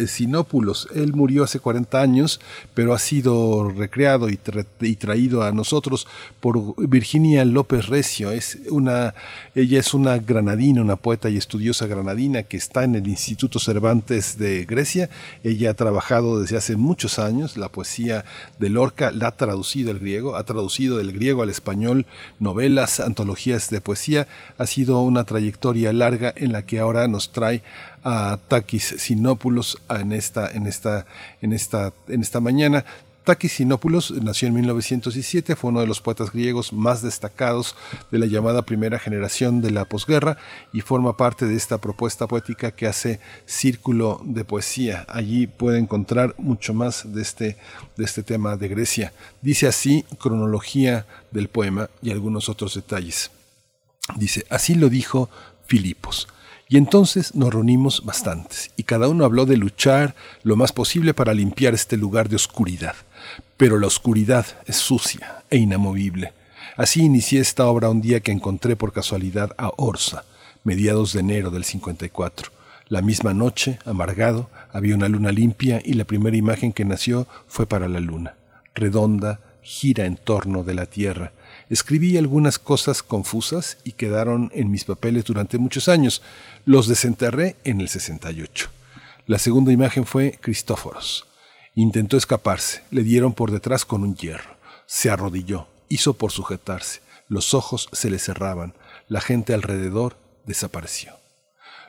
Sinópulos. Él murió hace 40 años, pero ha sido recreado y, traído a nosotros por Virginia López Recio. Es una, ella es una granadina, una poeta y estudiosa granadina que está en el Instituto Cervantes de Grecia. Ella ha trabajado desde hace muchos años la poesía de Lorca, la ha traducido al griego, ha traducido del griego al español novelas, antologías de poesía. Ha sido una trayectoria larga en la que ahora nos trae a Takis Sinopoulos en esta, en esta, en esta, en esta mañana. Takis Sinopoulos nació en 1917, fue uno de los poetas griegos más destacados de la llamada primera generación de la posguerra y forma parte de esta propuesta poética que hace Círculo de Poesía. Allí puede encontrar mucho más de este, de este tema de Grecia. Dice así cronología del poema y algunos otros detalles. Dice, así lo dijo Filipos. Y entonces nos reunimos bastantes, y cada uno habló de luchar lo más posible para limpiar este lugar de oscuridad. Pero la oscuridad es sucia e inamovible. Así inicié esta obra un día que encontré por casualidad a Orsa, mediados de enero del 54. La misma noche, amargado, había una luna limpia y la primera imagen que nació fue para la luna, redonda, gira en torno de la Tierra, Escribí algunas cosas confusas y quedaron en mis papeles durante muchos años. Los desenterré en el 68. La segunda imagen fue Cristóforos. Intentó escaparse, le dieron por detrás con un hierro. Se arrodilló, hizo por sujetarse. Los ojos se le cerraban. La gente alrededor desapareció.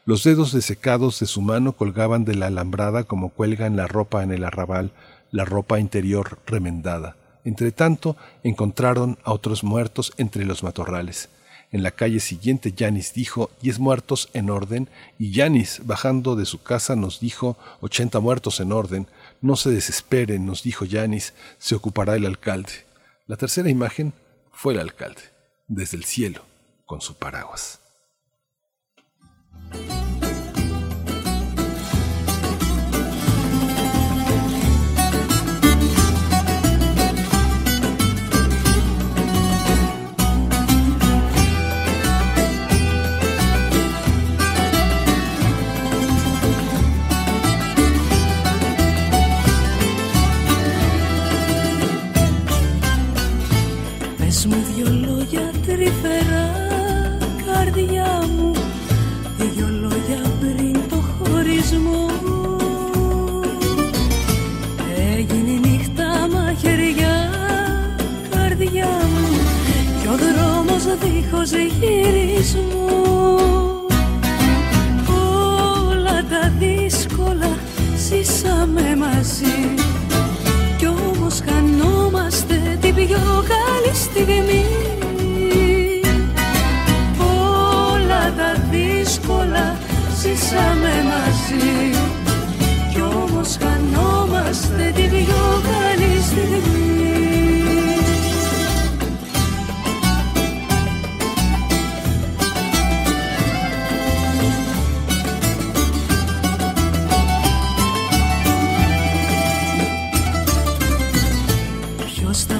Los dedos desecados de su mano colgaban de la alambrada como cuelgan la ropa en el arrabal, la ropa interior remendada. Entretanto, encontraron a otros muertos entre los matorrales. En la calle siguiente Yanis dijo diez muertos en orden y Yanis, bajando de su casa, nos dijo ochenta muertos en orden. No se desesperen, nos dijo Yanis, se ocupará el alcalde. La tercera imagen fue el alcalde, desde el cielo, con su paraguas. Δίχως γυρισμό Όλα τα δύσκολα ζήσαμε μαζί. Κι όμως χανόμαστε την πιο καλή στιγμή. Όλα τα δύσκολα ζήσαμε μαζί. Κι όμως χανόμαστε την πιο καλή στιγμή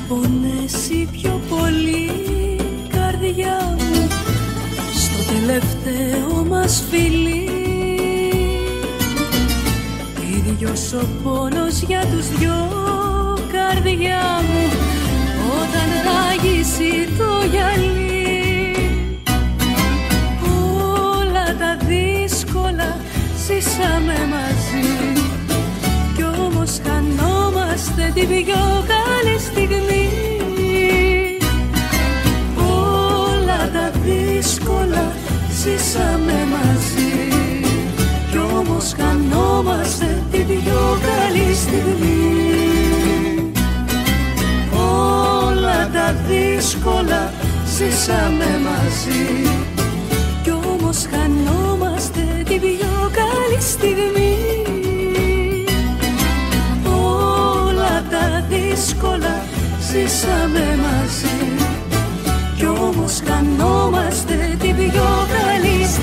πονέσει πιο πολύ καρδιά μου. Στο τελευταίο μας φιλί. Ίδιος ο πόνος για τους δυο καρδιά μου. Όταν ράγισει το γυαλί. Όλα τα δύσκολα ζήσαμε μαζί. Κι όμως χανόμαστε την πιο ζήσαμε μαζί. Κι όμως χανόμαστε την πιο καλή στιγμή. Όλα τα δύσκολα ζήσαμε μαζί. Κι όμως χανόμαστε την πιο καλή στιγμή. Όλα τα δύσκολα ζήσαμε μαζί. Κι όμως χανόμαστε την πιο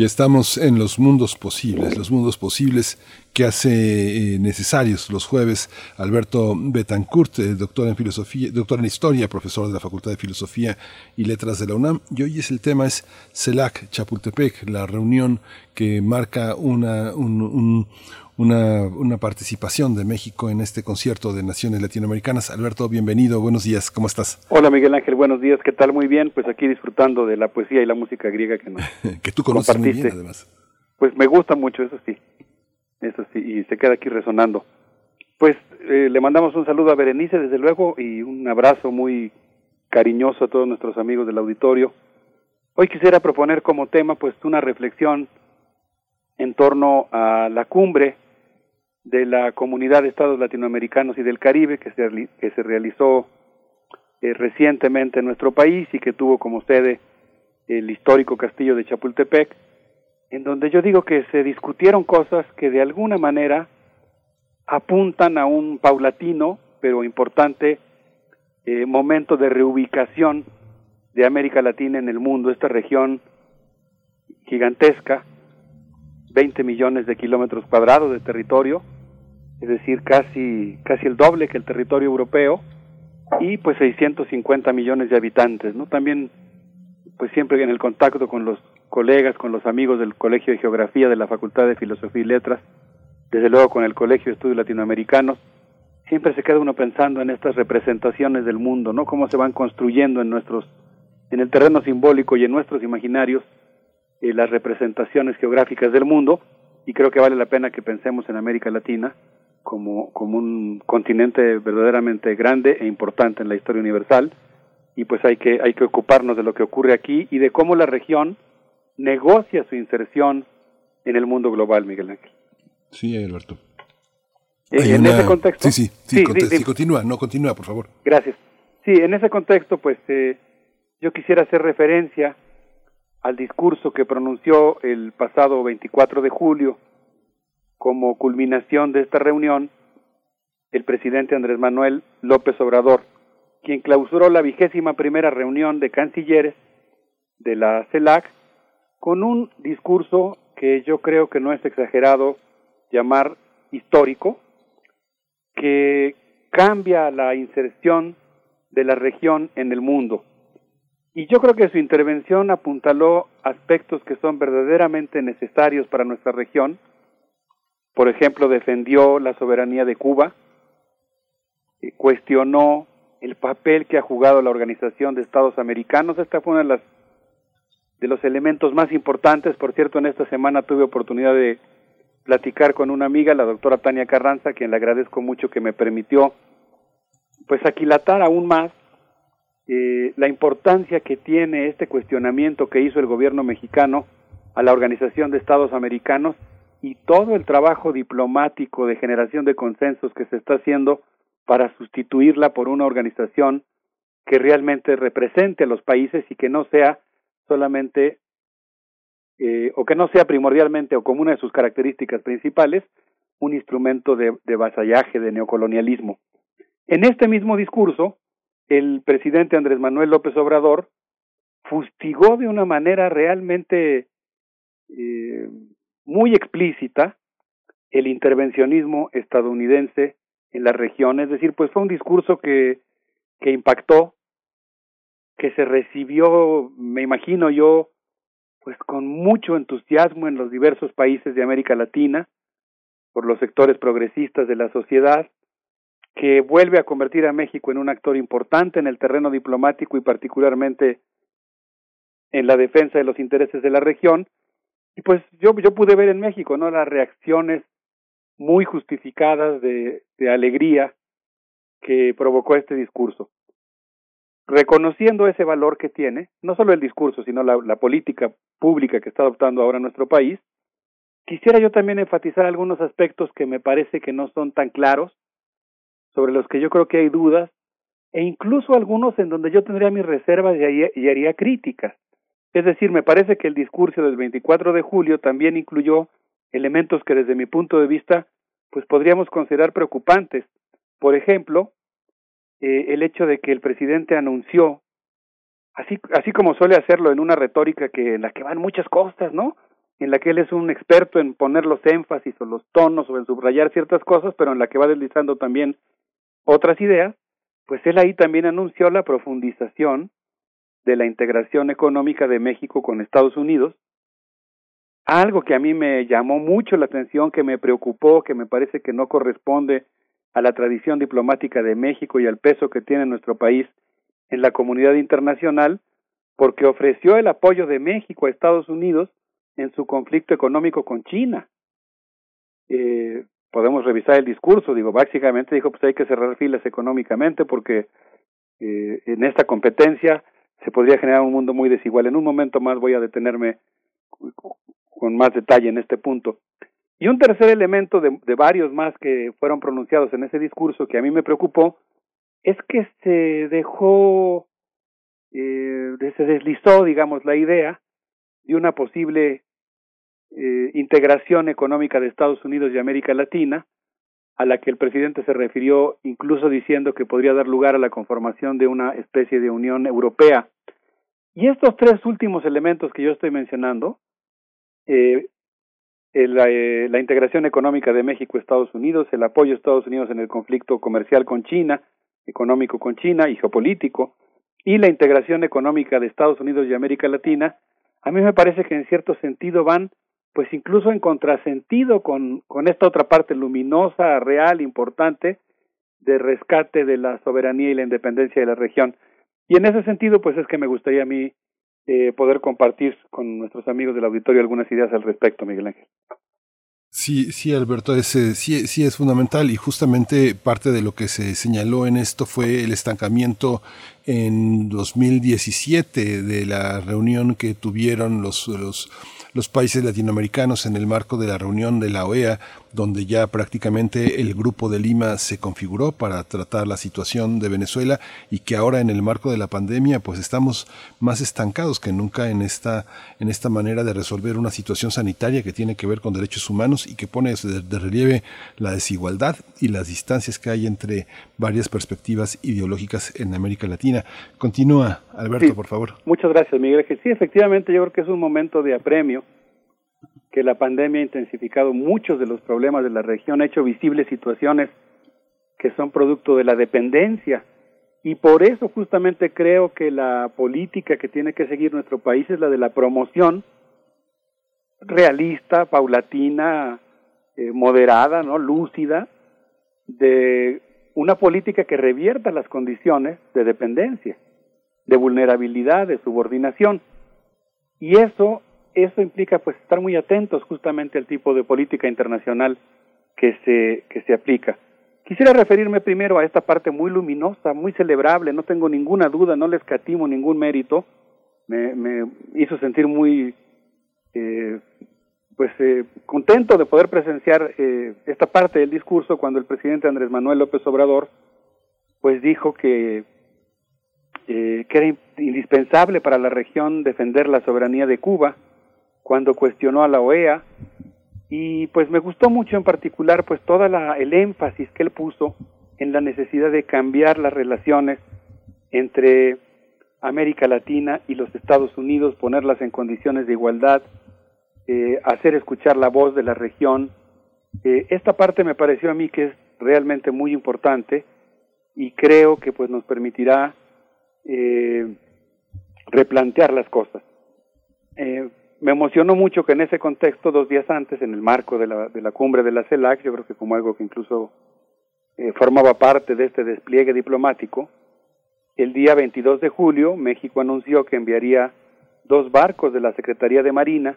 Ya estamos en los mundos posibles, los mundos posibles que hace eh, necesarios los jueves Alberto Betancourt, doctor en filosofía, doctor en historia, profesor de la Facultad de Filosofía y Letras de la UNAM. Y hoy es el tema es CELAC Chapultepec, la reunión que marca una, un- un- una, una participación de México en este concierto de naciones latinoamericanas. Alberto, bienvenido, buenos días, ¿cómo estás? Hola Miguel Ángel, buenos días, ¿qué tal? Muy bien, pues aquí disfrutando de la poesía y la música griega que nos que tú conoces muy bien, además. Pues me gusta mucho, eso sí, eso sí, y se queda aquí resonando. Pues eh, le mandamos un saludo a Berenice, desde luego, y un abrazo muy cariñoso a todos nuestros amigos del auditorio. Hoy quisiera proponer como tema pues una reflexión en torno a la cumbre de la Comunidad de Estados Latinoamericanos y del Caribe que se, que se realizó eh, recientemente en nuestro país y que tuvo como sede el histórico castillo de Chapultepec, en donde yo digo que se discutieron cosas que de alguna manera apuntan a un paulatino pero importante eh, momento de reubicación de América Latina en el mundo, esta región gigantesca, 20 millones de kilómetros cuadrados de territorio, es decir, casi, casi el doble que el territorio europeo, y pues 650 millones de habitantes, ¿no? También, pues siempre en el contacto con los colegas, con los amigos del Colegio de Geografía de la Facultad de Filosofía y Letras, desde luego con el Colegio de Estudios Latinoamericanos, siempre se queda uno pensando en estas representaciones del mundo, ¿no? Cómo se van construyendo en nuestros, en el terreno simbólico y en nuestros imaginarios eh, las representaciones geográficas del mundo, y creo que vale la pena que pensemos en América Latina como, como un continente verdaderamente grande e importante en la historia universal, y pues hay que, hay que ocuparnos de lo que ocurre aquí y de cómo la región negocia su inserción en el mundo global, Miguel Ángel. Sí, Alberto. Eh, en una- ese contexto. Sí, sí, sí, Sí, conte- sí, sí, sí. continúa, no, continúa, por favor. Gracias. Sí, en ese contexto, pues eh, yo quisiera hacer referencia al discurso que pronunció el pasado 24 de julio como culminación de esta reunión el presidente Andrés Manuel López Obrador, quien clausuró la vigésima primera reunión de cancilleres de la CELAC con un discurso que yo creo que no es exagerado llamar histórico, que cambia la inserción de la región en el mundo. Y yo creo que su intervención apuntaló aspectos que son verdaderamente necesarios para nuestra región. Por ejemplo, defendió la soberanía de Cuba, eh, cuestionó el papel que ha jugado la Organización de Estados Americanos. Esta fue uno de, las, de los elementos más importantes. Por cierto, en esta semana tuve oportunidad de platicar con una amiga, la doctora Tania Carranza, quien le agradezco mucho que me permitió pues aquilatar aún más eh, la importancia que tiene este cuestionamiento que hizo el gobierno mexicano a la Organización de Estados Americanos y todo el trabajo diplomático de generación de consensos que se está haciendo para sustituirla por una organización que realmente represente a los países y que no sea solamente eh, o que no sea primordialmente o como una de sus características principales un instrumento de, de vasallaje, de neocolonialismo. En este mismo discurso, el presidente Andrés Manuel López Obrador fustigó de una manera realmente eh, muy explícita el intervencionismo estadounidense en la región, es decir, pues fue un discurso que, que impactó, que se recibió, me imagino yo, pues con mucho entusiasmo en los diversos países de América Latina, por los sectores progresistas de la sociedad, que vuelve a convertir a México en un actor importante en el terreno diplomático y particularmente en la defensa de los intereses de la región. Y pues yo, yo pude ver en México, ¿no? Las reacciones muy justificadas de, alegría que provocó este discurso. Reconociendo ese valor que tiene, no solo el discurso, sino la política pública que está adoptando ahora nuestro país, quisiera yo también enfatizar algunos aspectos que me parece que no son tan claros sobre los que yo creo que hay dudas, e incluso algunos en donde yo tendría mis reservas y haría, haría críticas. Es decir, me parece que el discurso del 24 de julio también incluyó elementos que desde mi punto de vista pues podríamos considerar preocupantes. Por ejemplo, eh, el hecho de que el presidente anunció, así, así como suele hacerlo en una retórica que en la que van muchas cosas, ¿no? En la que él es un experto en poner los énfasis o los tonos o en subrayar ciertas cosas, pero en la que va deslizando también otras ideas, pues él ahí también anunció la profundización de la integración económica de México con Estados Unidos, algo que a mí me llamó mucho la atención, que me preocupó, que me parece que no corresponde a la tradición diplomática de México y al peso que tiene nuestro país en la comunidad internacional, porque ofreció el apoyo de México a Estados Unidos en su conflicto económico con China. Eh, podemos revisar el discurso, digo, básicamente dijo, pues hay que cerrar filas económicamente porque eh, en esta competencia se podría generar un mundo muy desigual. En un momento más voy a detenerme con más detalle en este punto. Y un tercer elemento de, varios más que fueron pronunciados en ese discurso que a mí me preocupó es que se dejó, eh, se deslizó, digamos, la idea de una posible eh, integración económica de Estados Unidos y América Latina, a la que el presidente se refirió incluso diciendo que podría dar lugar a la conformación de una especie de Unión Europea. Y estos tres últimos elementos que yo estoy mencionando, eh, la, eh, la integración económica de México Estados Unidos, el apoyo de Estados Unidos en el conflicto comercial con China, económico con China y geopolítico, y la integración económica de Estados Unidos y América Latina, a mí me parece que en cierto sentido van pues incluso en contrasentido con, con esta otra parte luminosa, real, importante, de rescate de la soberanía y la independencia de la región. Y en ese sentido, pues es que me gustaría a mí eh, poder compartir con nuestros amigos del auditorio algunas ideas al respecto, Miguel Ángel. Sí, sí, Alberto, es, sí, sí es fundamental y justamente parte de lo que se señaló en esto fue el estancamiento en 2017 de la reunión que tuvieron los, los los países latinoamericanos en el marco de la reunión de la OEA, donde ya prácticamente el grupo de Lima se configuró para tratar la situación de Venezuela y que ahora en el marco de la pandemia pues estamos más estancados que nunca en esta, en esta manera de resolver una situación sanitaria que tiene que ver con derechos humanos y que pone de relieve la desigualdad y las distancias que hay entre varias perspectivas ideológicas en América Latina. Continúa, Alberto, por favor. Muchas gracias, Miguel. Que sí, efectivamente, yo creo que es un momento de apremio, que la pandemia ha intensificado muchos de los problemas de la región, ha hecho visibles situaciones que son producto de la dependencia. Y por eso justamente creo que la política que tiene que seguir nuestro país es la de la promoción realista, paulatina, eh, moderada, no lúcida de una política que revierta las condiciones de dependencia, de vulnerabilidad, de subordinación. Y eso eso implica pues estar muy atentos justamente al tipo de política internacional que se que se aplica. Quisiera referirme primero a esta parte muy luminosa, muy celebrable, no tengo ninguna duda, no le escatimo ningún mérito, me, me hizo sentir muy eh, pues eh, contento de poder presenciar eh, esta parte del discurso cuando el presidente Andrés Manuel López Obrador pues dijo que eh, que era indispensable para la región defender la soberanía de Cuba cuando cuestionó a la OEA y pues me gustó mucho en particular pues toda la el énfasis que él puso en la necesidad de cambiar las relaciones entre América Latina y los Estados Unidos, ponerlas en condiciones de igualdad, eh, hacer escuchar la voz de la región. Eh, esta parte me pareció a mí que es realmente muy importante y creo que pues nos permitirá eh, replantear las cosas. me emocionó mucho que en ese contexto, dos días antes, en el marco de la, de la cumbre de la CELAC, yo creo que como algo que incluso formaba parte de este despliegue diplomático, el día 22 de julio México anunció que enviaría dos barcos de la Secretaría de Marina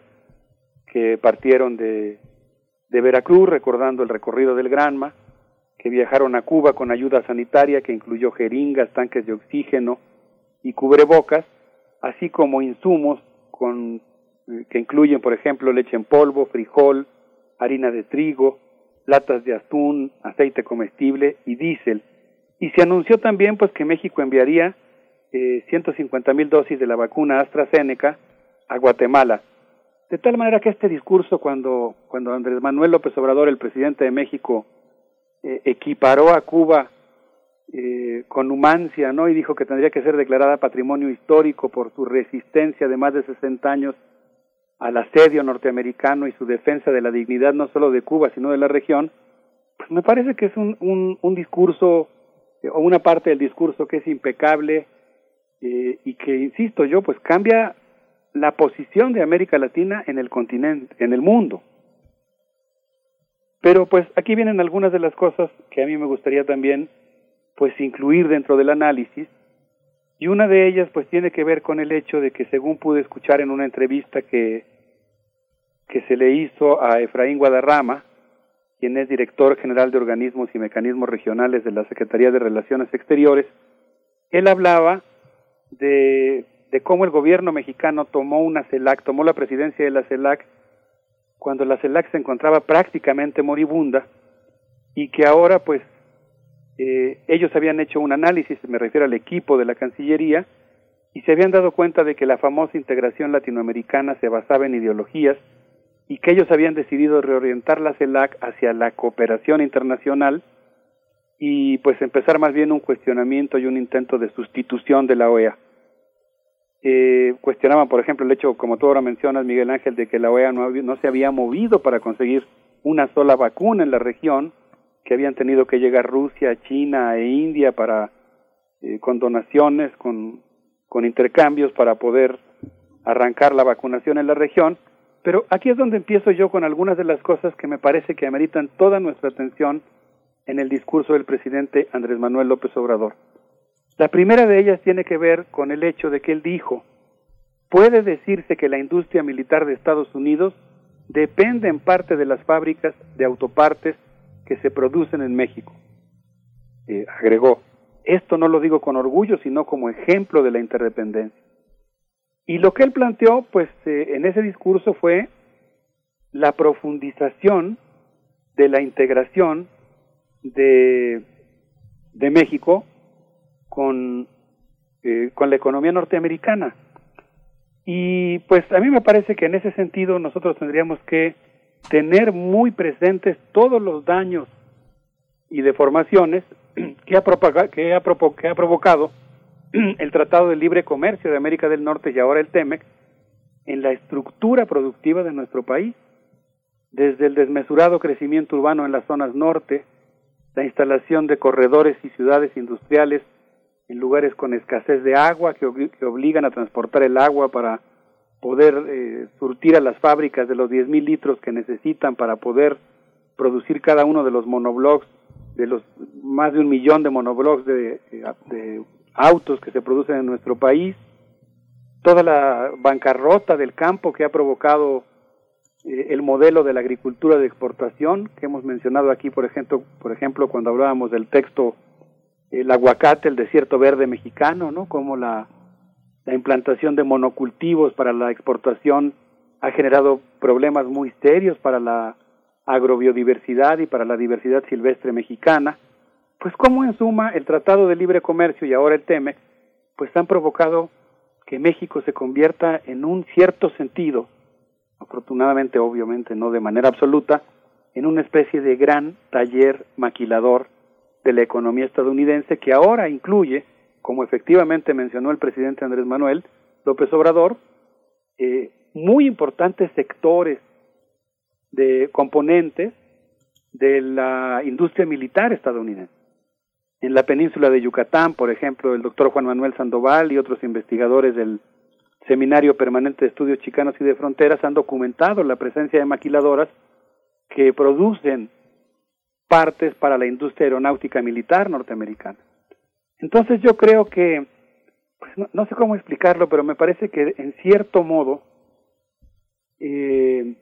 que partieron de, de Veracruz, recordando el recorrido del Granma, que viajaron a Cuba con ayuda sanitaria que incluyó jeringas, tanques de oxígeno y cubrebocas, así como insumos con, eh, que incluyen, por ejemplo, leche en polvo, frijol, harina de trigo, latas de atún, aceite comestible y diésel. Y se anunció también pues que México enviaría eh, 150 mil dosis de la vacuna AstraZeneca a Guatemala de tal manera que este discurso, cuando, cuando Andrés Manuel López Obrador, el presidente de México, eh, equiparó a Cuba eh, con Numancia, ¿no? Y dijo que tendría que ser declarada patrimonio histórico por su resistencia de más de 60 años al asedio norteamericano y su defensa de la dignidad no solo de Cuba, sino de la región, pues me parece que es un, un, un discurso eh, o una parte del discurso que es impecable y que, insisto yo, pues cambia la posición de América Latina en el continente, en el mundo. Pero pues aquí vienen algunas de las cosas que a mí me gustaría también pues incluir dentro del análisis y una de ellas pues tiene que ver con el hecho de que según pude escuchar en una entrevista que que se le hizo a Efraín Guadarrama, quien es director general de organismos y mecanismos regionales de la Secretaría de Relaciones Exteriores, él hablaba de de cómo el gobierno mexicano tomó una CELAC, tomó la presidencia de la CELAC cuando la CELAC se encontraba prácticamente moribunda y que ahora pues eh, ellos habían hecho un análisis, me refiero al equipo de la Cancillería, y se habían dado cuenta de que la famosa integración latinoamericana se basaba en ideologías y que ellos habían decidido reorientar la CELAC hacia la cooperación internacional y pues empezar más bien un cuestionamiento y un intento de sustitución de la OEA eh, cuestionaban, por ejemplo, el hecho, como tú ahora mencionas, Miguel Ángel, de que la OEA no, no se había movido para conseguir una sola vacuna en la región, que habían tenido que llegar Rusia, China e India para eh, con donaciones, con, con intercambios para poder arrancar la vacunación en la región. Pero aquí es donde empiezo yo con algunas de las cosas que me parece que ameritan toda nuestra atención en el discurso del presidente Andrés Manuel López Obrador. La primera de ellas tiene que ver con el hecho de que él dijo, puede decirse que la industria militar de Estados Unidos depende en parte de las fábricas de autopartes que se producen en México. Eh, agregó, esto no lo digo con orgullo, sino como ejemplo de la interdependencia. Y lo que él planteó, pues, eh, en ese discurso fue la profundización de la integración de, de México con, eh, con la economía norteamericana. Y pues a mí me parece que en ese sentido nosotros tendríamos que tener muy presentes todos los daños y deformaciones que ha, que ha, que ha provocado el Tratado de Libre Comercio de América del Norte y ahora el TEMEC en la estructura productiva de nuestro país, desde el desmesurado crecimiento urbano en las zonas norte, la instalación de corredores y ciudades industriales en lugares con escasez de agua que, obligan a transportar el agua para poder eh, surtir a las fábricas de los 10.000 litros que necesitan para poder producir cada uno de los monoblocks, de los más de un millón de monoblocks de, autos que se producen en nuestro país, toda la bancarrota del campo que ha provocado eh, el modelo de la agricultura de exportación que hemos mencionado aquí, por ejemplo, por ejemplo cuando hablábamos del texto el aguacate, el desierto verde mexicano, ¿no? Como la la implantación de monocultivos para la exportación ha generado problemas muy serios para la agrobiodiversidad y para la diversidad silvestre mexicana, pues como en suma el Tratado de Libre Comercio y ahora el TEMEC, pues han provocado que México se convierta en un cierto sentido, afortunadamente obviamente no de manera absoluta, en una especie de gran taller maquilador de la economía estadounidense que ahora incluye como efectivamente mencionó el presidente Andrés Manuel López Obrador, eh, muy importantes sectores de componentes de la industria militar estadounidense. En la península de Yucatán, por ejemplo, el doctor Juan Manuel Sandoval y otros investigadores del Seminario Permanente de Estudios Chicanos y de Fronteras han documentado la presencia de maquiladoras que producen partes para la industria aeronáutica militar norteamericana. Entonces yo creo que, pues no, sé cómo explicarlo, pero me parece que en cierto modo eh,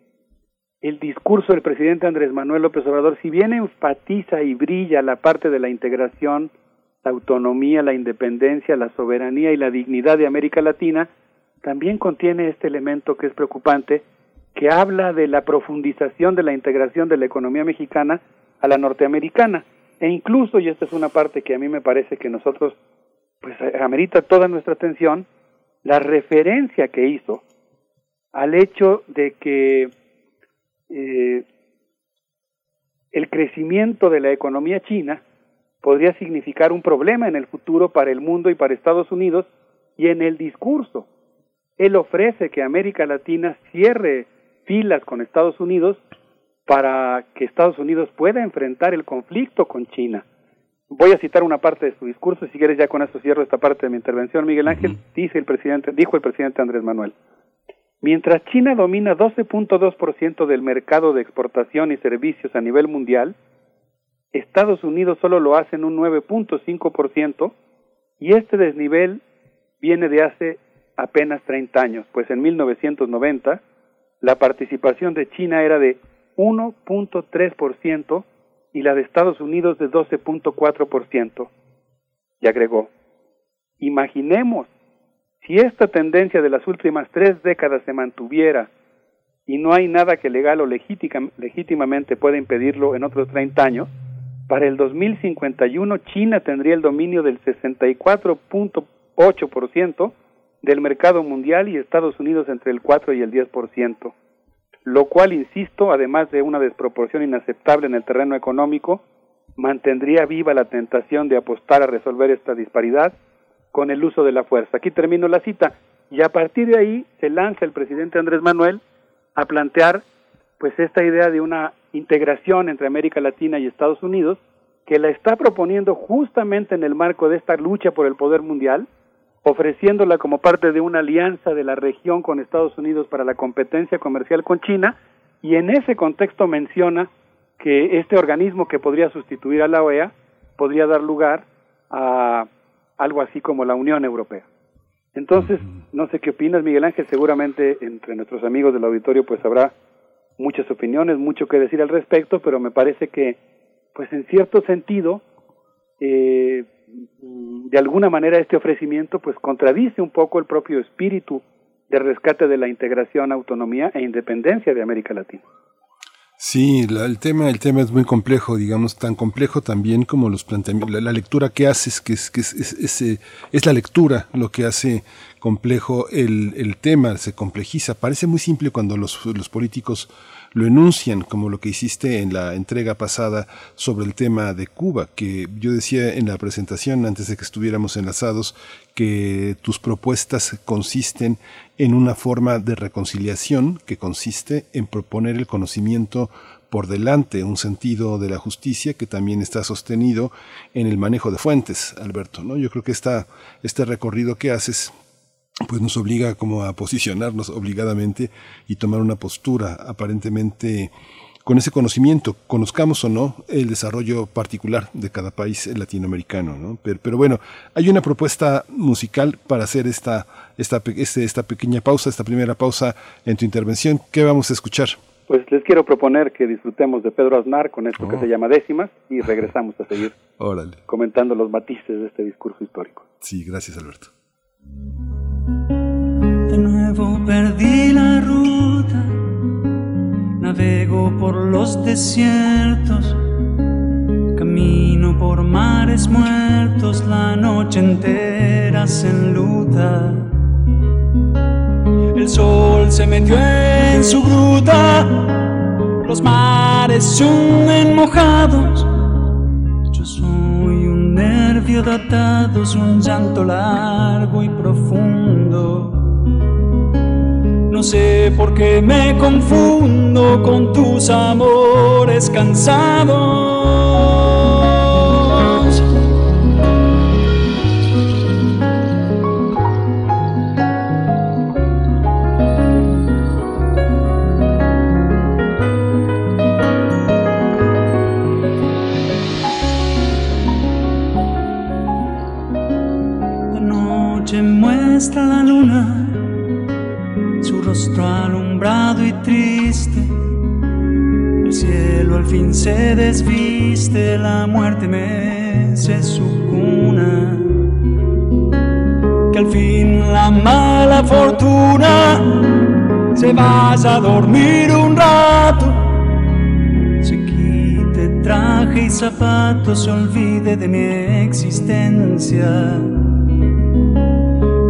el discurso del presidente Andrés Manuel López Obrador, si bien enfatiza y brilla la parte de la integración, la autonomía, la independencia, la soberanía y la dignidad de América Latina, también contiene este elemento que es preocupante, que habla de la profundización de la integración de la economía mexicana a la norteamericana. E incluso, y esta es una parte que a mí me parece que nosotros, pues amerita toda nuestra atención, la referencia que hizo al hecho de que eh, el crecimiento de la economía china podría significar un problema en el futuro para el mundo y para Estados Unidos, y en el discurso, él ofrece que América Latina cierre filas con Estados Unidos para que Estados Unidos pueda enfrentar el conflicto con China. Voy a citar una parte de su discurso, si quieres ya con esto cierro esta parte de mi intervención. Miguel Ángel dice el presidente, dijo el presidente Andrés Manuel. Mientras China domina 12.2% del mercado de exportación y servicios a nivel mundial, Estados Unidos solo lo hace en un 9.5% y este desnivel viene de hace apenas 30 años, pues en 1990 la participación de China era de 1.3% y la de Estados Unidos de 12.4%. Y agregó, imaginemos si esta tendencia de las últimas tres décadas se mantuviera y no hay nada que legal o legítimamente pueda impedirlo en otros 30 años, para el 2051 China tendría el dominio del 64.8% del mercado mundial y Estados Unidos entre el 4 y el 10% lo cual, insisto, además de una desproporción inaceptable en el terreno económico, mantendría viva la tentación de apostar a resolver esta disparidad con el uso de la fuerza. Aquí termino la cita. Y a partir de ahí se lanza el presidente Andrés Manuel a plantear pues esta idea de una integración entre América Latina y Estados Unidos, que la está proponiendo justamente en el marco de esta lucha por el poder mundial, ofreciéndola como parte de una alianza de la región con Estados Unidos para la competencia comercial con China, y en ese contexto menciona que este organismo que podría sustituir a la OEA podría dar lugar a algo así como la Unión Europea. Entonces, no sé qué opinas, Miguel Ángel, seguramente entre nuestros amigos del auditorio pues habrá muchas opiniones, mucho que decir al respecto, pero me parece que, pues en cierto sentido, eh, de alguna manera este ofrecimiento pues contradice un poco el propio espíritu de rescate de la integración, autonomía e independencia de América Latina. Sí, el tema, el tema es muy complejo, digamos, tan complejo también como los planteamientos, la, lectura que haces, que es, que es, es, eh, es, la lectura lo que hace complejo el, el tema, se complejiza. Parece muy simple cuando los, los políticos lo enuncian, como lo que hiciste en la entrega pasada sobre el tema de Cuba, que yo decía en la presentación, antes de que estuviéramos enlazados, que tus propuestas consisten en una forma de reconciliación que consiste en proponer el conocimiento por delante, un sentido de la justicia que también está sostenido en el manejo de fuentes, Alberto. ¿no? Yo creo que esta, este recorrido que haces pues nos obliga como a posicionarnos obligadamente y tomar una postura aparentemente con ese conocimiento, conozcamos o no el desarrollo particular de cada país latinoamericano. ¿no? Pero, bueno, hay una propuesta musical para hacer esta, esta, este, esta pequeña pausa, esta primera pausa en tu intervención. ¿Qué vamos a escuchar? Pues les quiero proponer que disfrutemos de Pedro Aznar con esto que oh. se llama Décimas y regresamos a seguir comentando los matices de este discurso histórico. Sí, gracias Alberto. De nuevo perdí la ruta, navego por los desiertos, camino por mares muertos, la noche entera se enluta. El sol se metió en su gruta, los mares se hunden mojados. Yo soy un nervio datado, un llanto largo y profundo. No sé por qué me confundo con tus amores cansados. La noche muestra la luna rostro alumbrado y triste. El cielo al fin se desviste, la muerte mece su cuna. Que al fin la mala fortuna se vaya a dormir un rato. Se quite traje y zapatos, se olvide de mi existencia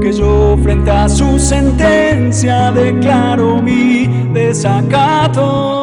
que yo frente a su sentencia declaro mi desacato.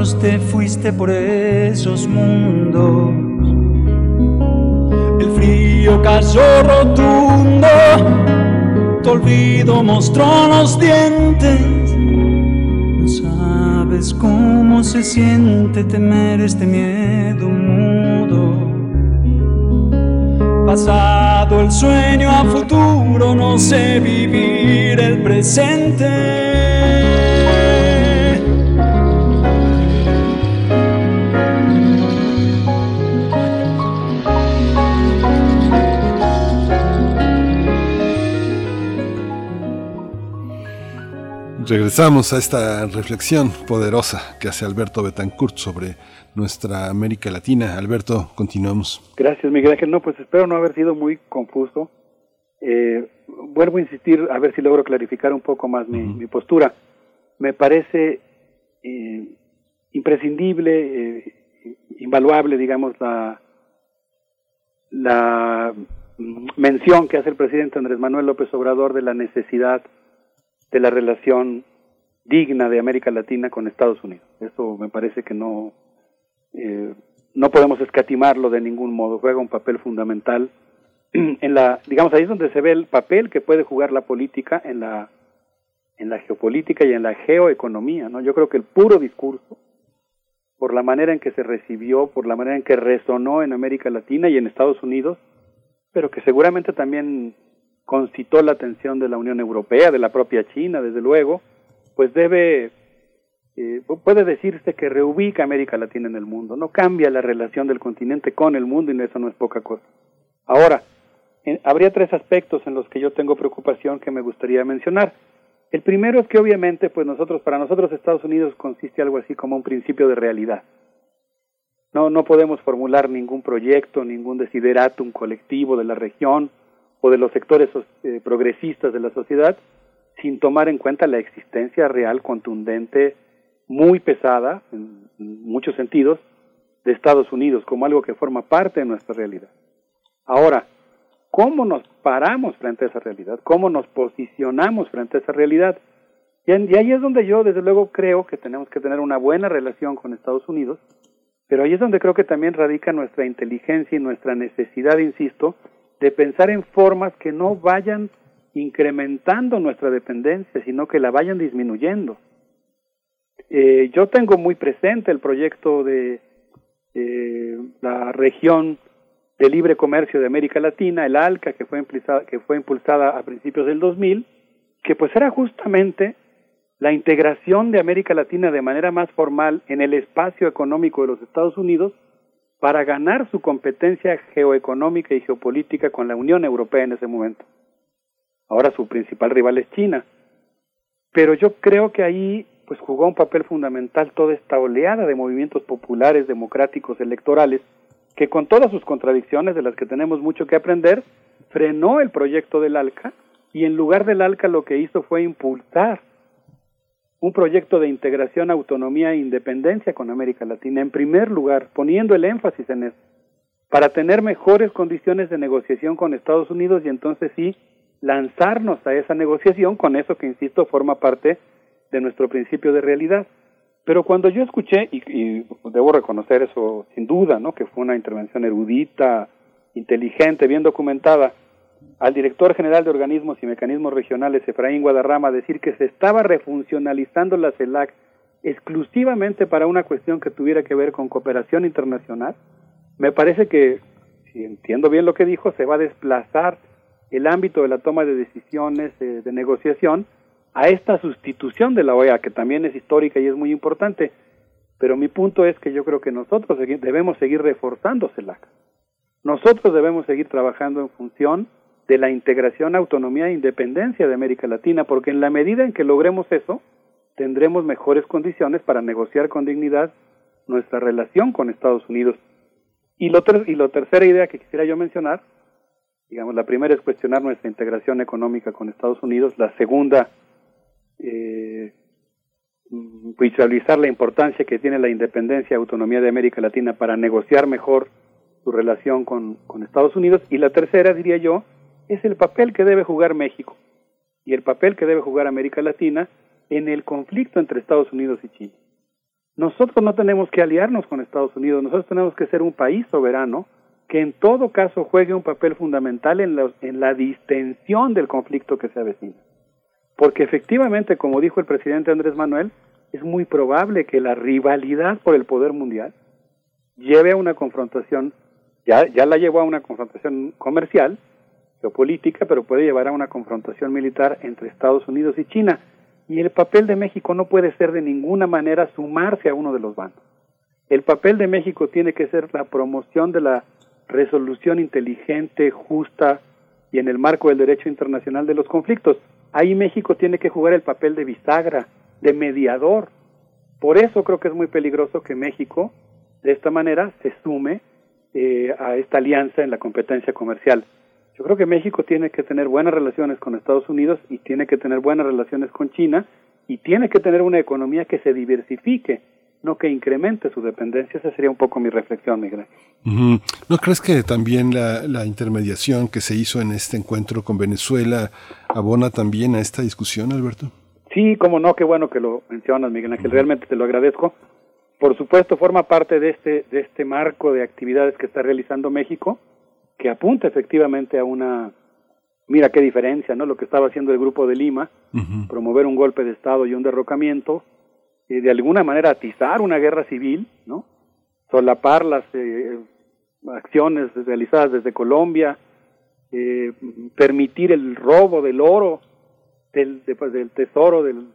Te fuiste por esos mundos. El frío cayó rotundo, tu olvido mostró los dientes. No sabes cómo se siente temer este miedo mudo pasado, el sueño a futuro, no sé vivir el presente. Regresamos a esta reflexión poderosa que hace Alberto Betancourt sobre nuestra América Latina. Alberto, continuamos. Gracias, Miguel Ángel. No, pues espero no haber sido muy confuso. Eh, vuelvo a insistir a ver si logro clarificar un poco más mi, postura. Me parece eh, imprescindible, eh, invaluable, digamos, la, la mención que hace el presidente Andrés Manuel López Obrador de la necesidad de la relación digna de América Latina con Estados Unidos. Eso me parece que no eh, no podemos escatimarlo de ningún modo, juega un papel fundamental en la, digamos, ahí es donde se ve el papel que puede jugar la política en la, en la geopolítica y en la geoeconomía, ¿no? Yo creo que el puro discurso por la manera en que se recibió, por la manera en que resonó en América Latina y en Estados Unidos, pero que seguramente también concitó la atención de la Unión Europea, de la propia China, desde luego, pues debe, eh, puede decirse que reubica América Latina en el mundo, no cambia la relación del continente con el mundo y eso no es poca cosa. Ahora, habría tres aspectos en los que yo tengo preocupación que me gustaría mencionar. El primero es que obviamente, pues nosotros, para nosotros Estados Unidos consiste algo así como un principio de realidad. No, no podemos formular ningún proyecto, ningún desideratum colectivo de la región o de los sectores eh, progresistas de la sociedad sin tomar en cuenta la existencia real, contundente, muy pesada, en muchos sentidos, de Estados Unidos como algo que forma parte de nuestra realidad. Ahora, ¿cómo nos paramos frente a esa realidad? ¿Cómo nos posicionamos frente a esa realidad? Y, ahí es donde yo, desde luego, creo que tenemos que tener una buena relación con Estados Unidos, pero ahí es donde creo que también radica nuestra inteligencia y nuestra necesidad, insisto, de pensar en formas que no vayan incrementando nuestra dependencia, sino que la vayan disminuyendo. Eh, yo tengo muy presente el proyecto de eh, la región de libre comercio de América Latina, el ALCA, que fue impulsada, que fue impulsada a principios del 2000, que pues era justamente la integración de América Latina de manera más formal en el espacio económico de los Estados Unidos para ganar su competencia geoeconómica y geopolítica con la Unión Europea en ese momento. Ahora su principal rival es China. Pero yo creo que ahí pues jugó un papel fundamental toda esta oleada de movimientos populares, democráticos, electorales, que con todas sus contradicciones, de las que tenemos mucho que aprender, frenó el proyecto del ALCA y en lugar del ALCA lo que hizo fue impulsar un proyecto de integración, autonomía e independencia con América Latina, en primer lugar, poniendo el énfasis en eso, para tener mejores condiciones de negociación con Estados Unidos y entonces sí lanzarnos a esa negociación con eso que, insisto, forma parte de nuestro principio de realidad. Pero cuando yo escuché, y, debo reconocer eso sin duda, ¿no? que fue una intervención erudita, inteligente, bien documentada, al director general de organismos y mecanismos regionales, Efraín Guadarrama, decir que se estaba refuncionalizando la CELAC exclusivamente para una cuestión que tuviera que ver con cooperación internacional, me parece que, si entiendo bien lo que dijo, se va a desplazar el ámbito de la toma de decisiones eh, de negociación a esta sustitución de la OEA, que también es histórica y es muy importante. Pero mi punto es que yo creo que nosotros debemos seguir reforzando CELAC. Nosotros debemos seguir trabajando en función de la integración, autonomía e independencia de América Latina, porque en la medida en que logremos eso, tendremos mejores condiciones para negociar con dignidad nuestra relación con Estados Unidos. Y lo, y la tercera idea que quisiera yo mencionar, digamos, la primera es cuestionar nuestra integración económica con Estados Unidos, la segunda eh, visualizar la importancia que tiene la independencia y autonomía de América Latina para negociar mejor su relación con Estados Unidos. Y la tercera, diría yo, es el papel que debe jugar México y el papel que debe jugar América Latina en el conflicto entre Estados Unidos y China. Nosotros no tenemos que aliarnos con Estados Unidos, nosotros tenemos que ser un país soberano que en todo caso juegue un papel fundamental en la, en la distensión del conflicto que se avecina. Porque efectivamente, como dijo el presidente Andrés Manuel, es muy probable que la rivalidad por el poder mundial lleve a una confrontación, ya, ya la llevó a una confrontación comercial, geopolítica, pero puede llevar a una confrontación militar entre Estados Unidos y China. Y el papel de México no puede ser de ninguna manera sumarse a uno de los bandos. El papel de México tiene que ser la promoción de la resolución inteligente, justa y en el marco del derecho internacional de los conflictos. Ahí México tiene que jugar el papel de bisagra, de mediador. Por eso creo que es muy peligroso que México, de esta manera, se sume eh, a esta alianza en la competencia comercial. Yo creo que México tiene que tener buenas relaciones con Estados Unidos y tiene que tener buenas relaciones con China y tiene que tener una economía que se diversifique, no que incremente su dependencia. Esa sería un poco mi reflexión, Miguel. ¿No crees que también la, la, intermediación que se hizo en este encuentro con Venezuela abona también a esta discusión, Alberto? Sí, como no, qué bueno que lo mencionas, Miguel Ángel, realmente te lo agradezco. Por supuesto, forma parte de este, de este marco de actividades que está realizando México, que apunta efectivamente a una, mira qué diferencia, ¿no? Lo que estaba haciendo el Grupo de Lima, promover un golpe de Estado y un derrocamiento, eh, de alguna manera atizar una guerra civil, ¿no? solapar las eh, acciones realizadas desde Colombia, eh, permitir el robo del oro del, pues, del tesoro del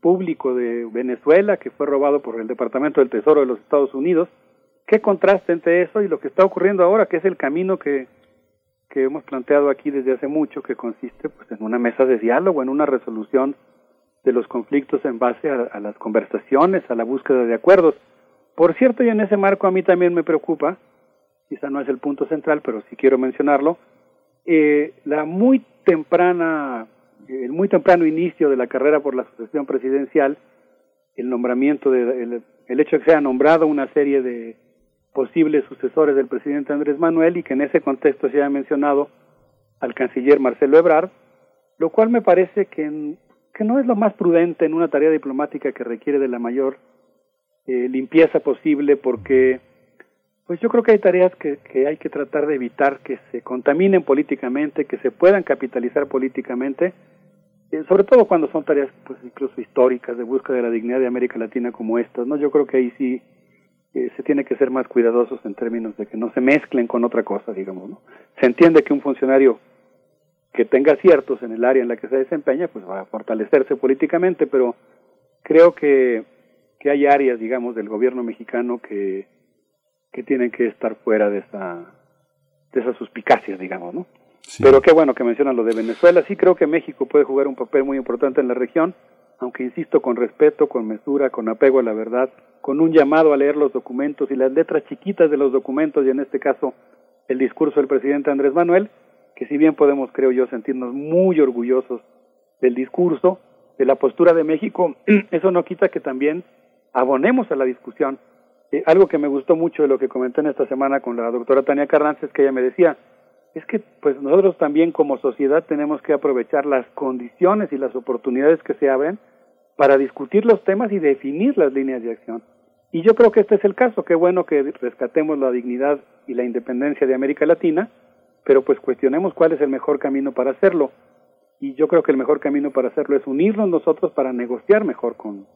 público de Venezuela que fue robado por el Departamento del Tesoro de los Estados Unidos. ¿Qué contraste entre eso y lo que está ocurriendo ahora, que es el camino que, que hemos planteado aquí desde hace mucho, que consiste pues, en una mesa de diálogo, en una resolución de los conflictos en base a, las conversaciones, a la búsqueda de acuerdos. Por cierto, y en ese marco a mí también me preocupa, quizá no es el punto central, pero sí quiero mencionarlo, eh, la muy temprana, el muy temprano inicio de la carrera por la sucesión presidencial, el nombramiento de, el, el hecho de que se haya nombrado una serie de posibles sucesores del presidente Andrés Manuel y que en ese contexto se haya mencionado al canciller Marcelo Ebrard, lo cual me parece que no es lo más prudente en una tarea diplomática que requiere de la mayor eh, limpieza posible porque pues yo creo que hay tareas que, que hay que tratar de evitar que se contaminen políticamente, que se puedan capitalizar políticamente, eh, sobre todo cuando son tareas pues incluso históricas de búsqueda de la dignidad de América Latina como estas, ¿no? Yo creo que ahí sí eh, se tiene que ser más cuidadosos en términos de que no se mezclen con otra cosa, digamos, ¿no? Se entiende que un funcionario que tenga aciertos en el área en la que se desempeña, pues va a fortalecerse políticamente, pero creo que, que hay áreas, digamos, del gobierno mexicano que, que tienen que estar fuera de esa, de esas suspicacias, digamos, ¿no? Pero qué bueno que mencionan lo de Venezuela. Sí creo que México puede jugar un papel muy importante en la región, aunque insisto, con respeto, con mesura, con apego a la verdad, con un llamado a leer los documentos y las letras chiquitas de los documentos, y en este caso el discurso del presidente Andrés Manuel, que si bien podemos, creo yo, sentirnos muy orgullosos del discurso, de la postura de México, eso no quita que también abonemos a la discusión. Eh, algo que me gustó mucho de lo que comenté en esta semana con la doctora Tania Carranza es que ella me decía, es que pues nosotros también como sociedad tenemos que aprovechar las condiciones y las oportunidades que se abren para discutir los temas y definir las líneas de acción. Y yo creo que este es el caso, qué bueno que rescatemos la dignidad y la independencia de América Latina, pero pues cuestionemos cuál es el mejor camino para hacerlo. Y yo creo que el mejor camino para hacerlo es unirnos nosotros para negociar mejor con,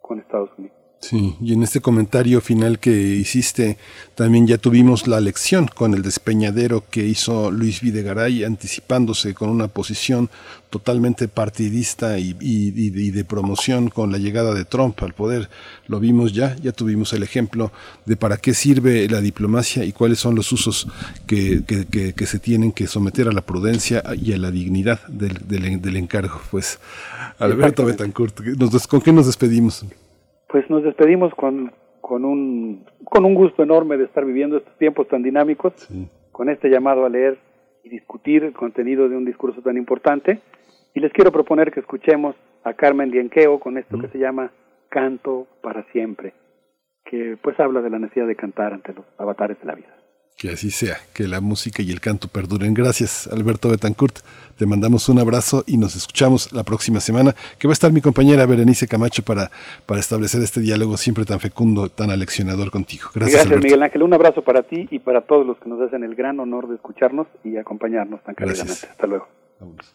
con Estados Unidos. Sí, y en este comentario final que hiciste, también ya tuvimos la lección con el despeñadero que hizo Luis Videgaray, anticipándose con una posición totalmente partidista y, de promoción con la llegada de Trump al poder. Lo vimos ya, ya tuvimos el ejemplo de para qué sirve la diplomacia y cuáles son los usos que, que, se tienen que someter a la prudencia y a la dignidad del, del, encargo. Pues, Alberto Betancourt, ¿con qué nos despedimos? Pues nos despedimos con, con, un, con un gusto enorme de estar viviendo estos tiempos tan dinámicos, con este llamado a leer y discutir el contenido de un discurso tan importante. Y les quiero proponer que escuchemos a Carmen Lienqueo con esto que se llama Canto para siempre, que pues habla de la necesidad de cantar ante los avatares de la vida. Que así sea, que la música y el canto perduren. Gracias, Alberto Betancourt. Te mandamos un abrazo y nos escuchamos la próxima semana, que va a estar mi compañera Berenice Camacho para, para establecer este diálogo siempre tan fecundo, tan aleccionador contigo. Gracias, Gracias Miguel Ángel. Un abrazo para ti y para todos los que nos hacen el gran honor de escucharnos y acompañarnos tan cálidamente. Hasta luego. Vamos.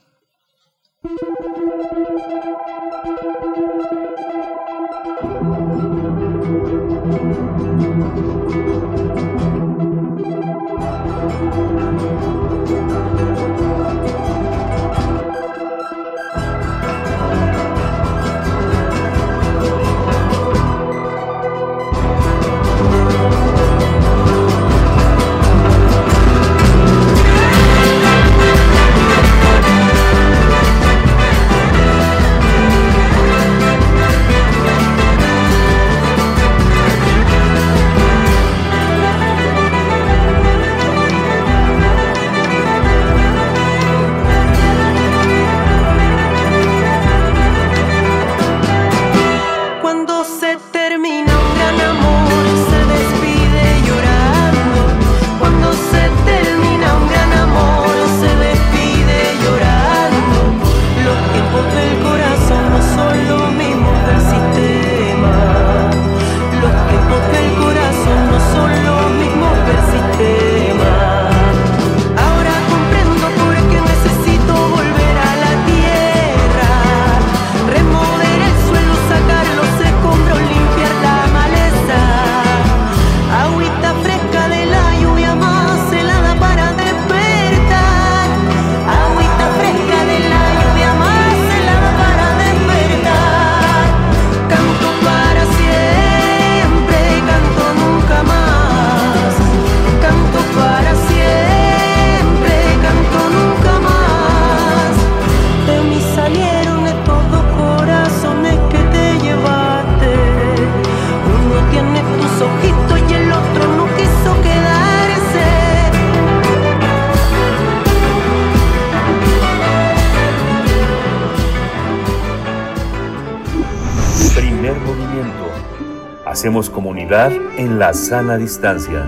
En la sana distancia.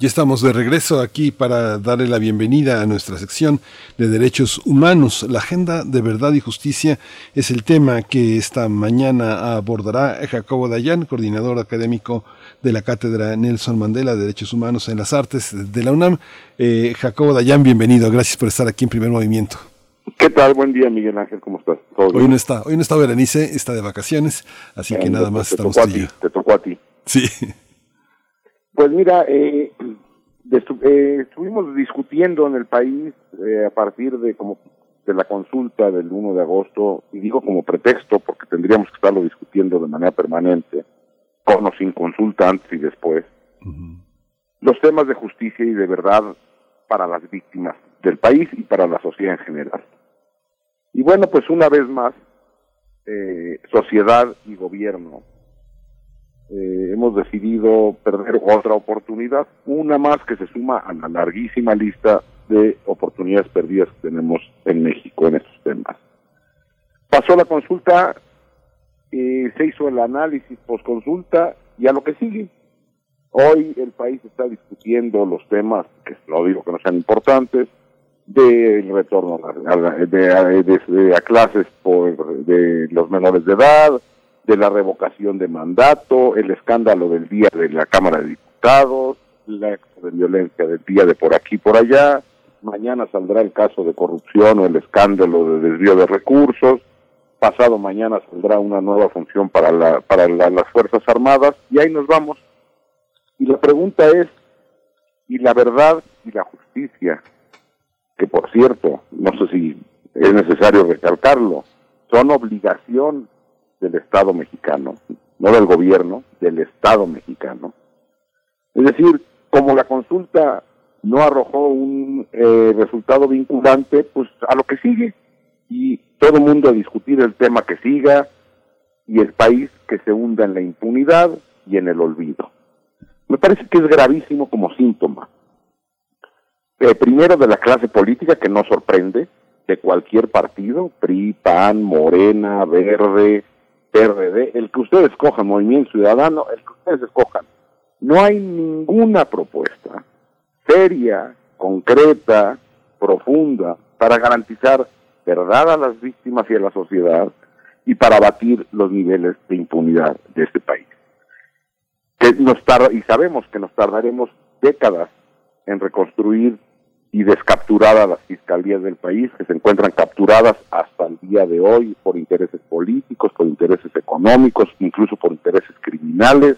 Ya estamos de regreso aquí para darle la bienvenida a nuestra sección de derechos humanos. La agenda de verdad y justicia es el tema que esta mañana abordará Jacobo Dayan, coordinador académico de la Cátedra Nelson Mandela de Derechos Humanos en las Artes de la UNAM. Eh, Jacobo Dayan, bienvenido. Gracias por estar aquí en Primer Movimiento. ¿Qué tal? Buen día, Miguel Ángel. ¿Cómo estás? Hoy no está, hoy no está Berenice, está de vacaciones, así que nada más estamos tocó a ti, Te tocó a ti. Sí. Pues mira, eh, eh, estuvimos discutiendo en el país eh, a partir de como de la consulta del 1 de agosto, y digo como pretexto porque tendríamos que estarlo discutiendo de manera permanente, con o sin consulta antes y después, los temas de justicia y de verdad para las víctimas del país y para la sociedad en general. Y bueno, pues una vez más, eh, sociedad y gobierno eh, hemos decidido perder otra oportunidad, una más que se suma a la larguísima lista de oportunidades perdidas que tenemos en México en estos temas. Pasó la consulta, eh, se hizo el análisis post-consulta y a lo que sigue. Hoy el país está discutiendo los temas, que no digo que no sean importantes, del retorno a, de, a clases por, de los menores de edad, de la revocación de mandato, el escándalo del día de la Cámara de Diputados, la de violencia del día de por aquí por allá, mañana saldrá el caso de corrupción o el escándalo de desvío de recursos, pasado mañana saldrá una nueva función para, la, para las Fuerzas Armadas y ahí nos vamos. Y la pregunta es, ¿y la verdad y la justicia? Que por cierto, no sé si es necesario recalcarlo, son obligación del Estado mexicano, no del gobierno, del Estado mexicano. Es decir, como la consulta no arrojó un eh, resultado vinculante, pues a lo que sigue. Y todo el mundo a discutir el tema que siga y el país que se hunda en la impunidad y en el olvido. Me parece que es gravísimo como síntoma. Eh, primero de la clase política que no sorprende, de cualquier partido, PRI, PAN, Morena, Verde, PRD, el que ustedes escojan, Movimiento Ciudadano, el que ustedes escojan. No hay ninguna propuesta seria, concreta, profunda, para garantizar verdad a las víctimas y a la sociedad y para abatir los niveles de impunidad de este país. Que nos tarda, y sabemos que nos tardaremos décadas en reconstruir y descapturada las fiscalías del país, que se encuentran capturadas hasta el día de hoy por intereses políticos, por intereses económicos, incluso por intereses criminales.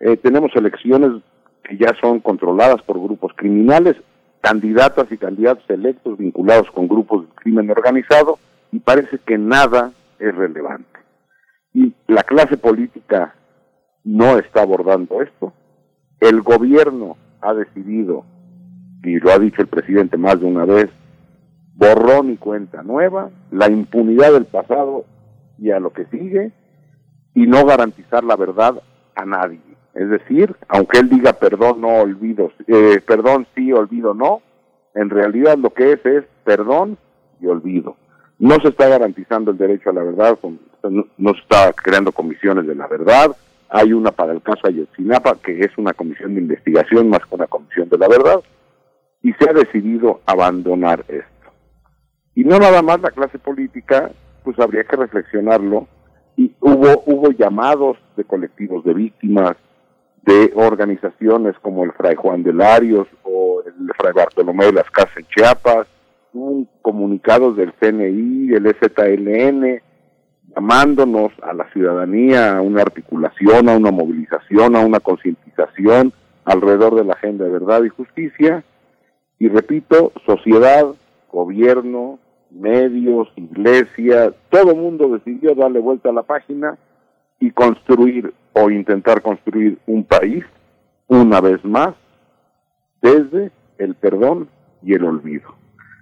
Eh, tenemos elecciones que ya son controladas por grupos criminales, candidatas y candidatos electos vinculados con grupos de crimen organizado, y parece que nada es relevante. Y la clase política no está abordando esto. El gobierno ha decidido y lo ha dicho el presidente más de una vez, borrón y cuenta nueva, la impunidad del pasado y a lo que sigue, y no garantizar la verdad a nadie. Es decir, aunque él diga perdón, no olvido, eh, perdón, sí, olvido, no, en realidad lo que es es perdón y olvido. No se está garantizando el derecho a la verdad, no se está creando comisiones de la verdad, hay una para el caso Ayotzinapa, que es una comisión de investigación más que una comisión de la verdad, y se ha decidido abandonar esto. Y no nada más la clase política, pues habría que reflexionarlo. Y hubo, hubo llamados de colectivos de víctimas, de organizaciones como el Fray Juan de Larios o el Fray Bartolomé de las Casas en Chiapas, un comunicados del CNI, del EZLN, llamándonos a la ciudadanía a una articulación, a una movilización, a una concientización alrededor de la agenda de verdad y justicia y repito, sociedad, gobierno, medios, iglesia, todo mundo decidió darle vuelta a la página y construir o intentar construir un país, una vez más, desde el perdón y el olvido.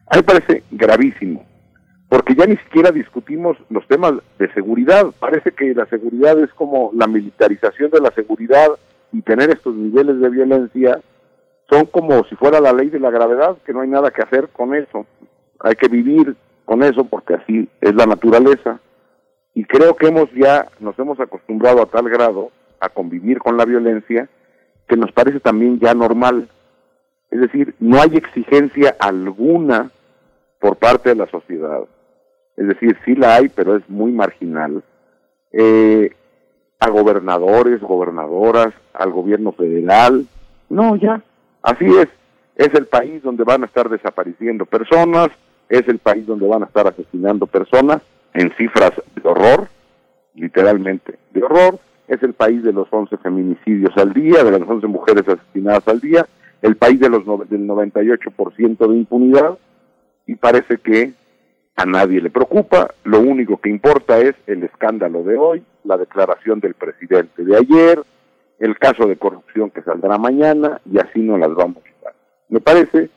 A mí parece gravísimo, porque ya ni siquiera discutimos los temas de seguridad. Parece que la seguridad es como la militarización de la seguridad y tener estos niveles de violencia son como si fuera la ley de la gravedad, que no hay nada que hacer con eso. Hay que vivir con eso porque así es la naturaleza. Y creo que hemos ya, nos hemos acostumbrado a tal grado a convivir con la violencia que nos parece también ya normal. Es decir, no hay exigencia alguna por parte de la sociedad. Es decir, sí la hay, pero es muy marginal. Eh, a gobernadores, gobernadoras, al gobierno federal. No, ya, así es. Es el país donde van a estar desapareciendo personas, es el país donde van a estar asesinando personas en cifras de horror, literalmente de horror, es el país de los 11 feminicidios al día, de las 11 mujeres asesinadas al día, el país de los del 98% de impunidad, y parece que a nadie le preocupa, lo único que importa es el escándalo de hoy, la declaración del presidente de ayer, el caso de corrupción que saldrá mañana, y así no las vamos a dar. Me parece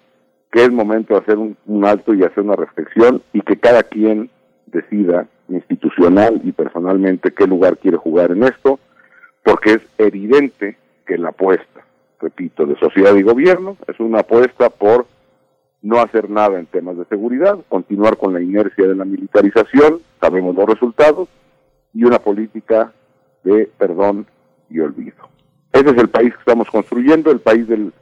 que es momento de hacer un, un alto y hacer una reflexión y que cada quien decida institucional y personalmente qué lugar quiere jugar en esto, porque es evidente que la apuesta, repito, de sociedad y gobierno es una apuesta por no hacer nada en temas de seguridad, continuar con la inercia de la militarización, sabemos los resultados, y una política de perdón y olvido. Ese es el país que estamos construyendo, el país del,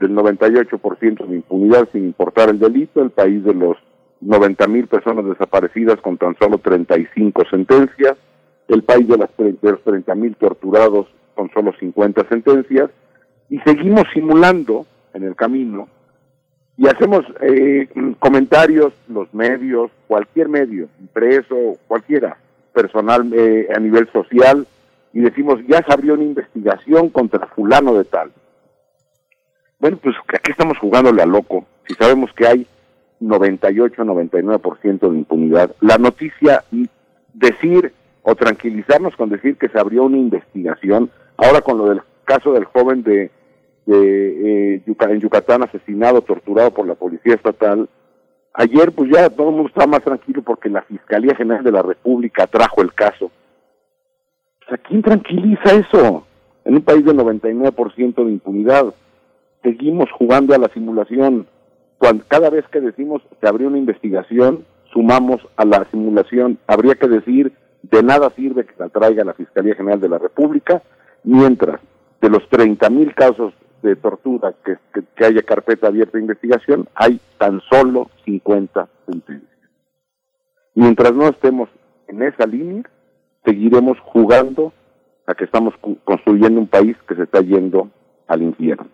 del 98% de impunidad sin importar el delito, el país de los 90 mil personas desaparecidas con tan solo 35 sentencias, el país de, las, de los 30 mil torturados con solo 50 sentencias, y seguimos simulando en el camino y hacemos eh, comentarios, los medios, cualquier medio, impreso, cualquiera, personal eh, a nivel social, y decimos, ya se abrió una investigación contra fulano de tal. Bueno, pues aquí estamos jugándole a loco, si sabemos que hay 98-99% de impunidad. La noticia, decir o tranquilizarnos con decir que se abrió una investigación, ahora con lo del caso del joven de, de eh, en Yucatán asesinado, torturado por la policía estatal, ayer pues ya todo el mundo está más tranquilo porque la Fiscalía General de la República trajo el caso. ¿A quién tranquiliza eso? En un país de 99% de impunidad. Seguimos jugando a la simulación cada vez que decimos se abrió una investigación, sumamos a la simulación, habría que decir, de nada sirve que la traiga la Fiscalía General de la República, mientras de los 30 mil casos de tortura que, que, haya carpeta abierta de investigación, hay tan solo 50 sentencias. Mientras no estemos en esa línea, seguiremos jugando a que estamos construyendo un país que se está yendo al infierno.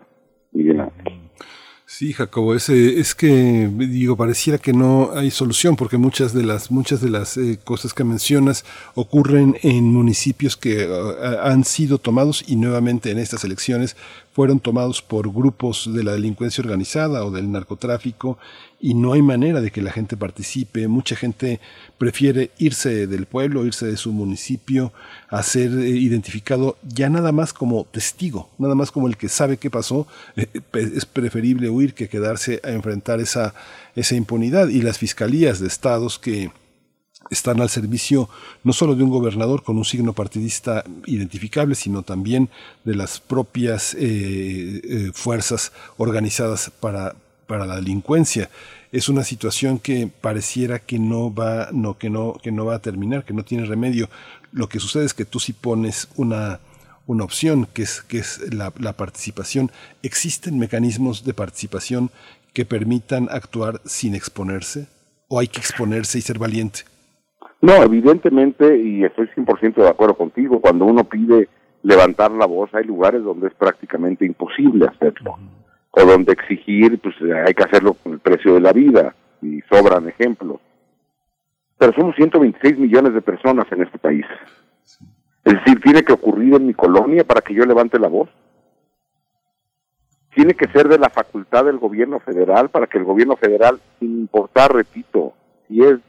Miguel Ángel. Sí, Jacobo, es, es que digo pareciera que no hay solución porque muchas de las muchas de las eh, cosas que mencionas ocurren en municipios que uh, han sido tomados y nuevamente en estas elecciones fueron tomados por grupos de la delincuencia organizada o del narcotráfico y no hay manera de que la gente participe. Mucha gente prefiere irse del pueblo, irse de su municipio, a ser eh, identificado ya nada más como testigo, nada más como el que sabe qué pasó. Eh, es preferible huir que quedarse a enfrentar esa, esa impunidad. Y las fiscalías de estados que están al servicio no solo de un gobernador con un signo partidista identificable, sino también de las propias eh, fuerzas organizadas para, para la delincuencia. Es una situación que pareciera que no va, no, que no, que no va a terminar, que no tiene remedio. Lo que sucede es que tú si pones una, una opción, que es, que es la participación. ¿Existen mecanismos de participación que permitan actuar sin exponerse? ¿O hay que exponerse y ser valiente? No, evidentemente, y estoy 100% de acuerdo contigo, cuando uno pide levantar la voz, hay lugares donde es prácticamente imposible hacerlo o donde exigir, pues hay que hacerlo con el precio de la vida, y sobran ejemplos. Pero somos 126 millones de personas en este país. Es decir, tiene que ocurrir en mi colonia para que yo levante la voz. Tiene que ser de la facultad del gobierno federal para que el gobierno federal, sin importar, repito, si es,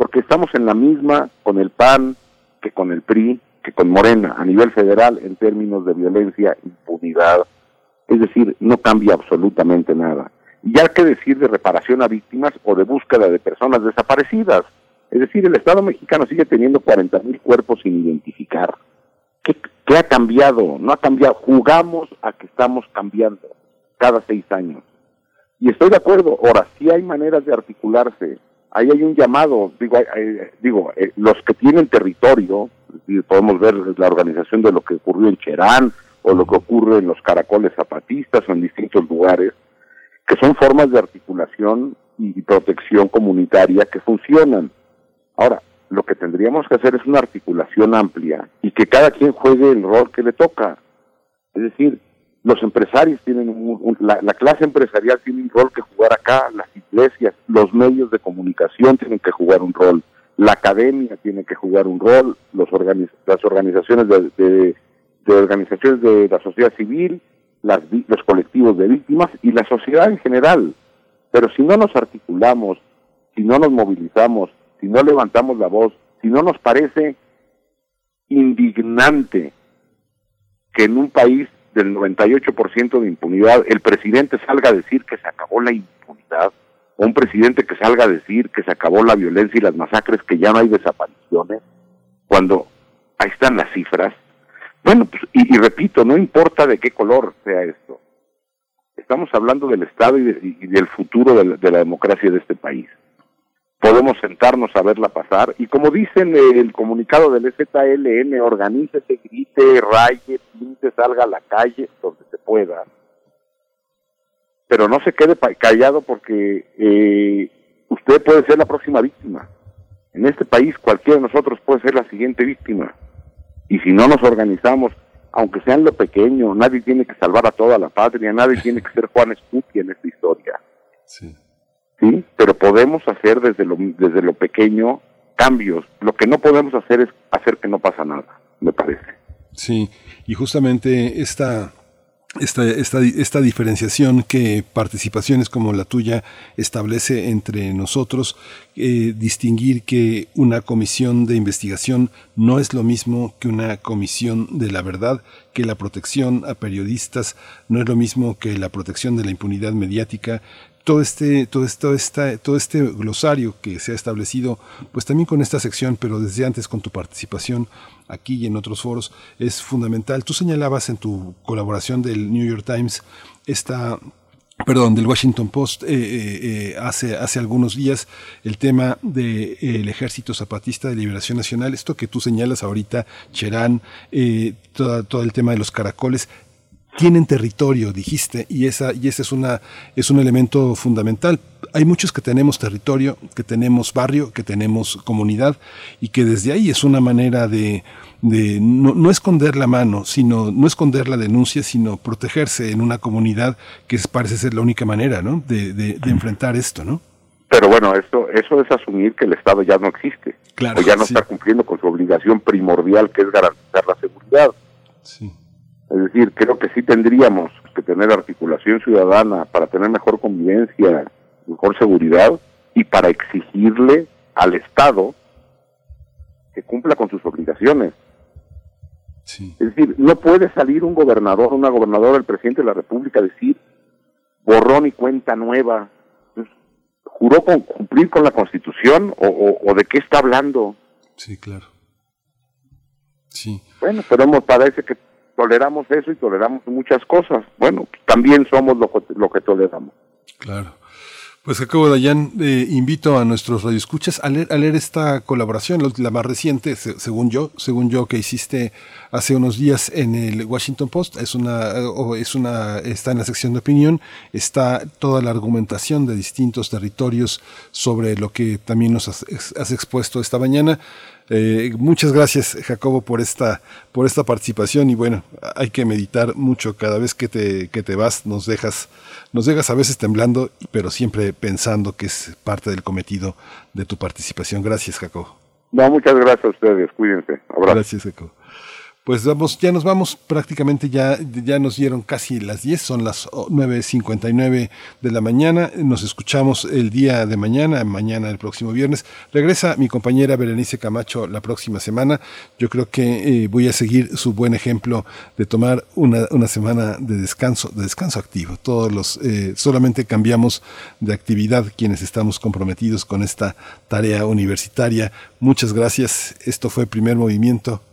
porque estamos en la misma con el PAN que con el PRI, que con Morena, a nivel federal, en términos de violencia, impunidad, es decir, no cambia absolutamente nada. Y hay que decir de reparación a víctimas o de búsqueda de personas desaparecidas. Es decir, el Estado mexicano sigue teniendo 40 mil cuerpos sin identificar. ¿Qué, ¿Qué, ha cambiado? No ha cambiado. Jugamos a que estamos cambiando cada seis años. Y estoy de acuerdo. Ahora, sí hay maneras de articularse ahí hay un llamado, digo, digo eh, los que tienen territorio, podemos ver la organización de lo que ocurrió en Cherán o lo que ocurre en los caracoles zapatistas o en distintos lugares, que son formas de articulación y protección comunitaria que funcionan. Ahora, lo que tendríamos que hacer es una articulación amplia y que cada quien juegue el rol que le toca. Es decir, los empresarios tienen un, la, clase empresarial tiene un rol que jugar acá, las iglesias, los medios de comunicación tienen que jugar un rol, la academia tiene que jugar un rol, los las organizaciones de, organizaciones de la sociedad civil, las, los colectivos de víctimas y la sociedad en general. Pero si no nos articulamos, si no nos movilizamos, si no levantamos la voz, si no nos parece indignante que en un país del 98% de impunidad, el presidente salga a decir que se acabó la impunidad, o un presidente que salga a decir que se acabó la violencia y las masacres, que ya no hay desapariciones, cuando ahí están las cifras. Bueno, pues, y, repito, no importa de qué color sea esto. Estamos hablando del Estado y, del futuro de la democracia de este país podemos sentarnos a verla pasar y como dicen el comunicado del ZLN, organícese, grite, raye, pinte, salga a la calle donde se pueda, pero no se quede callado porque eh, usted puede ser la próxima víctima. En este país cualquiera de nosotros puede ser la siguiente víctima. Y si no nos organizamos, aunque sea en lo pequeño, nadie tiene que salvar a toda la patria, nadie tiene que ser Juan Escuti en esta historia. Sí. ¿Sí? Pero podemos hacer desde lo, desde lo pequeño cambios. Lo que no podemos hacer es hacer que no pasa nada, me parece. Sí, y justamente esta, esta, esta, esta, diferenciación que participaciones como la tuya establece entre nosotros, eh, distinguir que una comisión de investigación no es lo mismo que una comisión de la verdad, que la protección a periodistas no es lo mismo que la protección de la impunidad mediática, todo este, todo todo este glosario que se ha establecido, pues también con esta sección, pero desde antes con tu participación aquí y en otros foros, es fundamental. Tú señalabas en tu colaboración del New York Times esta perdón, del Washington Post eh, eh, eh, hace, hace algunos días el tema del Ejército Zapatista de Liberación Nacional, esto que tú señalas ahorita, Cherán, todo, todo el tema de los caracoles, tienen territorio, dijiste, y esa y ese es una es un elemento fundamental. Hay muchos que tenemos territorio, que tenemos barrio, que tenemos comunidad y que desde ahí es una manera de, de no, esconder la mano, sino no esconder la denuncia, sino protegerse en una comunidad que parece ser la única manera, ¿no? De, de, enfrentar esto, ¿no? Pero bueno, eso eso es asumir que el Estado ya no existe, claro, o ya no está cumpliendo con su obligación primordial que es garantizar la seguridad. Sí. Es decir, creo que sí tendríamos que tener articulación ciudadana para tener mejor convivencia, mejor seguridad y para exigirle al Estado que cumpla con sus obligaciones. Es decir, no puede salir un gobernador, una gobernadora, el presidente de la República a decir borrón y cuenta nueva. ¿Juró con, cumplir con la Constitución o, o de qué está hablando? Sí, claro. Sí. Bueno, pero parece que toleramos eso y toleramos muchas cosas. Bueno, también somos lo, lo que toleramos. Claro. Pues Jacobo Dayan, eh, invito a nuestros radioescuchas a leer, a leer esta colaboración, la más reciente, según yo, según yo, que hiciste hace unos días en el Washington Post. Es una, es una, está en la sección de opinión, está toda la argumentación de distintos territorios sobre lo que también nos has expuesto esta mañana. Eh, muchas gracias, Jacobo, por esta, por esta participación y bueno, hay que meditar mucho cada vez que te, que te vas, nos dejas, nos dejas a veces temblando, pero siempre pensando que es parte del cometido de tu participación. Gracias, Jacobo. No, muchas gracias a ustedes, cuídense. Gracias, Jacobo. Pues vamos, ya nos vamos, prácticamente ya, ya nos dieron casi las 10, son las 9.59 de la mañana, nos escuchamos el día de mañana, mañana el próximo viernes. Regresa mi compañera Berenice Camacho la próxima semana, yo creo que eh, voy a seguir su buen ejemplo de tomar una, una semana de descanso, de descanso activo. Todos los, eh, solamente cambiamos de actividad quienes estamos comprometidos con esta tarea universitaria. Muchas gracias, esto fue Primer Movimiento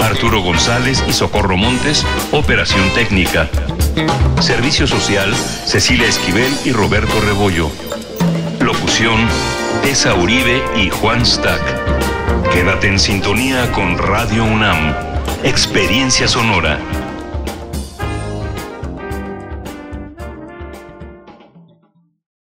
Arturo González y Socorro Montes, operación técnica. Servicio Social, Cecilia Esquivel y Roberto Rebollo. Locución, Tessa Uribe y Juan Stack. Quédate en sintonía con Radio UNAM. Experiencia Sonora.